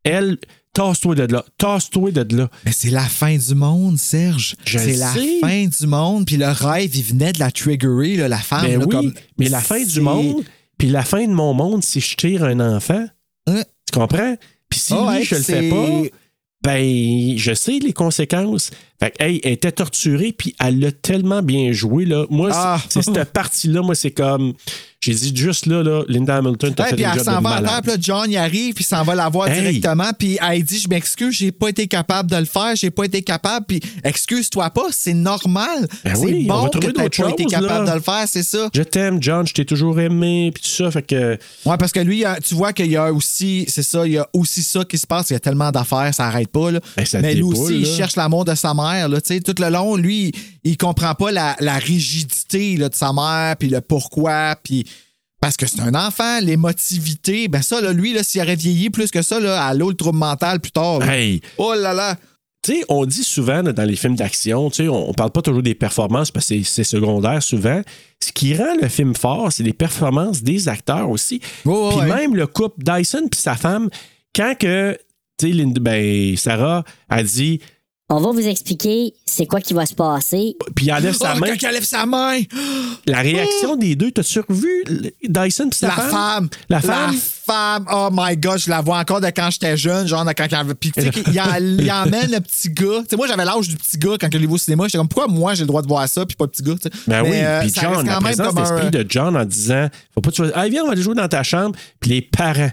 Elle, tasse-toi de là, tasse-toi de là. Mais c'est la fin du monde, Serge. C'est la fin du monde. Puis le rêve, il venait de la triggerer, là, la femme. Ben là, oui, comme- mais la fin du monde, puis la fin de mon monde, si je tire un enfant, Hein? tu comprends? Puis si Ah lui, ouais, je le fais pas, ben, je sais les conséquences. Fait que, hey, elle était torturée, puis elle l'a tellement bien joué, là. Moi, c'est- Ah. c'est cette partie-là, moi, c'est comme. J'ai dit juste là, là, Linda Hamilton, t'as fait puis elle s'en va à terre, John il arrive, puis s'en va la voir Hey. directement, puis elle dit Je m'excuse, j'ai pas été capable de le faire, j'ai pas été capable, puis excuse-toi pas, c'est normal. Ben c'est oui, on va bon que d'autres pas été capable là. de le faire, c'est ça. Je t'aime, John, je t'ai toujours aimé, puis tout ça, fait que. Ouais, parce que lui, y a- tu vois qu'il y a aussi, c'est ça, il y a aussi ça qui se passe. Il y a tellement d'affaires, ça arrête pas. Là. Ben, ça Mais lui aussi, il cherche l'amour de sa mère. Là, tout le long, lui, il comprend pas la, la rigidité là, de sa mère, puis le pourquoi, puis. Parce que c'est un enfant, l'émotivité, ben ça, là, lui, là, s'il aurait vieilli plus que ça, là, à l'eau, le trouble mental plus tard. là. Hey! Oh là là! Tu sais, on dit souvent dans les films d'action, tu sais, on, on parle pas toujours des performances parce que c'est- secondaire souvent. Ce qui rend le film fort, c'est les performances des acteurs aussi. Puis ouais. même le couple Dyson puis sa femme, quand que, tu sais, ben, Sarah a dit, On va vous expliquer c'est quoi qui va se passer. puis elle lève sa Oh, main, quand elle lève sa main! la réaction des deux, t'as-tu revu le- Dyson puis sa La femme? femme. La femme? femme. Oh my God, je la vois encore de quand j'étais jeune, genre de quand elle avait. Puis tu sais, il, en- il emmène le petit gars. Tu sais, moi, j'avais l'âge du petit gars quand je l'ai vu au cinéma. J'étais comme, pourquoi moi, j'ai le droit de voir ça, puis pas le petit gars, tu sais? Ben Mais, oui, euh, puis ça John, reste la quand même présence comme un- d'esprit de John en disant Faut pas que tu vas- Ah, viens, on va aller jouer dans ta chambre. Puis les parents.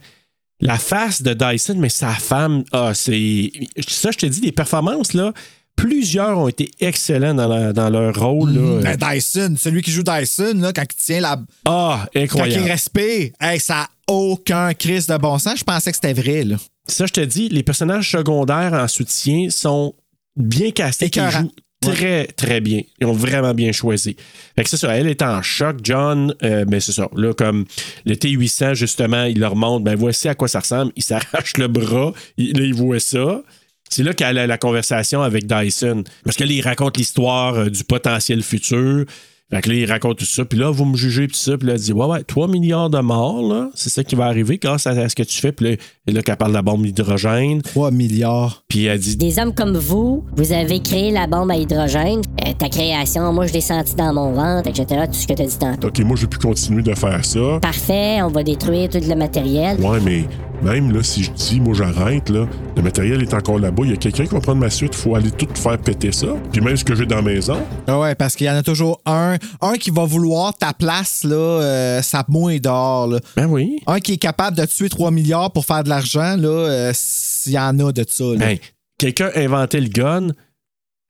La face de Dyson, mais sa femme, ah, c'est. Ça, je te dis, les performances, là, plusieurs ont été excellents dans, la- dans leur rôle. Là. Ben, Dyson, celui qui joue Dyson, là, quand il tient la. Ah, Quand il incroyable. respire, hey, ça n'a aucun crise de bon sens. Je pensais que c'était vrai, là. Ça, je te dis, les personnages secondaires en soutien sont bien castés. Ils jouent très, très bien. Ils ont vraiment bien choisi. Fait que c'est ça, elle est en choc. John, euh, ben c'est ça. Là, comme le T800, justement, il leur montre, ben voici à quoi ça ressemble. Il s'arrache le bras. Il- là, il voit ça. C'est là qu'elle a la conversation avec Dyson. Parce que là, il raconte l'histoire euh, du potentiel futur. Fait que là, il raconte tout ça. Puis là, vous me jugez, puis ça. Puis là, elle dit, ouais, ouais, 3 milliards de morts, là. C'est ça qui va arriver grâce à, ce que tu fais. Puis là, là qu'elle parle de la bombe d'hydrogène. 3 milliards. Puis elle dit, Des hommes comme vous, vous avez créé la bombe à hydrogène. Euh, ta création, moi, je l'ai senti dans mon ventre, etc. Tout ce que tu as dit tantôt. OK, moi, j'ai pu continuer de faire ça. Parfait, on va détruire tout le matériel. Ouais, mais même là, si je dis, moi, j'arrête, là, le matériel est encore là-bas. Il y a quelqu'un qui va prendre ma suite. Il faut aller tout faire péter ça. Puis même ce que j'ai dans la maison. Ah ouais, parce qu'il y en a toujours un, un qui va vouloir ta place, là, euh, ça dehors, là. ben oui. Un qui est capable de tuer 3 milliards pour faire de l'argent, là, euh, s'il y en a de ça, là. Ben, quelqu'un a inventé le gun.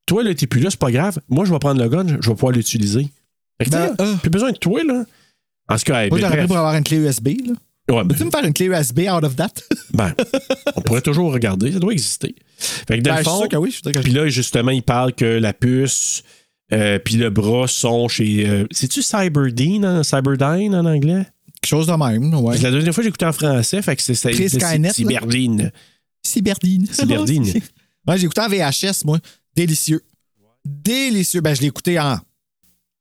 Toi, là, t'es plus là, c'est pas grave. Moi, je vais prendre le gun, je vais pouvoir l'utiliser. Fait que, Ben, euh. plus besoin de toi, là. En tout cas, hey, Moi, ben, j'aurais pris pour avoir une clé USB, là. Ouais, ben, Peux-tu me faire une clé USB out of that? ben, on pourrait toujours regarder, ça doit exister. Fait que dans Ben, le je suis fond, sûr que oui, je suis sûr que puis là, justement, il parle que la puce euh, puis le bras sont chez... euh, C'est-tu Cyberdyne, hein? Cyberdyne en anglais? Quelque chose de même, ouais. La deuxième fois, j'ai écouté en français, fait que c'est. Cyberdine. Cyberdine. Cyberdine. ouais, j'ai écouté en VHS, moi. Délicieux. Délicieux. Ben, je l'ai écouté en,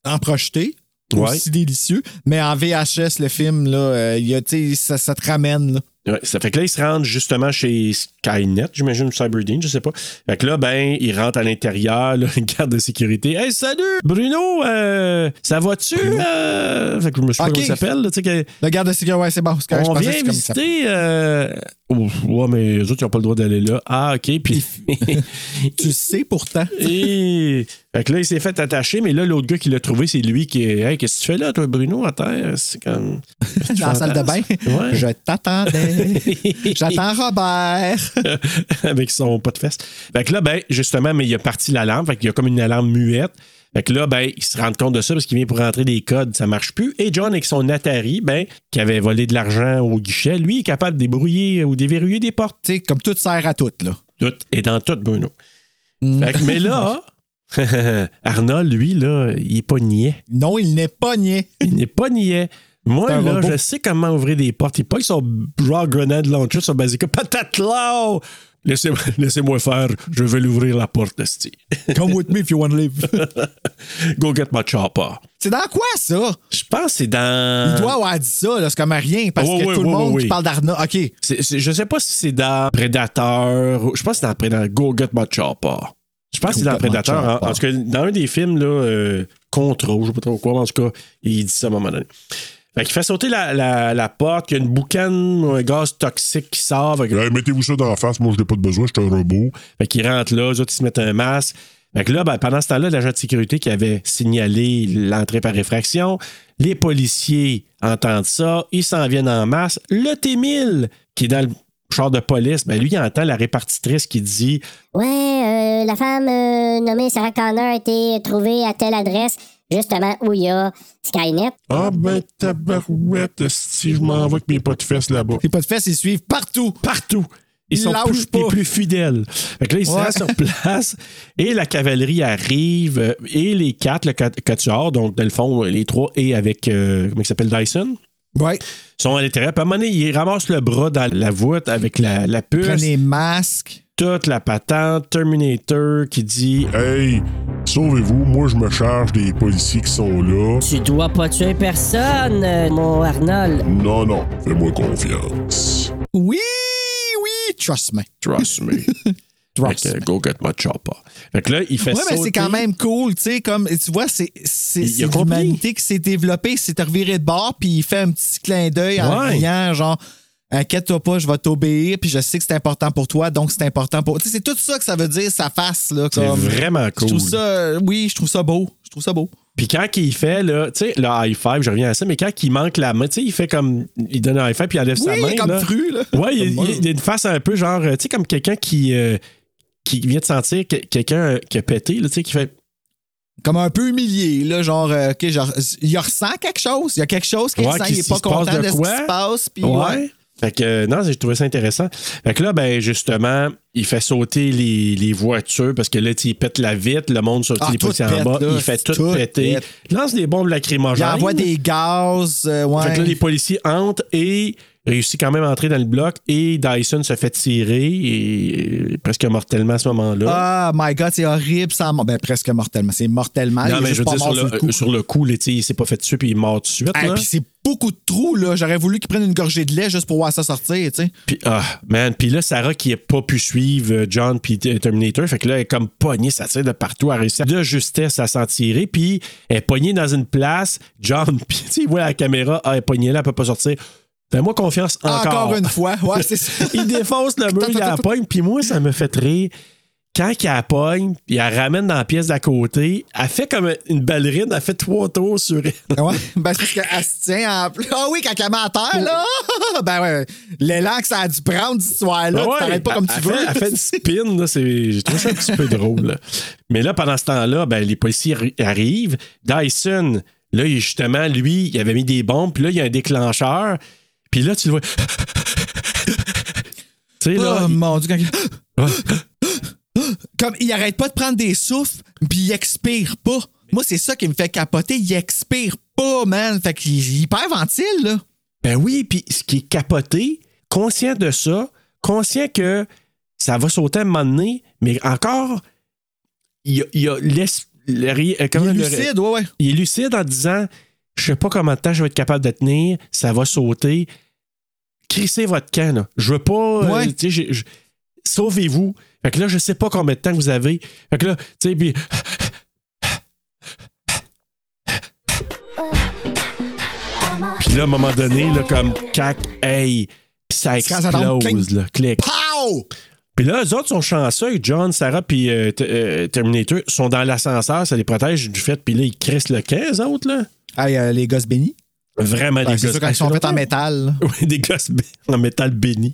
en projeté. Ouais. Aussi délicieux. Mais en VHS, le film, là, euh, y a, ça, ça te ramène, là. Ouais, ça fait que là, ils se rendent justement chez Skynet, j'imagine, ou Cyberdine, je sais pas. Fait que là, ben, ils rentrent à l'intérieur, une garde de sécurité. Hey, salut! Bruno, euh, ça va-tu? euh? Fait que je me sais pas Ok. comment il s'appelle, que- Le garde de sécurité, ouais, c'est bon. je On vient que visiter. Euh... ouais, mais eux autres, ils n'ont pas le droit d'aller là. Ah, OK. Puis. Tu sais pourtant. Et... Fait que là, il s'est fait attacher, mais là, l'autre gars qui l'a trouvé, c'est lui qui est. Hey, qu'est-ce que tu fais là, toi, Bruno, à terre? C'est comme. Dans la salle de bain? Ouais. Je t'attendais. J'attends Robert. avec son pas de fesses. Fait que là, ben, justement, mais il a parti l'alarme. Fait qu'il y a comme une alarme muette. Fait que là, ben, il se rend compte de ça parce qu'il vient pour rentrer des codes, ça marche plus. Et John, avec son Atari, ben, qui avait volé de l'argent au guichet, lui, est capable de débrouiller ou déverrouiller des portes. Tu sais, comme tout sert à tout, là. Tout. Et dans tout, Bruno. Mm. Fait que, mais là, Arnold, lui, là, il est pas niais. Non, il n'est pas niais. Il n'est pas niais. Moi, là, robot. je sais comment ouvrir des portes. Il pas son genre grenade launcher sur Bazooka. Patate là! Laissez- Laissez-moi faire. Je vais l'ouvrir la porte, esti. Come with me if you want to live. Go get my chopper. c'est dans quoi, ça? Je pense que c'est dans. Il doit avoir dit ça, là. C'est comme rien, parce que tout le monde qui parle d'Arna. OK. C'est- je sais pas si c'est dans Predator. Je pense que c'est dans Predator. Go get my chopper. Je pense que c'est dans Predator. En, en tout cas, dans un des films, là, euh, Control, je sais pas trop quoi, mais en tout cas, il dit ça à un moment donné. Fait qu'il fait sauter la, la, la porte, il y a une boucane, un gaz toxique qui sort. Fait que- Hey, Mettez-vous ça dans la face, moi je n'ai pas de besoin, je suis un robot. Fait qu'ils rentrent là, eux autres, ils se mettent un masque. Fait que là, ben, pendant ce temps-là, l'agent de sécurité qui avait signalé l'entrée par réfraction, les policiers entendent ça, ils s'en viennent en masse. Le T-1000, qui est dans le char de police, ben lui, il entend la répartitrice qui dit Ouais, euh, la femme euh, nommée Sarah Connor a été trouvée à telle adresse, justement où il y a Skynet. Ah ben tabarouette, si je m'en vais avec mes pas de fesses là-bas. Les pas de fesses, ils suivent partout. partout. Ils Ils sont plus, pas. plus fidèles. Fait que là, ils se Ouais. sur place et la cavalerie arrive euh, et les quatre, le quat- quatuor, donc dans le fond, les trois et avec, euh, comment il s'appelle, Dyson, Ouais. sont à l'intérieur. Puis à un moment donné, ils ramassent le bras dans la voûte avec la, la puce, Prennent les masques. toute la patente, Terminator qui dit Hey, sauvez-vous, moi je me charge des policiers qui sont là. Tu dois pas tuer personne, mon Arnold. Non, non, fais-moi confiance. Oui, oui, trust me. Trust me. Fait que, go get my chopper. Fait que là, il fait Ouais, mais c'est quand même cool, tu sais, comme, tu vois, c'est, c'est, Il l'humanité qui s'est développée, c'est reviré de bord, puis il fait un petit clin d'œil en riant, genre, inquiète-toi pas, je vais t'obéir, puis je sais que c'est important pour toi, donc c'est important pour. Tu sais, c'est tout ça que ça veut dire, sa face, là. C'est vraiment Je cool. trouve ça, oui, je trouve ça beau. Je trouve ça beau. Puis quand il fait, là, tu sais, le high five, je reviens à ça, mais quand il manque la main, tu sais, il fait comme. Il donne un high five puis il enlève sa main. comme là. fru, là. Ouais, il, il- il a une face un peu genre, tu sais, comme quelqu'un qui, euh, qui vient de sentir que- quelqu'un euh, qui a pété, là, tu sais, qui fait. Comme un peu humilié, là, genre, euh, OK, genre, il ressent quelque chose. Il y a quelque chose qu'il Ouais, qu'il- il est pas content de de, ce qui se passe, puis Ouais. ouais. Fait que, euh, non, j'ai trouvé ça intéressant. Fait que là, ben, justement, il fait sauter les, les voitures parce que là, tu sais, il pète la vitre, le monde saute Ah, les policiers en bas, là, il fait tout, tout péter. pète. Il lance des bombes Il lacrymogènes. envoie des gaz, euh, ouais. Fait que là, les policiers entrent et réussissent quand même à entrer dans le bloc et Dyson se fait tirer et, et presque mortellement à ce moment-là. Ah, my God, c'est horrible, ça. Ben, presque mortellement. C'est mortellement. non, mais je veux dire, sur le, le coup. sur le coup, là, il s'est pas fait tuer puis il est mort tout de suite. Là. puis c'est beaucoup de trous, là. J'aurais voulu qu'ils prennent une gorgée de lait juste pour voir ça sortir, tu sais. Puis, ah, man. Puis là, Sarah qui n'a pas pu suivre euh, John puis Terminator, fait que là, elle est comme pognée, ça tire de partout, elle réussit de justesse à s'en tirer, puis elle est pognée dans une place. John, puis il voit la caméra, ah, elle est pognée là, elle peut pas sortir. Fais-moi confiance encore. Encore une fois. Ouais, c'est ça. il défonce le mur, il la pogne, puis moi, ça me fait rire. Quand il la pogne, puis elle ramène dans la pièce d'à côté, elle fait comme une ballerine, elle fait trois tours sur elle. Ouais, ben c'est parce qu'elle se tient en plus. Ah oui, quand elle met à terre, là! Ben ouais, l'élan que ça a dû prendre cette histoire-là, ouais, tu t'arrêtes pas comme tu veux. Fait, elle fait une spin, là, c'est, j'ai trouvé ça un petit peu drôle. là. Mais là, pendant ce temps-là, ben, les policiers arri- arrivent. Dyson, là, il- justement, lui, il avait mis des bombes, puis là, il y a un déclencheur. Puis là, tu le vois. tu sais, là. Oh mon Dieu, quand. Comme il arrête pas de prendre des souffles, puis il expire pas. Moi, c'est ça qui me fait capoter. Il expire pas, man. Fait qu'il il hyperventile, là. Ben oui, puis ce qui est capoté, conscient de ça, conscient que ça va sauter à un moment donné, mais encore, il y a, il y a l'es- le euh, Il est le- lucide, ouais, ouais. il est lucide en disant Je sais pas combien de temps je vais être capable de tenir, ça va sauter. Crissez votre camp, là. Je veux pas. euh, Ouais. Sauvez-vous. Fait que là, je sais pas combien de temps vous avez. Fait que là, tu sais, puis. Puis là, à un moment donné, là, comme cac, hey, puis ça explose, là, clic. Pow! Puis là, eux autres sont chanceux. John, Sarah puis euh, euh, Terminator sont dans l'ascenseur, ça les protège du fait. Puis là, ils crissent le camp, eux autres, là. Hey, euh, les gosses bénis. Vraiment Ben, des c'est gosses. ils sont faits en métal. Oui, des gosses en métal béni.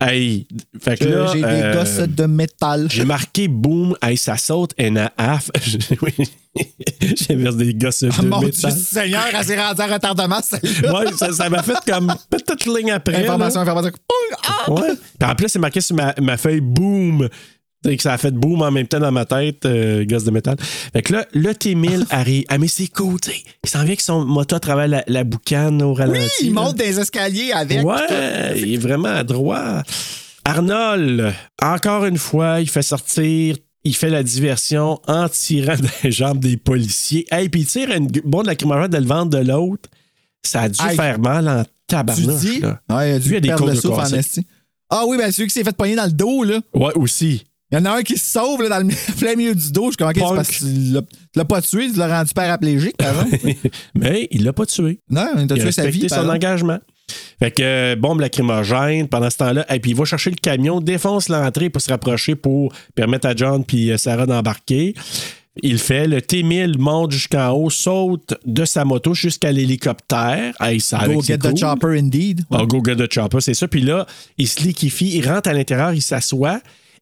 Hey, fait que là, J'ai des euh, gosses de métal. J'ai marqué boom, hey, ça saute and a half. oui, j'ai vers des gosses de Oh, mon Dieu. Seigneur, elle s'est rendue en retardement, celle-là. Ouais, ça m'a fait comme petite ligne après. Information, information. Ah! Ouais. Puis en plus, c'est marqué sur ma, ma feuille boom. Sais, que ça a fait boom en même temps dans ma tête, euh, gosse de métal. Fait que là, le T-1000 arrive. Ah, mais c'est cool, tu sais. Il s'en vient avec son moto à travers la, la boucane au ralenti. Oui, il là. monte des escaliers avec. Ouais, il est vraiment à droit. Arnold, encore une fois, il fait sortir, il fait la diversion en tirant des jambes des policiers. Hey, puis il tire une bombe de lacrymogène de le ventre de l'autre. Ça a dû Hey, faire mal en Tu tabarnouche. dis? là. Ouais, il a Lui, dû il a des côtes de. Ah oui, ben celui qui s'est fait pogner dans le dos, là. Ouais, aussi. Il y en a un qui se sauve là, dans le plein milieu du dos. Je suis comme, OK, c'est parce que tu l'as- pas tué, tu l'as rendu paraplégique, par. Mais il l'a pas tué. Non, il a Il tué sa vie. par son exemple. engagement. Fait que euh, bombe lacrymogène pendant ce temps-là. Et puis il va chercher le camion, défonce l'entrée pour se rapprocher pour permettre à John puis euh, Sarah d'embarquer. Il fait. Le T-1000 monte jusqu'en haut, saute de sa moto jusqu'à l'hélicoptère. Hey, Go get the chopper, indeed. Ah, go get the chopper, c'est ça. Puis là, il se liquéfie, il rentre à l'intérieur, il s'assoit.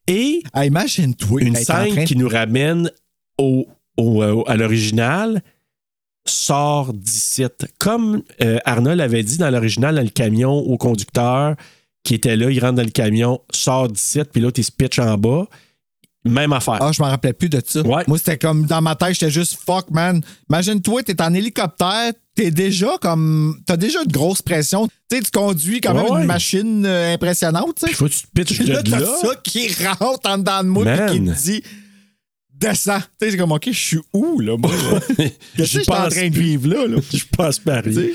Et imagine-toi. une scène qui nous ramène au, au- euh, à l'original sort d'ici. Comme euh, Arnold avait dit dans l'original, dans le camion, au conducteur qui était là, il rentre dans le camion, sort d'ici, puis l'autre, il se pitch en bas. Même affaire. Ah, je m'en rappelais plus de ça. Ouais. Moi, c'était comme dans ma tête, j'étais juste fuck, man. Imagine-toi, t'es en hélicoptère, t'es déjà comme. T'as déjà une grosse pression. Tu sais, tu conduis quand même Ouais, une machine euh, impressionnante, sais. faut que tu te pitches Puis là, de t'as là. ça qui rentre en dedans de moi et qui te dit descends. Tu sais, c'est comme, OK, je suis où, là, moi? je suis en train de vivre là, là? Je pas. Tu sais?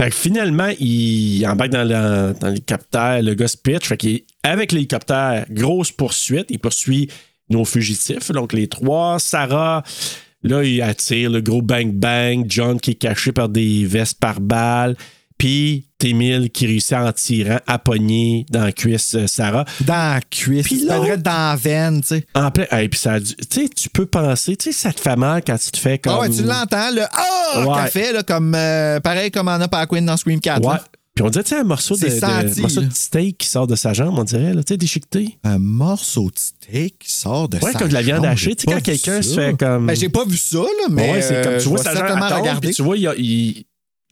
Fait que finalement, il embarque dans, dans l'hélicoptère, le gars se pitch. Fait qu'il, avec l'hélicoptère, grosse poursuite. Il poursuit nos fugitifs, donc les trois. Sarah, là, il attire le gros bang-bang. John qui est caché par des vestes par balles. Puis Témil qui réussit en tirant à pogner dans la cuisse euh, Sarah. Dans la cuisse. Puis être dans la veine, tu sais. En plein. Hey, puis ça Tu sais, tu peux penser, tu sais, ça te fait mal quand tu te fais comme. Ah ouais, tu l'entends, le Ah! Ouais. qu'elle fait, là, comme, euh, pareil comme en a par Queen dans Scream 4. Ouais. Puis on dirait, tu sais, un morceau de, morceau de steak qui sort de sa jambe, on dirait, là, tu sais, déchiqueté. Un morceau de steak qui sort de Ouais, sa comme de la viande jambe. hachée. Tu sais, quand quelqu'un se fait comme. Ben, j'ai pas vu ça, là, mais. ouais, c'est comme euh, tu vois je vais sa jambe tombe, puis tu vois, il y a- il-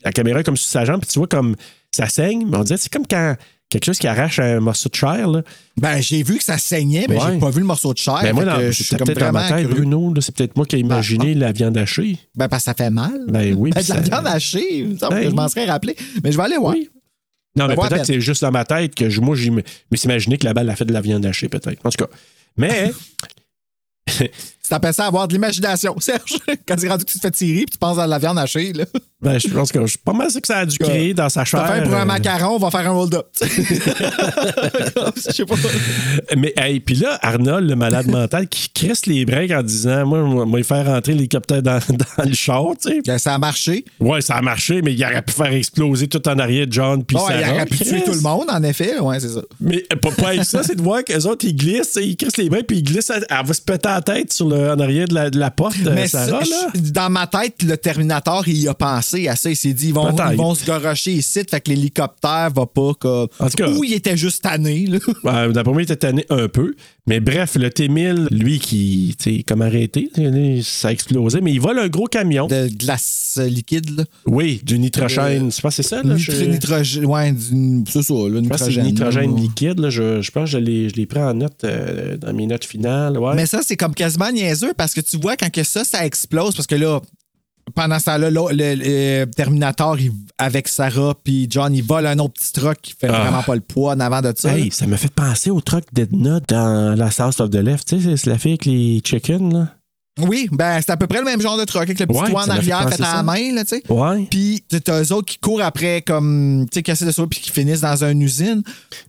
la caméra est comme sur sa jambe, puis tu vois comme ça saigne. Mais on dirait, c'est comme quand quelque chose qui arrache un morceau de chair, là. Ben, j'ai vu que ça saignait, mais Ouais. j'ai pas vu le morceau de chair. Ben, moi, je suis peut-être dans ma tête. Bruno, là, c'est peut-être moi qui ai imaginé la viande hachée. Ben, parce que ça fait mal. Ben oui, Ben, de la viande hachée, il me semble Ben que je m'en serais rappelé. Mais je vais aller voir. Oui. Non, mais peut-être ben- que c'est juste dans ma tête que je- moi, je me suis imaginé que la balle a fait de la viande hachée, peut-être. En tout cas. Mais. Tu t'appelles ça avoir de l'imagination, Serge. Quand c'est rendu que tu te fais tirer puis tu penses à la viande hachée, là. Ben, je pense que je suis pas mal sûr que ça a dû créer dans sa chair. Fait pour un euh, macaron, on va faire un hold-up. Je sais pas. Mais, hey, puis là, Arnold, le malade mental, qui crisse les breaks en disant Moi, moi, il faire rentrer l'hélicoptère dans, dans le char, tu sais. Ben, ça a marché. Ouais, ça a marché, mais il aurait pu faire exploser tout en arrière John puis il Sarah. aurait pu tuer tout le monde, en effet. Ouais, c'est ça. Mais euh, pas, pas ça, c'est de voir qu'eux autres, ils glissent, ils crissent les breaks, puis ils glissent, elle va se péter la tête sur le, en arrière de la, de la porte, euh, Mais Sarah, là? dans ma tête, le Terminator, il a pensé à ça. Il s'est dit, ils vont, Peut-être. ils vont se gorocher ici, fait que l'hélicoptère va pas comme. En tout cas- Ou il était juste tanné, là. Ouais, D'après moi, il était tanné un peu. Mais bref, le T-1000, lui, qui, tu sais, comme arrêté, ça a explosé, mais il vole un gros camion. De glace liquide, là. Oui, du nitrogène. Je pense que c'est ça, là. Je- nitrogène. Ouais, du- c'est ça, là, Je pense que c'est nitrogène. du nitrogène là. liquide. Là. Je, je pense que je l'ai, je l'ai pris en note euh, dans mes notes finales. Ouais. Mais ça, c'est comme quasiment niaiseux parce que tu vois, quand que ça, ça explose, parce que là, pendant temps-là, là, le, le Terminator, il- avec Sarah puis John, il vole un autre petit truck qui fait Ah. vraiment pas le poids en avant de ça. Hey, ça m'a fait penser au truc d'Edna dans la South of the Left. Tu sais, c'est- c'est la fille avec les chickens. Là. Oui, ben c'est à peu près le même genre de truck avec le petit Ouais, toit en fait arrière fait à la main, là, tu sais. Ouais. Puis t'as eux autres qui courent après comme, tu sais, casser de sauver puis qui finissent dans une usine.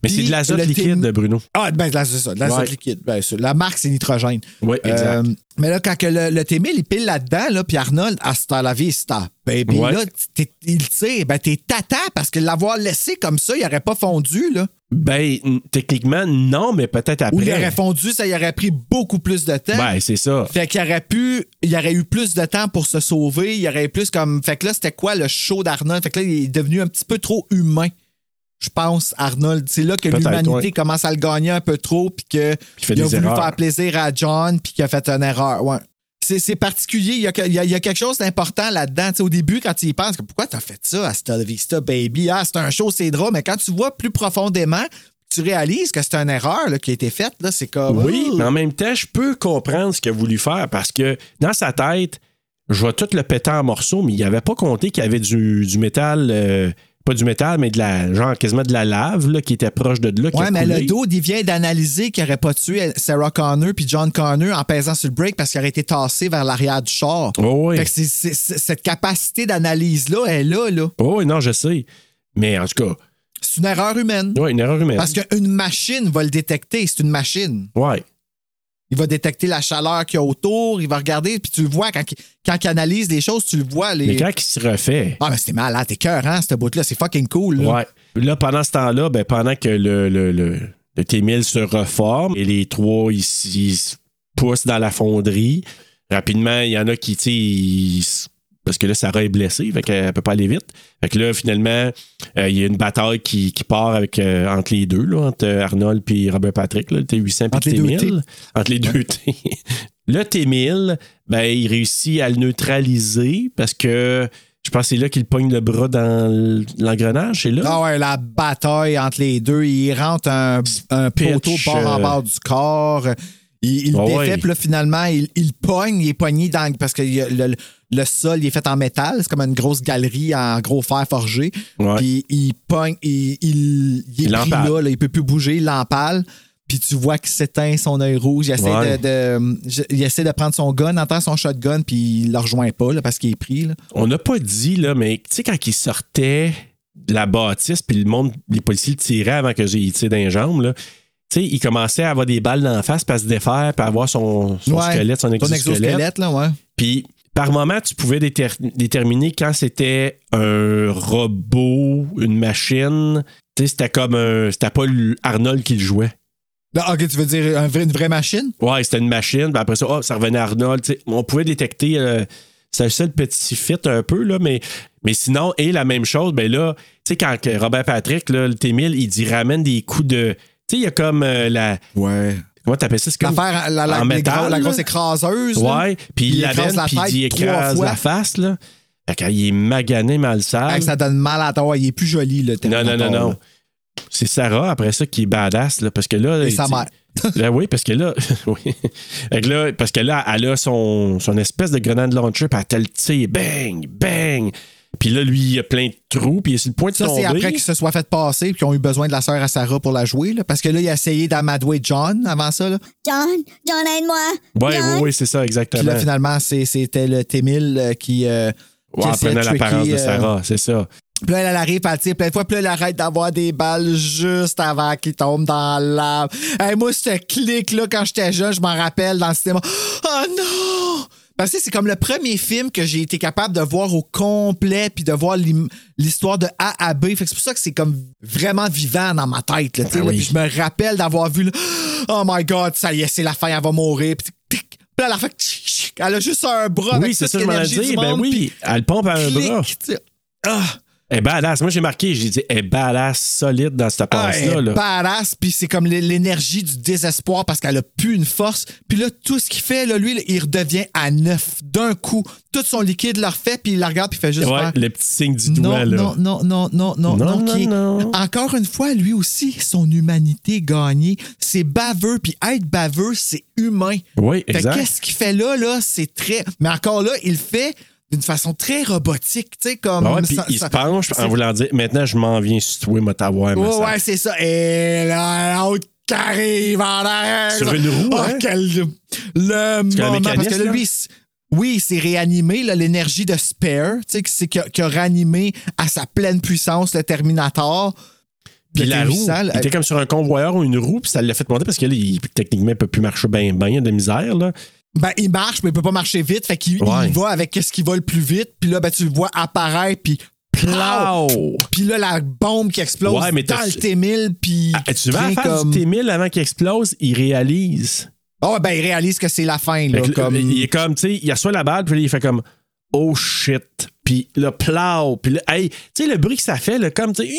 Mais c'est de l'azote liquide, Tim- Bruno. Ah, ben c'est ça, de l'azote Ouais. liquide. Ben, la marque, c'est nitrogène. Oui, exact. Euh, mais là, quand que le, le T-1000, il pile là-dedans, là, puis Arnold, hasta la vista, baby, Ouais. là, t'es- il tire, ben t'es tata parce que l'avoir laissé comme ça, il aurait pas fondu, là. Ben, techniquement, non, mais peut-être après. Ou il aurait fondu, ça y aurait pris beaucoup plus de temps. Ben, c'est ça. Fait qu'il aurait pu, il aurait eu plus de temps pour se sauver, il aurait eu plus comme. Fait que là, c'était quoi le show d'Arnold? Fait que là, il est devenu un petit peu trop humain. Je pense, Arnold. C'est là que l'humanité ouais. commence à le gagner un peu trop, puis que Il fait il a des voulu erreurs. faire plaisir à John, puis qu'il a fait une erreur. Ouais. C'est, particulier. Il y, a, que- il y a- il y a quelque chose d'important là-dedans. Au début, quand tu y penses, que pourquoi t'as fait ça à Stella Vista, baby? Ah, c'est un show, c'est drôle. Mais quand tu vois plus profondément, tu réalises que c'est une erreur là, qui a été faite. Là, c'est comme. Oui, mais en même temps, je peux comprendre ce qu'il a voulu faire parce que dans sa tête, je vais tout le péter en morceaux, mais il n'avait pas compté qu'il y avait du, du métal, euh, pas du métal, mais de la, genre quasiment de la lave là, qui était proche de là. Ouais, mais coulé. le dos, il vient d'analyser qu'il n'aurait pas tué Sarah Connor puis John Connor en pesant sur le break parce qu'il aurait été tassé vers l'arrière du char. Oh, oui. Fait que cette capacité d'analyse-là est là, là. Oh, oui, non, je sais. Mais en tout cas, C'est une erreur humaine. ouais, une erreur humaine. Parce qu'une machine va le détecter. C'est une machine. Ouais. Il va détecter la chaleur qu'il y a autour, il va regarder, puis tu le vois quand, il- quand il analyse les choses, tu le vois. Les... Mais quand il se refait, Ah, mais c'était malade, t'es cœur, hein, cette bout-là, c'est fucking cool. Là. Ouais. Là, pendant ce temps-là, ben, pendant que le, le, le, le T-1000 se reforme et les trois, ils, se poussent dans la fonderie, rapidement, il y en a qui, tu sais, parce que là, Sarah est blessée, fait qu'elle peut pas aller vite. Fait que là, finalement, euh, il y a une bataille qui, qui part avec, euh, entre les deux, là, entre Arnold et Robert Patrick, là, le T-800 et Entre le les deux T-1000. Entre les deux T. le T-1000, ben, il réussit à le neutraliser parce que je pense que c'est là qu'il pogne le bras dans l'engrenage, c'est là. Ah ouais, la bataille entre les deux, il rentre un, un Pitch, poteau bord en euh, bord du corps. Il, il Ah défait, ouais. puis là, finalement, il, il pogne, il est pogné dans. Parce que le, le sol, il est fait en métal. C'est comme une grosse galerie en gros fer forgé. Ouais. Puis il pogne, il, il, il est pris là, là, il peut plus bouger, il l'empale. Puis tu vois qu'il s'éteint son œil rouge. Il essaie, Ouais. de, il essaie de prendre son gun, entend son shotgun, puis il le rejoint pas là, parce qu'il est pris. Là. On n'a pas dit, là, mais tu sais, quand il sortait de la bâtisse, puis le monde, les policiers le tiraient avant que j'ai tiré dans les jambes, là. Tu sais, il commençait à avoir des balles d'en face, puis à se défaire, puis à avoir son, son Ouais. squelette, son exosquelette. là, ouais. Puis par moment, tu pouvais déter- déterminer quand c'était un robot, une machine. Tu sais, c'était comme un. C'était pas le- Arnold qui le jouait. Ah, ok, tu veux dire un vrai- une vraie machine? Ouais, c'était une machine. Puis après ça, oh, ça revenait à Arnold. On pouvait détecter. euh, c'est un seul petit fit un peu, là, mais, mais sinon, et la même chose, ben là, tu sais, quand Robert Patrick, là, le T1000, il dit ramène des coups de. Tu sais, il y a comme euh, la. Ouais. Comment t'appelles ça? C'est comme. L'affaire, la, la, en les métal, gros- la là. grosse écraseuse. là. Ouais, puis il Il écrase l'amène, la puis il tête dit trois écrase fois. la face, là. Fait qu'il est magané mal sale. Hey, ça donne mal à toi. Il est plus joli, le Non, non, non, non. C'est Sarah, après ça, qui est badass, là, parce que là... Et sa mère. Là, oui, parce que là... oui. Fait que là, parce que là, elle a son, son espèce de grenade launcher, puis elle te le tire, bang, bang. Puis là, lui, il a plein de trous, puis il est sur le point de Ça, tomber. c'est après qu'ils se soient fait passer et qu'ils ont eu besoin de la sœur à Sarah pour la jouer. là. parce que là, il a essayé d'amadouer John avant ça. Là. John, John, aide-moi. Oui, John. oui, oui, c'est ça, exactement. Puis là, finalement, c'est- c'était le T-1000 euh, qui. euh, qui Ouais, prenait l'apparence de euh, Sarah, c'est ça. Puis là, elle arrive, elle tire plein de fois, puis là, elle arrête d'avoir des balles juste avant qu'il tombe dans l'âme. Hey, moi, ce clic-là, quand j'étais jeune, je m'en rappelle dans le cinéma. Oh non! Parce que c'est comme le premier film que j'ai été capable de voir au complet puis de voir l'histoire de A à B. Fait que c'est pour ça que c'est comme vraiment vivant dans ma tête. Là. Puis je me rappelle d'avoir vu là, Oh my God, ça y est, c'est la fin, elle va mourir. Puis, tic, puis à la fin, elle a juste un bras Oui, c'est ça, je m'en du Ben oui, elle pompe à un bras. Ah! Elle est badass. Moi, j'ai marqué, j'ai dit, elle est badass, solide dans cette Ah, passe-là. elle est là. badass, puis c'est comme l'é- l'énergie du désespoir parce qu'elle a plus une force. Puis là, tout ce qu'il fait, là, lui, il redevient à neuf d'un coup. Tout son liquide le refait, puis il la regarde, puis il fait juste Ouais, faire... le petit signe du Non, doigt, là. non, non, non, non, non, Non, non, non, qui non. Encore une fois, lui aussi, son humanité gagnée. C'est baveux, puis être baveux, c'est humain. Oui, Fait exact. qu'est-ce qu'il fait là, là, c'est très... Mais encore là, il fait d'une façon très robotique, tu sais, comme... Ben ouais, ça- il ça- se penche en voulant dire maintenant je m'en viens sur toi, ma Ouais, sœur. ouais, c'est ça. Et là, l'autre qui arrive en arrière. Sur une roue, Oh, hein? quel... Le moment. Parce que là, lui, oui, c'est réanimé, l'énergie de Spare, tu sais, qui a, qui a réanimé à sa pleine puissance le Terminator. Puis la roue, T-800, il était comme sur un convoyeur ou une roue, puis ça l'a fait monter parce que là, il, techniquement, il peut plus marcher bien, bien, il y a de la misère, là. Ben, il marche, mais il peut pas marcher vite. Fait qu'il Ouais. il va avec ce qui va le plus vite. Puis là, ben, tu le vois apparaître, puis Plau! Puis là, la bombe qui explose Ouais, mais dans le T-1000, puis... Ah, tu vas face comme- du T-1000 avant qu'il explose, il réalise. Ouais, ben, il réalise que c'est la fin, là, comme... Il est comme, tu sais, il reçoit la balle, puis là, il fait comme Oh shit. Puis le plow. Puis là, hey, tu sais, le bruit que ça fait, là, comme, tu sais.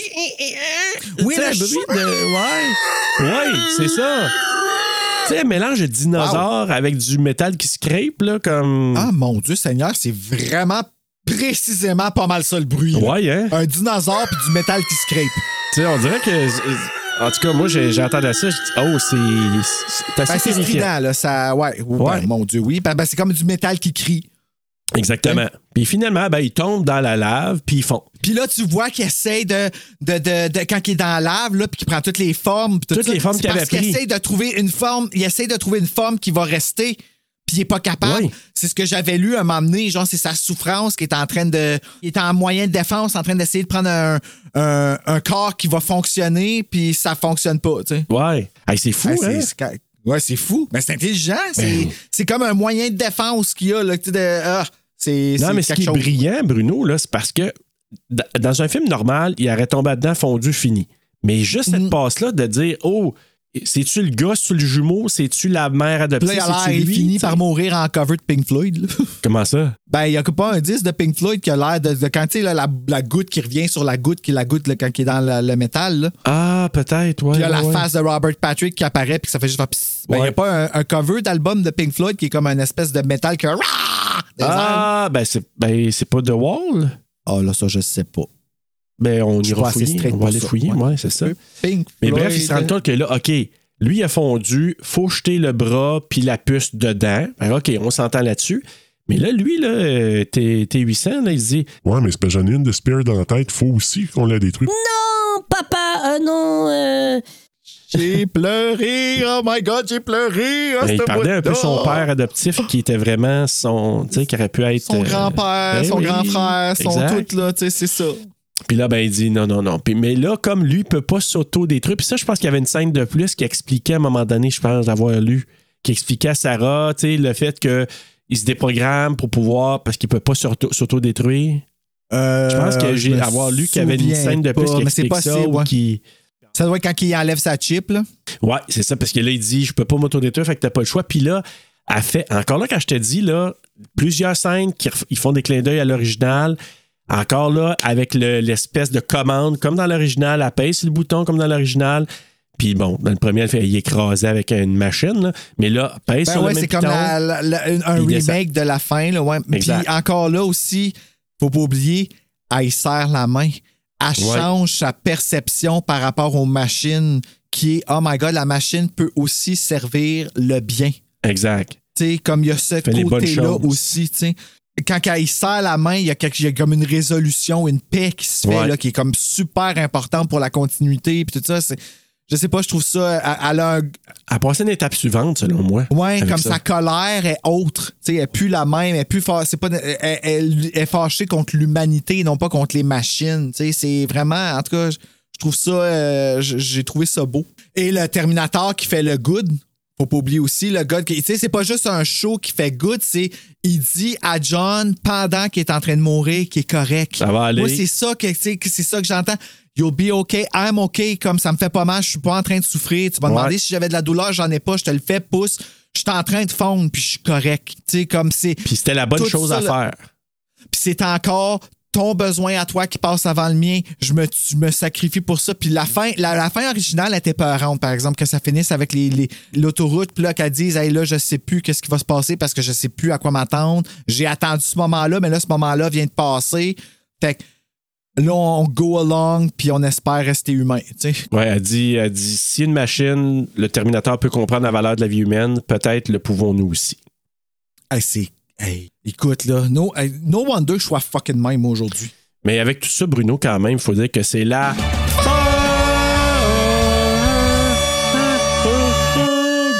Oui, tu sais, le le bruit de. Ouais. Ouais, c'est ça. Tu sais, un mélange de dinosaures avec du métal qui scrape, là, comme. Ah mon Dieu Seigneur, c'est vraiment précisément pas mal ça le bruit. là. Ouais, hein? Un dinosaure puis du métal qui scrape. Tu sais, on dirait que. En tout cas, moi, entendu ça. Je dis, oh, c'est. C'est assez Ben, strident, là. Ça, ouais, ouais, Ouais. mon Dieu, oui. Ben, ben, c'est comme du métal qui crie. Exactement. Puis finalement, ben, il tombe dans la lave, puis ils font. Puis là, tu vois qu'il essaie de, de, de, de- Quand il est dans la lave, là, puis qu'il prend toutes les formes. tout Toutes ça, les formes qu'il avait parce qu'il pris. essaie de trouver une forme. Il essaie de trouver une forme qui va rester. Puis il est pas capable. Oui. C'est ce que j'avais lu à un moment donné. Genre, c'est sa souffrance qui est en train de. Il est en moyen de défense, en train d'essayer de prendre un, un, un corps qui va fonctionner, puis ça fonctionne pas, tu sais. Ouais. Hey, c'est fou, Ouais, hein? Ouais, c'est fou. Mais c'est intelligent. C'est Ben. c'est comme un moyen de défense qu'il y a. Là, tu sais, de, ah, c'est Non, c'est mais ce qui est brillant, Bruno, là, c'est parce que d- dans un film normal, il aurait tombé dedans fondu, fini. Mais juste Mm. cette passe-là de dire, oh, c'est-tu le gars, c'est-tu le jumeau, c'est-tu la mère Puis adoptive, là, il a l'air- il lui? finit par mourir en cover de Pink Floyd. là. Comment ça? Ben, il n'y a que pas un disque de Pink Floyd qui a l'air de, de quand tu sais, la, la goutte qui revient sur la goutte, qui est la goutte là, quand il est dans le, le métal. Là. Ah, peut-être, ouais. Puis il y a la ouais. face de Robert Patrick qui apparaît, puis que ça fait juste. Ben, il n'y a pas un, un cover d'album de Pink Floyd qui est comme une espèce de métal qui Ah, ben c'est ben, c'est pas The Wall? Ah, là, ça, je sais pas. Ben, on Je ira fouiller. On va aller ça. fouiller, Ouais. ouais, c'est ça. Pink Mais Floyd. bref, il se rend compte que là, OK, lui a fondu, faut jeter le bras puis la puce dedans. Ben, OK, on s'entend là-dessus. Mais là, lui, là, euh, T- T800, là, il se dit Ouais, mais c'est j'en ai une de Spear dans la tête. Faut aussi qu'on la détruise. Non, papa, euh, non, euh, J'ai pleuré, oh my god, j'ai pleuré. Ben, il parlait un peu son père adoptif qui était vraiment son. Tu sais, qui aurait pu être. Son euh, grand-père, ben son oui, grand frère, son tout, là, tu sais, c'est ça. Puis là, ben, il dit non, non, non. Puis, mais là, comme lui peut pas s'auto-détruire, puis ça, je pense qu'il y avait une scène de plus qui expliquait à un moment donné, je pense d'avoir lu, qui expliquait à Sarah, tu sais, le fait que il se déprogramme pour pouvoir, parce qu'il peut pas s'auto- s'auto-détruire. Je pense que j'ai me avoir lu qu'il y avait une scène de plus pas, qui mais explique ça. possible, ou ouais. qui... Ça doit être quand il enlève sa chip, là. Ouais, c'est ça, parce que là, il dit je peux pas m'auto-détruire, fait que t'as pas le choix. Puis là, elle fait. Encore là, quand je te dis, là, plusieurs scènes qui ils font des clins d'œil à l'original. Encore là, avec le- l'espèce de commande, comme dans l'original, elle pèse le bouton comme dans l'original. Puis bon, dans le premier, elle fait il avec une machine, là. mais là, pèse Ben sur ouais, le même c'est comme piton. la- la- la- un remake de la fin, là, ouais. Puis encore là aussi, faut pas oublier, elle serre la main. Elle Ouais. change sa perception par rapport aux machines qui est, oh my god, la machine peut aussi servir le bien. Exact. Tu sais, comme il y a ce côté-là aussi, tu sais. Quand elle serre la main, il y, a quelque- il y a comme une résolution, une paix qui se fait, Ouais. là, qui est comme super importante pour la continuité. Puis tout ça, c'est- je sais pas, je trouve ça. Elle, elle a un, Elle une étape suivante, selon moi. Ouais, comme ça. sa colère est autre. Tu sais, elle est plus la même, elle est plus fa- c'est pas elle, elle est fâchée contre l'humanité, non pas contre les machines. Tu sais, c'est vraiment en tout cas, je trouve ça euh, j'ai trouvé ça beau. Et le Terminator qui fait le good, faut pas oublier aussi le good qui tu sais c'est pas juste un show qui fait good, c'est il dit à John pendant qu'il est en train de mourir qu'il est correct. Ça va aller. Moi, c'est ça que c'est ça que j'entends. You'll be okay, I'm okay, comme ça me fait pas mal, je suis pas en train de souffrir. Tu m'as Ouais. demandé si j'avais de la douleur, j'en ai pas, je te le fais, pousse. Je suis en train de fondre, puis je suis correct. Tu sais, comme c'est. Puis c'était la bonne chose ça, à faire. Puis c'est encore ton besoin à toi qui passe avant le mien. Je me, je me sacrifie pour ça. Puis la fin, la, la fin originale était peurante, par exemple, que ça finisse avec les, les- l'autoroute, puis là, qu'elle dise, hey, là, je sais plus qu'est-ce qui va se passer parce que je sais plus à quoi m'attendre. J'ai attendu ce moment-là, mais là, ce moment-là vient de passer. Fait que là, on go along, puis on espère rester humain, tu sais. Ouais, elle dit, elle dit si une machine, le Terminator peut comprendre la valeur de la vie humaine, peut-être le pouvons-nous aussi. Hey, c'est. Hey, écoute, là, no, hey, no wonder que je sois fucking même aujourd'hui. Mais avec tout ça, Bruno, quand même, il faut dire que c'est la.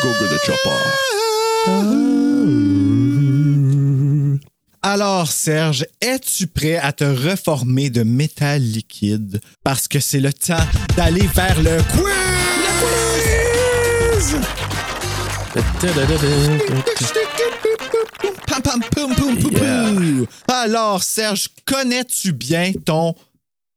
Go go de chopper. Alors, Serge, es-tu prêt à te reformer de métal liquide? Parce que c'est le temps d'aller vers le quiz! Pum, pum. Alors, Serge, connais-tu bien ton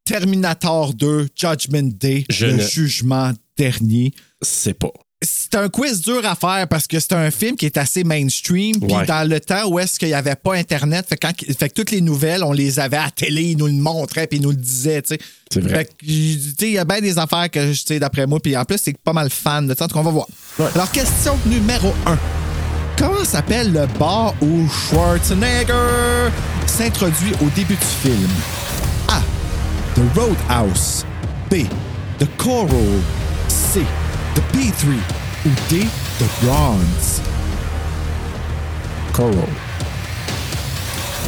Terminator 2 Judgment Day, Je le ne- jugement dernier? C'est pas. C'est un quiz dur à faire parce que c'est un film qui est assez mainstream. Puis Ouais. dans le temps où est-ce qu'il n'y avait pas Internet, fait, quand, fait que toutes les nouvelles, on les avait à la télé, ils nous le montraient, puis ils nous le disaient. tu sais. C'est vrai. Il y a bien des affaires que, tu sais, d'après moi, puis en plus, c'est pas mal fan de ça. Donc, on va voir. Alors, question numéro 1. Comment s'appelle le bar où Schwarzenegger s'introduit au début du film? A. The Roadhouse. B. The Coral. C. The P3 ou D. The Bronze? Coral.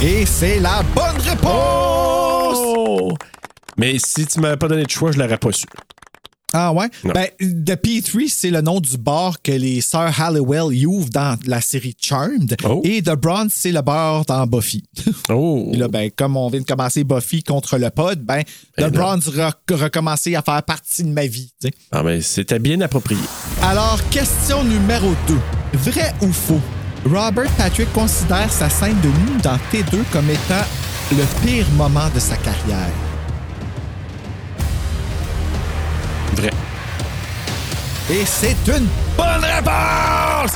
Et c'est la bonne réponse! Oh! Mais si tu m'avais pas donné de choix, je l'aurais pas su. Ah ouais? Non. Ben, The P3, c'est le nom du bar que les sœurs Halliwell ouvrent dans la série Charmed. Oh. Et The Bronze, c'est le bar dans Buffy. Oh! Puis là, ben, comme on vient de commencer Buffy contre le pod, ben, Ben The. Bronze a recommencé à faire partie de ma vie. Ah, mais c'était bien approprié. Alors, question numéro 2. Vrai ou faux? Robert Patrick considère sa scène de nu dans T2 comme étant le pire moment de sa carrière. Et c'est une bonne réponse!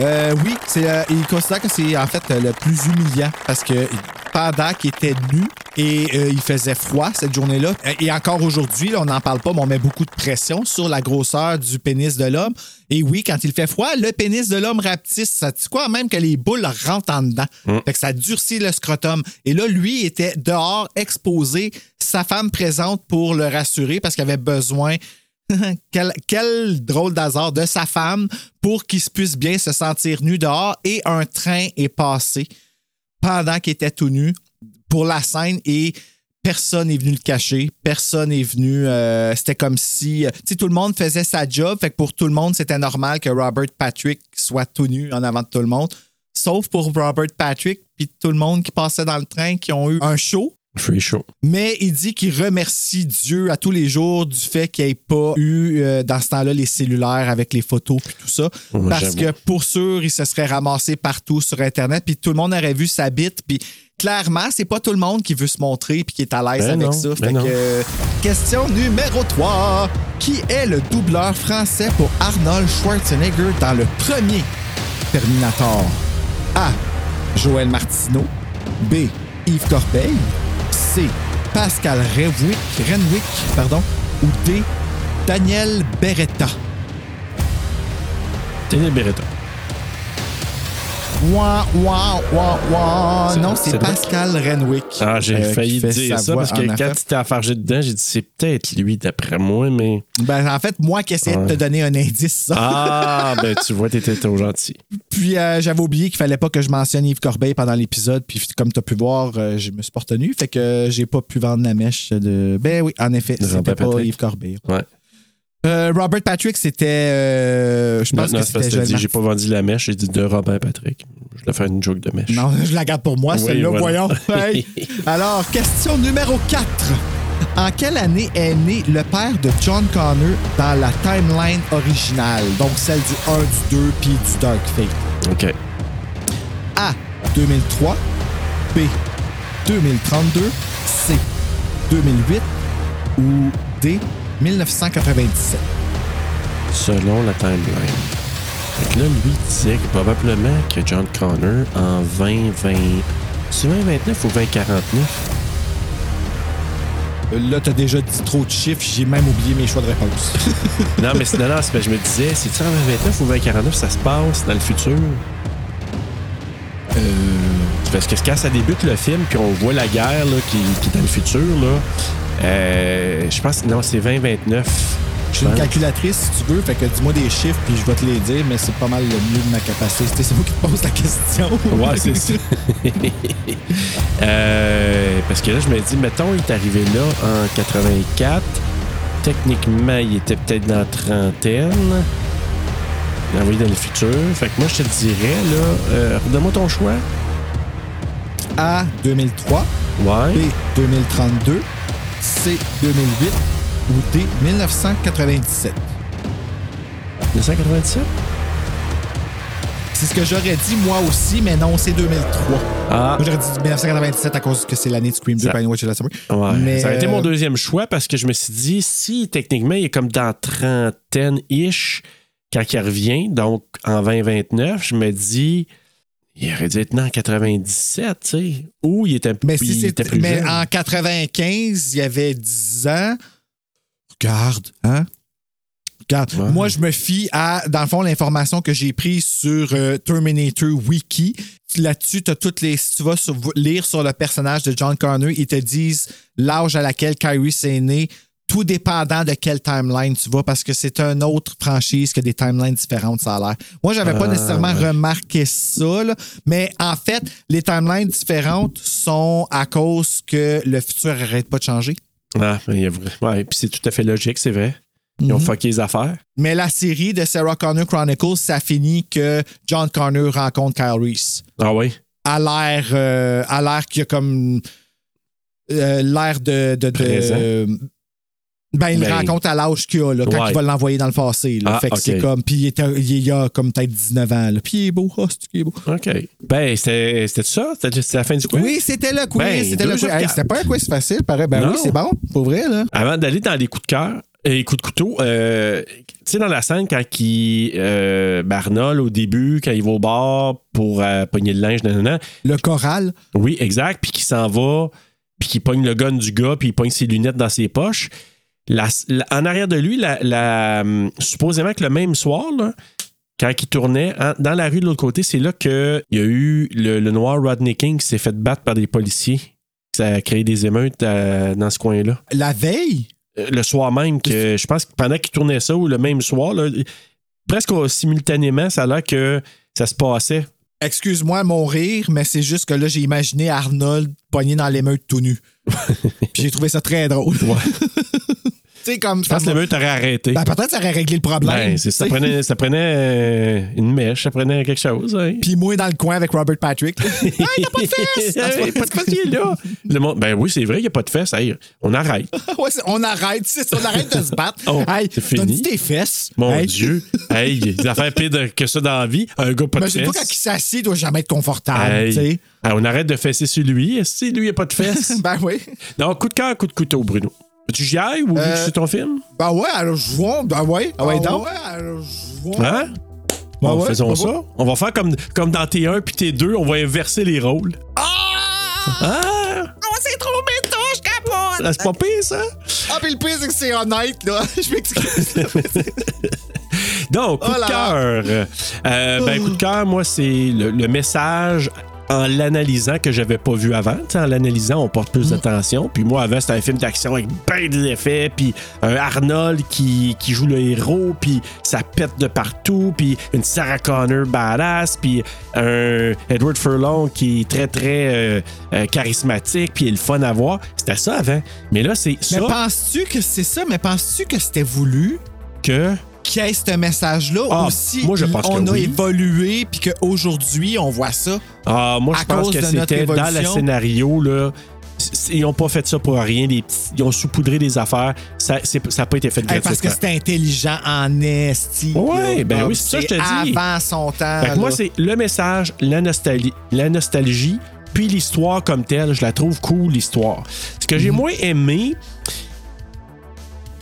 Euh, oui, c'est, euh, il considère que c'est en fait euh, le plus humiliant parce que pendant qu'il était nu et euh, il faisait froid cette journée-là, euh, et encore aujourd'hui, là, on n'en parle pas, mais on met beaucoup de pression sur la grosseur du pénis de l'homme. Et oui, quand il fait froid, le pénis de l'homme rapetisse. Ça tu quoi? Même que les boules rentrent en dedans. Fait que ça durcit le scrotum. Et là, lui était dehors, exposé, sa femme présente pour le rassurer parce qu'il avait besoin quel, drôle d'hasard de sa femme pour qu'il se puisse bien se sentir nu dehors et un train est passé pendant qu'il était tout nu pour la scène et personne n'est venu le cacher, personne n'est venu. euh, c'était comme si euh, tout le monde faisait sa job, fait pour tout le monde c'était normal que Robert Patrick soit tout nu en avant de tout le monde, sauf pour Robert Patrick puis tout le monde qui passait dans le train qui ont eu un show. Free show. Mais il dit qu'il remercie Dieu à tous les jours du fait qu'il n'y ait pas eu euh, dans ce temps-là les cellulaires avec les photos et tout ça. Parce que pour sûr, il se serait ramassé partout sur Internet, puis tout le monde aurait vu sa bite. Puis clairement, c'est pas tout le monde qui veut se montrer puis qui est à l'aise Ben avec non, ça. ben Fait non. que, euh, question numéro 3. Qui est le doubleur français pour Arnold Schwarzenegger dans le premier Terminator? A. Joël Martineau. B. Yves Corbeil. C. Pascal Renwick, pardon, ou D. Daniel Beretta. Daniel Beretta. Ouah, ouah, ouah, ouah. Non, c'est? Pascal Renwick. Ah, j'ai euh, failli dire ça parce que quand tu t'es enfargé dedans, j'ai dit c'est peut-être lui d'après moi, mais. Ben, en fait, moi qui essayais de te donner un indice, ça. Ah, ben tu vois, t'étais trop gentil. Puis euh, j'avais oublié qu'il fallait pas que je mentionne Yves Corbeil pendant l'épisode. Puis comme tu as pu voir, euh, je me suis pas retenu. Fait que j'ai pas pu vendre la mèche de. Ben oui, en effet, c'était pas. Yves Corbeil. Ouais. Euh, Robert Patrick, c'était. euh, je pense non, que c'était j'ai pas vendu la mèche, j'ai dit de Robin Patrick. Je voulais faire une joke de mèche. Non, je la garde pour moi, Oui, celle-là, voilà. voyons. Hey. Alors, question numéro 4. En quelle année est né le père de John Connor dans la timeline originale? Donc celle du 1, du 2 puis du Dark Fate. OK. A. 2003. B. 2032. C. 2008. Ou D. 1997. Selon la timeline. Fait que là, lui disait que probablement que John Connor en 2020. C'est 2029 ou 2049? Euh, Là, t'as déjà dit trop de chiffres, j'ai même oublié mes choix de réponse. non, mais c'est- non, non, je me disais, c'est-tu en 2029 ou 2049 ça se passe dans le futur? Euh, Parce que quand ça débute le film, puis on voit la guerre là, qui, qui est dans le futur, là, euh, je pense non, c'est 2029. J'ai une calculatrice, si tu veux, fait que dis-moi des chiffres, puis je vais te les dire, mais c'est pas mal le mieux de ma capacité. C'est moi qui te pose la question. Ouais, c'est ça. Euh, parce que là, je me dis, mettons, il est arrivé là en 84. Techniquement, il était peut-être dans la trentaine. Envoyé dans le futur. Fait que moi, je te dirais, là, euh, redonne-moi ton choix. A, 2003. Ouais. B, 2032. C, 2008. Ou D, 1997. 1997? C'est ce que j'aurais dit moi aussi, mais non, c'est 2003. Ah. Moi, j'aurais dit 1997 à cause que c'est l'année de Scream 2 Ça- Pine Watch la Summer. Ouais. Mais, ça a été euh, mon deuxième choix parce que je me suis dit, si techniquement il est comme dans trentaine-ish quand il revient, donc en 2029, je me dis, il aurait dû être né en 97, tu sais. Ou il était, Mais, il si c'est- était plus mais jeune. en 95, il y avait 10 ans. Regarde, hein? Regarde, Ouais. moi, je me fie à, dans le fond, l'information que j'ai prise sur euh, Terminator Wiki. Là-dessus, tu as toutes les. Si tu vas sur- lire sur le personnage de John Connor, ils te disent l'âge à laquelle Kyrie s'est né, tout dépendant de quelle timeline tu vas, parce que c'est une autre franchise que des timelines différentes, ça a l'air. Moi, j'avais pas nécessairement remarqué ça, là, mais en fait, les timelines différentes sont à cause que le futur arrête pas de changer. Ah, il y a vrai- ouais, puis c'est tout à fait logique, c'est vrai. Ils ont fucké les affaires. Mais la série de Sarah Connor Chronicles, ça finit que John Connor rencontre Kyle Reese. Ah oui? À l'air, euh, à l'air qu'il y a comme euh, l'air de, de, de- Présent. Ben il le Ben, rencontre à l'âge qu'il a là, quand Ouais. il va l'envoyer dans le passé. Là. Ah, fait que ok. c'est comme, puis il, a comme peut-être 19 ans. Là. Puis il est beau, oh, c'est qu'il est beau? OK. Ben, c'était ça? C'était la fin du quiz? Oui, c'était le quiz. Ben, c'était deux le sur quiz. Hey, quatre. c'était pas un quiz facile, pareil. Ben Non. oui, c'est bon, pour vrai. Là. Avant d'aller dans les coups de cœur et coups de couteau, euh, tu sais, dans la scène, quand il, euh, Arnold, au début, quand il va au bar pour euh, pogner le linge, nanana, Le choral. oui, exact, puis qu'il s'en va, puis qu'il pogne le gun du gars, puis il pogne ses lunettes dans ses poches. La- la- en arrière de lui, la, hum, supposément que le même soir, là, quand il tournait en- dans la rue de l'autre côté, c'est là qu'il y a eu le, le noir Rodney King qui s'est fait battre par des policiers. Ça a créé des émeutes euh, dans ce coin-là. La veille? Euh, le soir même, que je pense que pendant qu'il tournait ça, ou le même soir, là, presque simultanément, ça a l'air que ça se passait. Excuse-moi mon rire, mais c'est juste que là, j'ai imaginé Arnold pogné dans l'émeute tout nu. Puis j'ai trouvé ça très drôle. tu sais, comme Je pense que l'émeute aurait arrêté. Ben, peut-être ça aurait réglé le problème. Ben, c'est- ça prenait, ça prenait euh, une mèche, ça prenait quelque chose. hein. Puis moi dans le coin avec Robert Patrick. hey, t'as pas de fesses! Hey, pas de fesses, il est là. Le monde- ben oui, c'est vrai, il n'y a pas de fesses. Hey, on arrête. Ouais, c'est- on arrête, c'est ça, on arrête de se battre. Oh, hey, c'est fini. donne-tu tes fesses? Mon Hey. Dieu. Hey, des affaires pires que ça dans la vie. Un gars pas de Imagine-toi fesses. quand il s'assied, il doit jamais être confortable. Hey. tu sais. Ah, on arrête de fesser sur lui. Si lui, il n'y a pas de fesses? Ben oui. non, coup de cœur, coup de couteau, Bruno. Tu j'y aille ou vu que Euh, c'est ton film? Ben ouais, alors jouons. Ben ouais. Ah ouais, donc? Hein? Ben Bon, ouais, faisons ben ça. ouais. On va faire comme, comme dans T1 puis T2, on va inverser les rôles. Ah! Ah! Oh, c'est trop méta, je capote! Ah, C'est pas pire, ça? Ah, puis le pire, c'est que c'est honnête, là. Je m'excuse. Donc, coup Oh là de là. cœur. Euh, ben, coup de cœur, moi, c'est le, le message en l'analysant que j'avais pas vu avant. Tu sais, en l'analysant, on porte Mm. plus d'attention. Puis moi, avant, c'était un film d'action avec ben des effets, puis un Arnold qui, qui joue le héros, puis ça pète de partout, puis une Sarah Connor badass, puis un Edward Furlong qui est très, très euh, euh, charismatique, puis il est le fun à voir. C'était ça avant. Mais là, c'est Mais ça penses-tu que c'est ça? Mais penses-tu que c'était voulu? Que... qu'il y ait ce message-là Ah, aussi? moi, je pense on que a oui. évolué, puis qu'aujourd'hui, on voit ça. Ah, moi, je pense que c'était dans le scénario, là. Ils n'ont pas fait ça pour rien. petits- ils ont saupoudré des affaires. Ça n'a pas été fait Hey, parce que c'était intelligent en esti. Ouais, là. ben Ah, oui, c'est ça que je te dis. Avant son temps. Fait que moi, c'est le message, la nostalgie, la nostalgie puis l'histoire comme telle. Je la trouve cool, l'histoire. Ce que Mhm. j'ai moins aimé,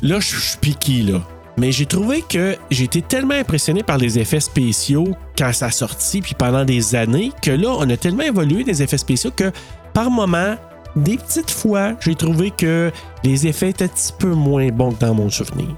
là, je suis piqué, là. Mais j'ai trouvé que j'ai été tellement impressionné par les effets spéciaux quand ça a sorti, puis pendant des années, que là, on a tellement évolué des effets spéciaux que par moment, des petites fois, j'ai trouvé que les effets étaient un petit peu moins bons que dans mon souvenir.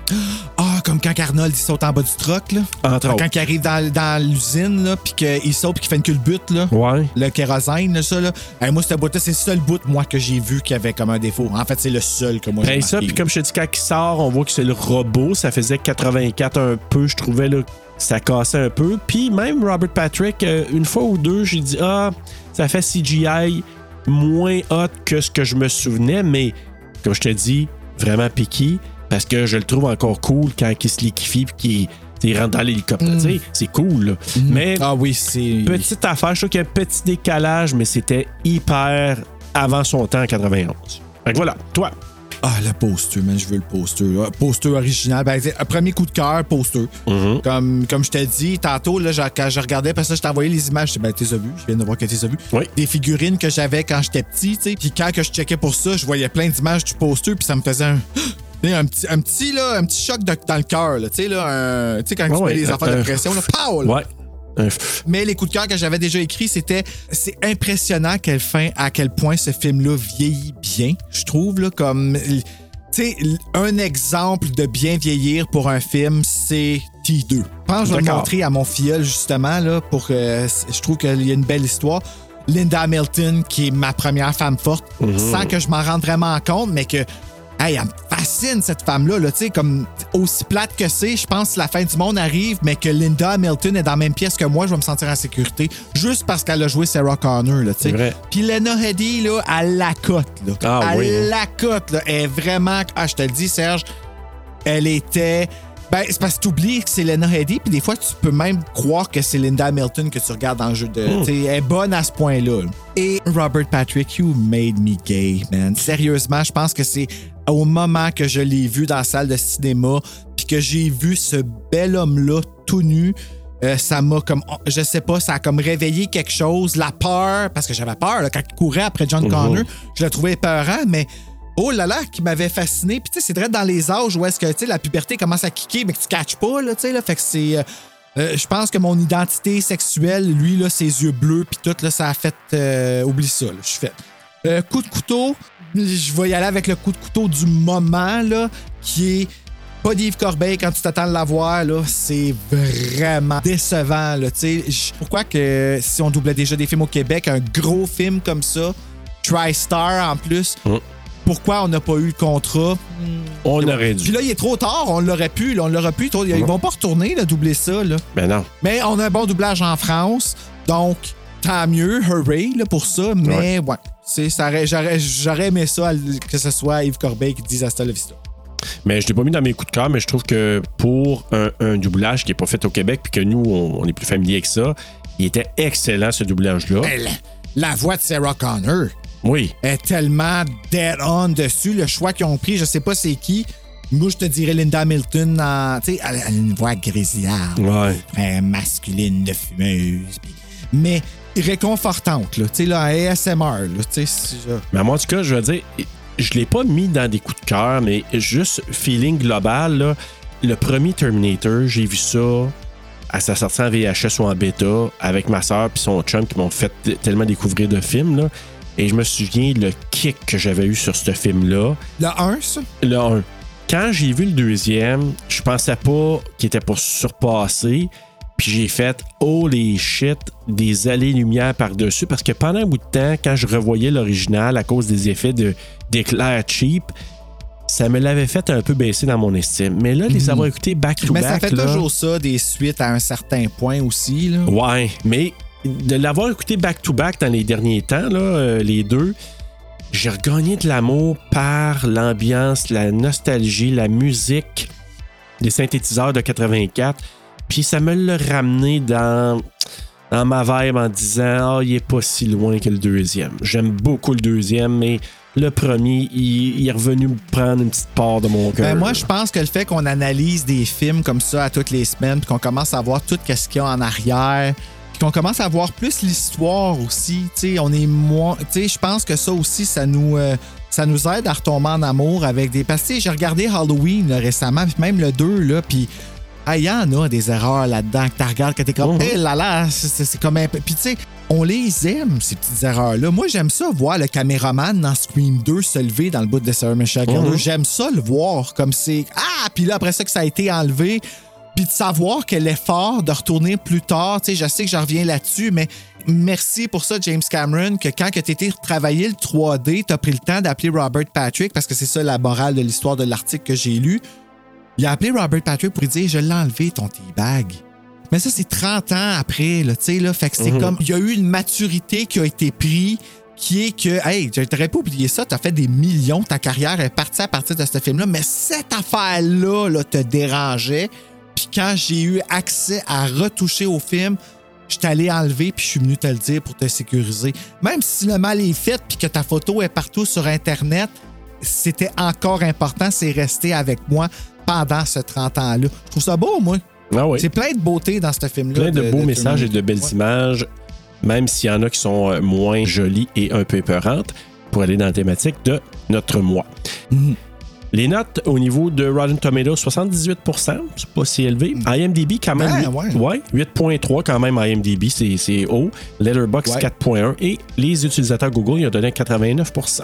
Ah, comme quand Arnold il saute en bas du truck, là. Entre autres. Quand il arrive dans, dans l'usine, puis qu'il saute, puis qu'il fait une culbute, là. Ouais. Le kérosène, là, ça, là. Moi, ce bout-là, c'est le seul bout, moi, que j'ai vu qui avait comme un défaut. En fait, c'est le seul que moi, j'ai Ben ça, puis comme je te dis, quand il sort, on voit que c'est le robot. Ça faisait 84 un peu, je trouvais, là, ça cassait un peu. Puis même Robert Patrick, euh, une fois ou deux, j'ai dit, ah, ça fait CGI moins hot que ce que je me souvenais, mais comme je te dis, vraiment piqué, parce que je le trouve encore cool quand il se liquifie puis qu'il il rentre dans l'hélicoptère. Sais, C'est cool, là. Mais Ah oui, c'est... petite affaire, je trouve qu'il y a un petit décalage, mais c'était hyper avant son temps en 91. Fait que voilà, toi. Ah, le poster, man, je veux le poster. là. Poster original. Ben, c'est un premier coup de cœur, poster. Mm-hmm. Comme, comme je t'ai dit, tantôt, là, quand je regardais, parce que je envoyé les images, je ben, t'es vu, je viens de voir que t'es vu. Oui. Des figurines que j'avais quand j'étais petit, tu sais. Puis quand que je checkais pour ça, je voyais plein d'images du poster, puis ça me faisait un. Un petit, un petit, là, un petit choc de- dans le cœur. Tu sais, là, sais, quand Ouais, tu ouais, mets les affaires de pression, là, pow! là. Ouais. Mais les coups de cœur que j'avais déjà écrits, c'était c'est impressionnant à quel fin, à quel point ce film-là vieillit bien, je trouve là comme tu sais un exemple de bien vieillir pour un film, c'est T2. Je pense que je vais le montrer à mon filleul justement là pour que je trouve qu'il y a une belle histoire. Linda Hamilton qui est ma première femme forte, Mhm. sans que je m'en rende vraiment compte, mais que Hey, elle me fascine, cette femme-là. Là, tu sais, comme aussi plate que c'est, je pense que la fin du monde arrive, mais que Linda Hamilton est dans la même pièce que moi, je vais me sentir en sécurité juste parce qu'elle a joué Sarah Connor. Là, tu sais. C'est vrai. Puis Lena Headey, là, elle la cote. Là. Ah elle oui, hein. la cote. Là. Elle est vraiment. Ah, je te le dis, Serge, elle était. Ben, c'est parce que tu oublies que c'est Lena Headey, puis des fois, tu peux même croire que c'est Linda Hamilton que tu regardes dans le jeu de. Hmm. tu sais, Elle est bonne à ce point-là. Et Robert Patrick, you made me gay, man. Sérieusement, je pense que c'est au moment que je l'ai vu dans la salle de cinéma, puis que j'ai vu ce bel homme-là tout nu. euh, ça m'a comme, je sais pas, ça a comme réveillé quelque chose, la peur, parce que j'avais peur là, quand il courait après John Connor, je le trouvais peurant, mais oh là là, qui m'avait fasciné. Puis tu sais, c'est vrai dans les âges où est-ce que tu sais, la puberté commence à kicker, mais que tu catches pas, là, tu sais, là. Fait que c'est. euh, euh, je pense que mon identité sexuelle, lui, là, ses yeux bleus, puis tout, là, ça a fait. oublie ça, là, je suis fait. Euh, coup de couteau, je vais y aller avec le coup de couteau du moment, là, qui est pas d'Yves Corbeil quand tu t'attends de l'avoir, là, c'est vraiment décevant, là, tu sais. Pourquoi que si on doublait déjà des films au Québec, un gros film comme ça, TriStar en plus, pourquoi on n'a pas eu le contrat? On aurait Puis dû. là, il est trop tard, on l'aurait pu, là, on l'aurait pu. trop- Ils vont pas retourner, là, doubler ça, là. Ben non. Mais on a un bon doublage en France, donc tant mieux, hooray là, pour ça. Mais ouais, j'aurais, aimé ça que ce soit Yves Corbeil qui dise Hasta la vista. Mais je l'ai pas mis dans mes coups de cœur, mais je trouve que pour un, un doublage qui n'est pas fait au Québec, puis que nous, on, on est plus familier avec ça, il était excellent ce doublage-là. La voix de Sarah Connor Oui. est tellement dead on dessus. Le choix qu'ils ont pris, je sais pas c'est qui. Moi, je te dirais Linda Hamilton. en- Tu sais, elle, elle a une voix grésillarde. Ouais. très masculine de fumeuse. Mais réconfortante, là. Tu sais, là, ASMR, là. Tu sais, Mais moi, en tout cas, je veux dire, je l'ai pas mis dans des coups de cœur, mais juste feeling global, là, le premier Terminator, j'ai vu ça à sa sortie en VHS ou en bêta avec ma soeur puis son chum qui m'ont fait tellement découvrir de films. Là, et je me souviens le kick que j'avais eu sur ce film-là. Le 1, ça? Le 1. Quand j'ai vu le deuxième, je pensais pas qu'il était pour surpasser. Puis j'ai fait holy shit, des allées-lumière par-dessus. Parce que pendant un bout de temps, quand je revoyais l'original à cause des effets de, d'éclair cheap, ça me l'avait fait un peu baisser dans mon estime. Mais là, les avoir écoutés back-to-back. Mhm. Mais ça fait là, toujours ça, des suites à un certain point aussi, là. Ouais, mais de l'avoir écouté back-to-back dans les derniers temps, là, euh, les deux, j'ai regagné de l'amour par l'ambiance, la nostalgie, la musique des synthétiseurs de 84. Puis ça me l'a ramené dans, dans ma vibe en disant Ah, il est pas si loin que le deuxième. J'aime beaucoup le deuxième, mais le premier, il, il est revenu me prendre une petite part de mon cœur. Ben, moi, je pense que le fait qu'on analyse des films comme ça à toutes les semaines, puis qu'on commence à voir tout ce qu'il y a en arrière, puis qu'on commence à voir plus l'histoire aussi, tu sais, on est moins. Tu sais, je pense que ça aussi, ça nous. euh, ça nous aide à retomber en amour avec des. Parce que j'ai regardé Halloween là, récemment, puis même le 2, là, puis. Ah, Il y en a des erreurs là-dedans que tu regardes, que t'es comme, Mhm. hé là là, c'est- comme un peu. Puis tu sais, on les aime, ces petites erreurs-là. Moi, j'aime ça voir le caméraman dans Scream 2 se lever dans le bout de Sarah Michelle. Mhm. J'aime ça le voir comme c'est. Ah! Puis là, après ça, que ça a été enlevé. Puis de savoir que l'effort de retourner plus tard, tu sais, je sais que je reviens là-dessus, mais merci pour ça, James Cameron, que quand tu étais travailler le 3D, tu as pris le temps d'appeler Robert Patrick, parce que c'est ça la morale de l'histoire de l'article que j'ai lu. Il a appelé Robert Patrick pour lui dire Je l'ai enlevé, ton teabag. Mais ça, c'est 30 ans après, là, tu sais, là. Fait que c'est comme. Il y a eu une maturité qui a été prise qui est que, hey, j'aurais pas oublié ça, t'as fait des millions, ta carrière est partie à partir de ce film-là, mais cette affaire-là là, te dérangeait. Puis quand j'ai eu accès à retoucher au film, je allé enlever puis je suis venu te le dire pour te sécuriser. Même si le mal est fait puis que ta photo est partout sur Internet, c'était encore important, c'est resté avec moi pendant ce 30 ans-là. Je trouve ça beau, moi. Ah oui. C'est plein de beauté dans ce film-là. plein de, beaux messages et de belles Ouais. images, même s'il y en a qui sont euh, moins jolies et un peu épeurantes, pour aller dans la thématique de notre mois. Mhm. Les notes au niveau de Rotten Tomatoes, 78% c'est pas si élevé. IMDb, quand même. Ouais. ouais, 8.3 quand même IMDb, c'est c'est haut. Letterboxd, Ouais. 4.1. Et les utilisateurs Google, ils ont donné 89%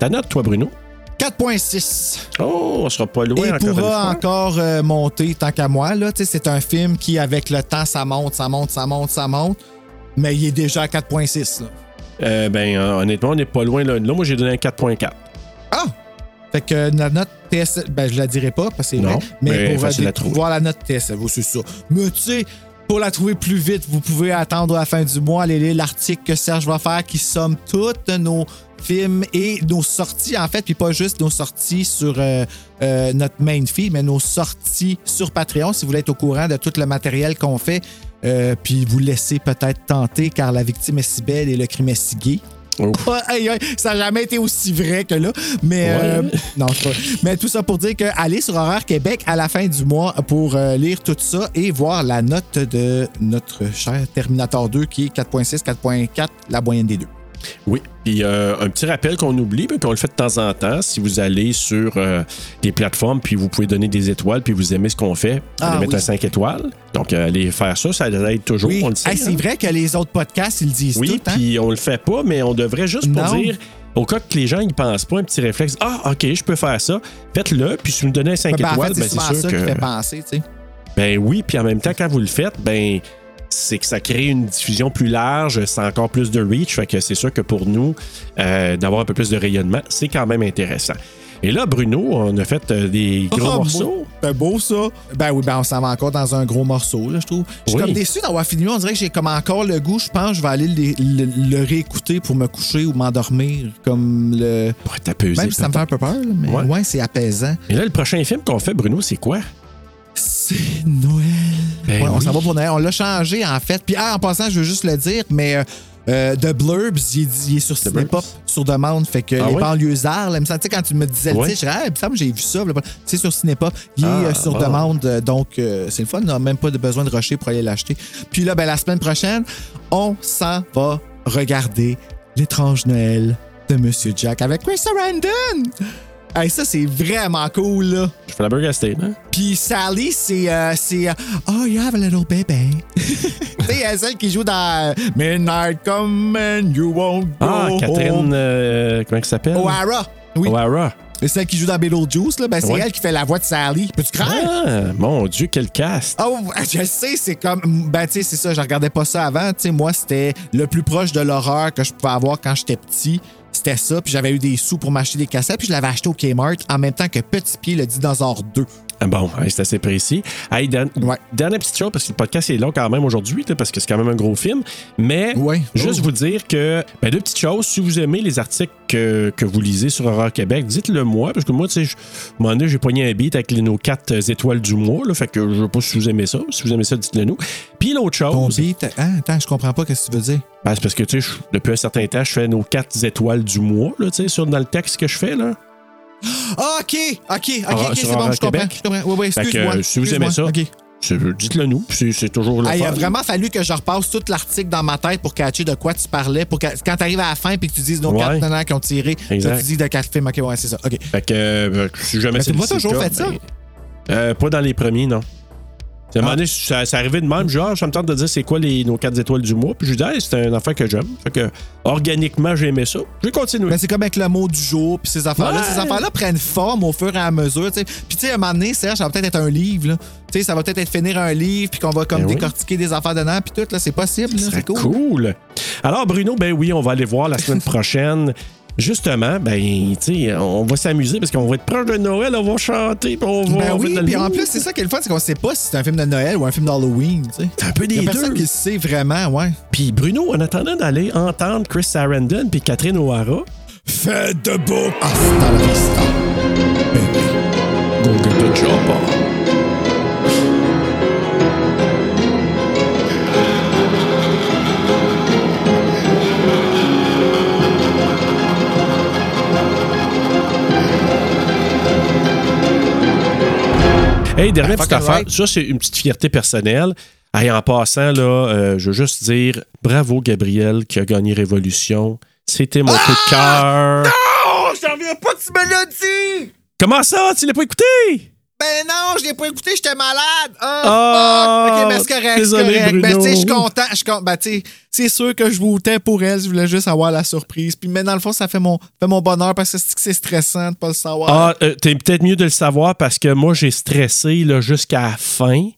Ta note, toi, Bruno? 4.6. Oh, on sera pas loin Et encore pourra fois. encore euh, monter tant qu'à moi. Là. C'est un film qui, avec le temps, ça monte, ça monte, ça monte, ça monte. Mais il est déjà à 4.6. là. Euh, ben, euh, honnêtement, on n'est pas loin. Là, Là, moi, j'ai donné un 4.4. Ah! Fait que la note TS, ben je la dirai pas parce que c'est mais, mais pour euh, trouver. voir la note TSL, c'est ça? Mais tu sais, pour la trouver plus vite, vous pouvez attendre la fin du mois, aller lire l'article que Serge va faire qui somme toutes nos films et nos sorties, en fait, puis pas juste nos sorties sur euh, euh, notre main feed, mais nos sorties sur Patreon, si vous voulez être au courant de tout le matériel qu'on fait, euh, puis vous laissez peut-être tenter, car la victime est si belle et le crime est si gay. Ça n'a jamais été aussi vrai que là. Mais euh, non, pas. Mais tout ça pour dire que allez sur Horreur Québec à la fin du mois pour euh, lire tout ça et voir la note de notre cher Terminator 2 qui est 4.6, 4.4, la moyenne des deux. Oui. Puis euh, un petit rappel qu'on oublie, mais qu'on le fait de temps en temps. Si vous allez sur euh, des plateformes, puis vous pouvez donner des étoiles, puis vous aimez ce qu'on fait, Ah, allez mettre oui. un 5 étoiles. Donc, euh, allez faire ça, ça aide toujours, Oui, on le sait. Hey, c'est hein. vrai que les autres podcasts, ils le disent Oui, tout. Hein? puis on le fait pas, mais on devrait juste pour Non. dire, au cas que les gens n'y pensent pas, un petit réflexe. Ah, OK, je peux faire ça. Faites-le, puis si vous me donnez un 5 Ben, en étoiles, fait, ben, c'est c'est ça sûr qui que. fait penser, tu sais. Ben oui, puis en même temps, quand vous le faites, ben c'est que ça crée une diffusion plus large, c'est encore plus de reach, fait que c'est sûr que pour nous, euh, d'avoir un peu plus de rayonnement, c'est quand même intéressant. Et là, Bruno, on a fait euh, des gros Ah, morceaux. C'est beau, ça. Ben oui, ben on s'en va encore dans un gros morceau, là, je trouve. Je suis Oui. comme déçu d'avoir fini. On dirait que j'ai comme encore le goût. Je pense que je vais aller le, le- le réécouter pour me coucher ou m'endormir. Comme le. Pour être apaisé, Même si ça me fait un peu peur, là, mais Ouais. ouais, c'est apaisant. Et là, le prochain film qu'on fait, Bruno, c'est quoi? C'est Noël. Ben Ouais, On oui. s'en va pour Noël. On l'a changé, en fait. Puis, ah, en passant, je veux juste le dire, mais. euh, euh, The Blurbs, il est, il est sur Cinépop, sur demande. Fait que Ah les ouais? banlieusards, là, me tu sais, quand tu me disais le titre, je disais, ah, j'ai vu ça. blablabla. C'est sur Cinépop. Il est Ah, euh, sur demande. donc, euh, c'est le fun. On n'a même pas de besoin de rusher pour aller l'acheter. Puis là, ben, la semaine prochaine, on s'en va regarder L'étrange Noël de Monsieur Jack avec Chris Sarandon. Hey, ça, c'est vraiment cool, là. Je fais la Burger State, hein? Puis Sally, c'est. euh, c'est euh, oh, you have a little baby. tu sais, celle qui joue dans Midnight Come and You Won't Go. Ah, Catherine, euh, comment elle s'appelle? O'Hara. Oui. O'Hara. Et celle qui joue dans Beetlejuice, là, ben, c'est Ouais. elle qui fait la voix de Sally. Peux-tu croire? Ah, mon Dieu, quel cast! Oh, je sais, c'est comme. Ben, tu sais, c'est ça, je regardais pas ça avant. Tu sais, moi, c'était le plus proche de l'horreur que je pouvais avoir quand j'étais petit. C'était ça, puis j'avais eu des sous pour m'acheter des cassettes, puis je l'avais acheté au Kmart en même temps que Petit Pied, le dinosaure 2. Ah Bon, c'est assez précis. Ouais. Dernière petite chose, parce que le podcast est long quand même aujourd'hui, parce que c'est quand même un gros film. Mais Ouais. juste Oh. vous dire que, ben, deux petites choses. Si vous aimez les articles que, que vous lisez sur Horreur Québec, dites-le moi, parce que moi, tu sais, à un moment donné, j'ai pogné un beat avec les, nos quatre euh, étoiles du mois, là, fait que je sais pas si vous aimez ça. Si vous aimez ça, dites-le nous. Puis l'autre Ton chose, beat. Hein, attends, je comprends pas ce que tu veux dire. ben, c'est parce que, tu sais, depuis un certain temps, je fais nos quatre étoiles du mois, là, tu sais, sur dans le texte que je fais, là. Ah, OK, OK, OK, sur c'est bon, je comprends. Je comprends. Oui, oui, excuse-moi. euh, si vous aimez ça, dites-le nous. puis C'est toujours le Ah, il a vraiment fallu que je repasse tout l'article dans ma tête pour catcher de quoi tu parlais. Pour que, quand tu arrives à la fin et que tu dises nos Ouais. quatre qui ont tiré, Exact. tu dis de quatre films. OK, ouais, c'est ça. OK. Fait que, euh, si jamais Mais c'est pas le toujours cas, fait ça? ben, euh, pas dans les premiers, non. À un moment Ah. donné, ça, ça arrivait de même, genre, ça me tente de dire c'est quoi les, nos 4 étoiles du mois. Puis je dis, hey, c'est un affaire que j'aime. Fait que, organiquement, j'ai aimé ça. Je vais continuer. Ben, c'est comme avec le mot du jour, puis ces affaires-là. Ouais. Ces affaires-là prennent forme au fur et à mesure. Puis, tu sais, à un moment donné, Serge, ça va peut-être être un livre. là. Tu sais, ça va peut-être être finir un livre, puis qu'on va comme Ben oui. décortiquer des affaires dedans, puis tout. là, C'est possible. C'est cool. cool. Alors, Bruno, ben oui, on va aller voir la semaine prochaine. Justement, ben, tu sais, on va s'amuser parce qu'on va être proche de Noël, on va chanter, puis on va. Ben on oui, puis en plus, c'est ça qui est le fun, c'est qu'on sait pas si c'est un film de Noël ou un film d'Halloween. tu sais. C'est un peu y des a personne deux. qui le sait vraiment, ouais. Puis Bruno, en attendant d'aller entendre Chris Sarandon puis Catherine O'Hara, Faites de beau hasta la vista. go get the chopper. Hey, dernière petite affaire. right. Ça, c'est une petite fierté personnelle. Hey, en passant, là, euh, je veux juste dire bravo, Gabriel, qui a gagné Révolution. C'était mon coup de cœur. Oh, j'en reviens pas me l'as dit! Comment ça? Tu l'as pas écouté? Ben non, je l'ai pas écouté, j'étais malade. Oh, Ah, fuck. Ok, ben c'est correct, c'est correct. Ben tu sais, je suis content. Je suis con- Ben tu sais, c'est sûr que je votais pour elle. Je voulais juste avoir la surprise. Puis mais dans le fond, ça fait mon, fait mon bonheur parce que c'est c'est stressant de pas le savoir. Ah, euh, t'es peut-être mieux de le savoir parce que moi, j'ai stressé là, jusqu'à la fin.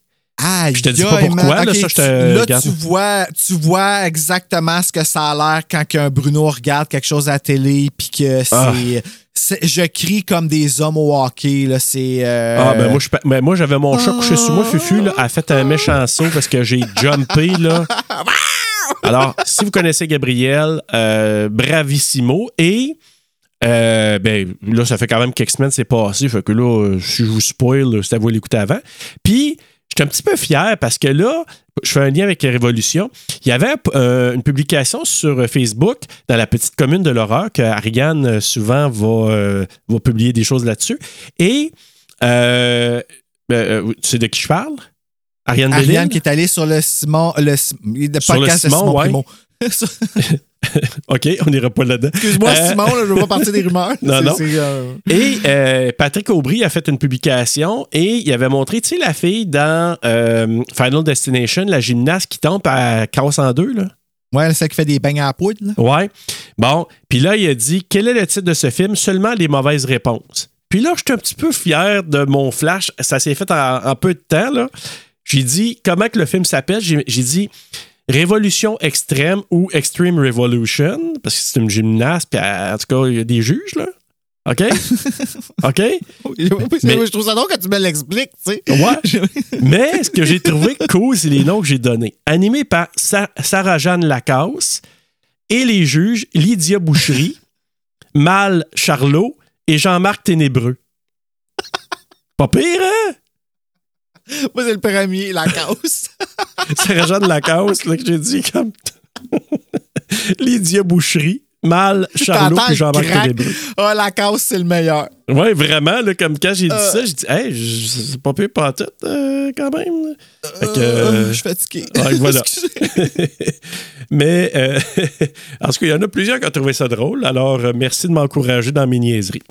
Aïe, Je te dis pas pourquoi, man. là, ça, je te tu- là, tu vois, tu vois exactement ce que ça a l'air quand qu'un Bruno regarde quelque chose à la télé, puis que c'est. Ah. Je crie comme des hommes au hockey, là. C'est. euh, Ah, ben moi, je ben, moi j'avais mon chat couché sur moi. Fufu là, a fait un méchant saut parce que j'ai jumpé. Là. Alors, si vous connaissez Gabriel, euh, bravissimo. Et, euh, ben, là, ça fait quand même quelques semaines c'est passé. Fait que là, si je vous spoil, c'est à vous l'écouter avant. Puis, j'étais un petit peu fier parce que là, je fais un lien avec Révolution. Il y avait euh, une publication sur Facebook dans la petite commune de l'horreur que Ariane euh, souvent va, euh, va publier des choses là-dessus. Et euh, euh, euh, tu sais de qui je parle? Ariane, Ariane qui est allée sur le Simon. Le, le Sur le podcast de Simon, Simon ouais. Primo. OK, on n'ira pas là-dedans. Excuse-moi, Euh, Simon, là, je veux pas partir des rumeurs. Non, non. euh, Et euh, Patrick Aubry a fait une publication et il avait montré, tu sais, la fille dans Final Destination, la gymnaste qui tombe à casse en deux, là. Ouais, c'est qui fait des beignes à la poudre, là. Ouais. Bon, puis là, il a dit quel est le titre de ce film? Seulement les mauvaises réponses. Puis là, j'étais un petit peu fier de mon flash. Ça s'est fait en, en peu de temps, là. J'ai dit comment que le film s'appelle? J'ai dit Révolution extrême ou Extreme Revolution, parce que c'est une gymnaste, puis euh, en tout cas, il y a des juges, là. OK? OK? Mais- Je trouve ça drôle quand tu me l'expliques, tu sais. Ouais. Mais ce que j'ai trouvé cool, c'est les noms que j'ai donnés. Animé par Sa- Sarah-Jeanne Lacasse et les juges Lydia Boucherie, Mal Charlot et Jean-Marc Ténébreux. Pas pire, hein? Moi, c'est le premier, la cause. Sarah-Jeanne Lacasse, là, que j'ai dit comme. Lydia Boucherie, Mal Charlot et Jean-Marc. Ténébreux. Ah, la cause, c'est le meilleur. Ouais, vraiment, là, comme quand j'ai dit Euh. ça, j'ai dit, hey, c'est pas pire pas tout, euh, quand même. Que, Euh, je suis fatigué. Ouais, voilà. Mais, en tout cas, il y en a plusieurs qui ont trouvé ça drôle. Alors, merci de m'encourager dans mes niaiseries.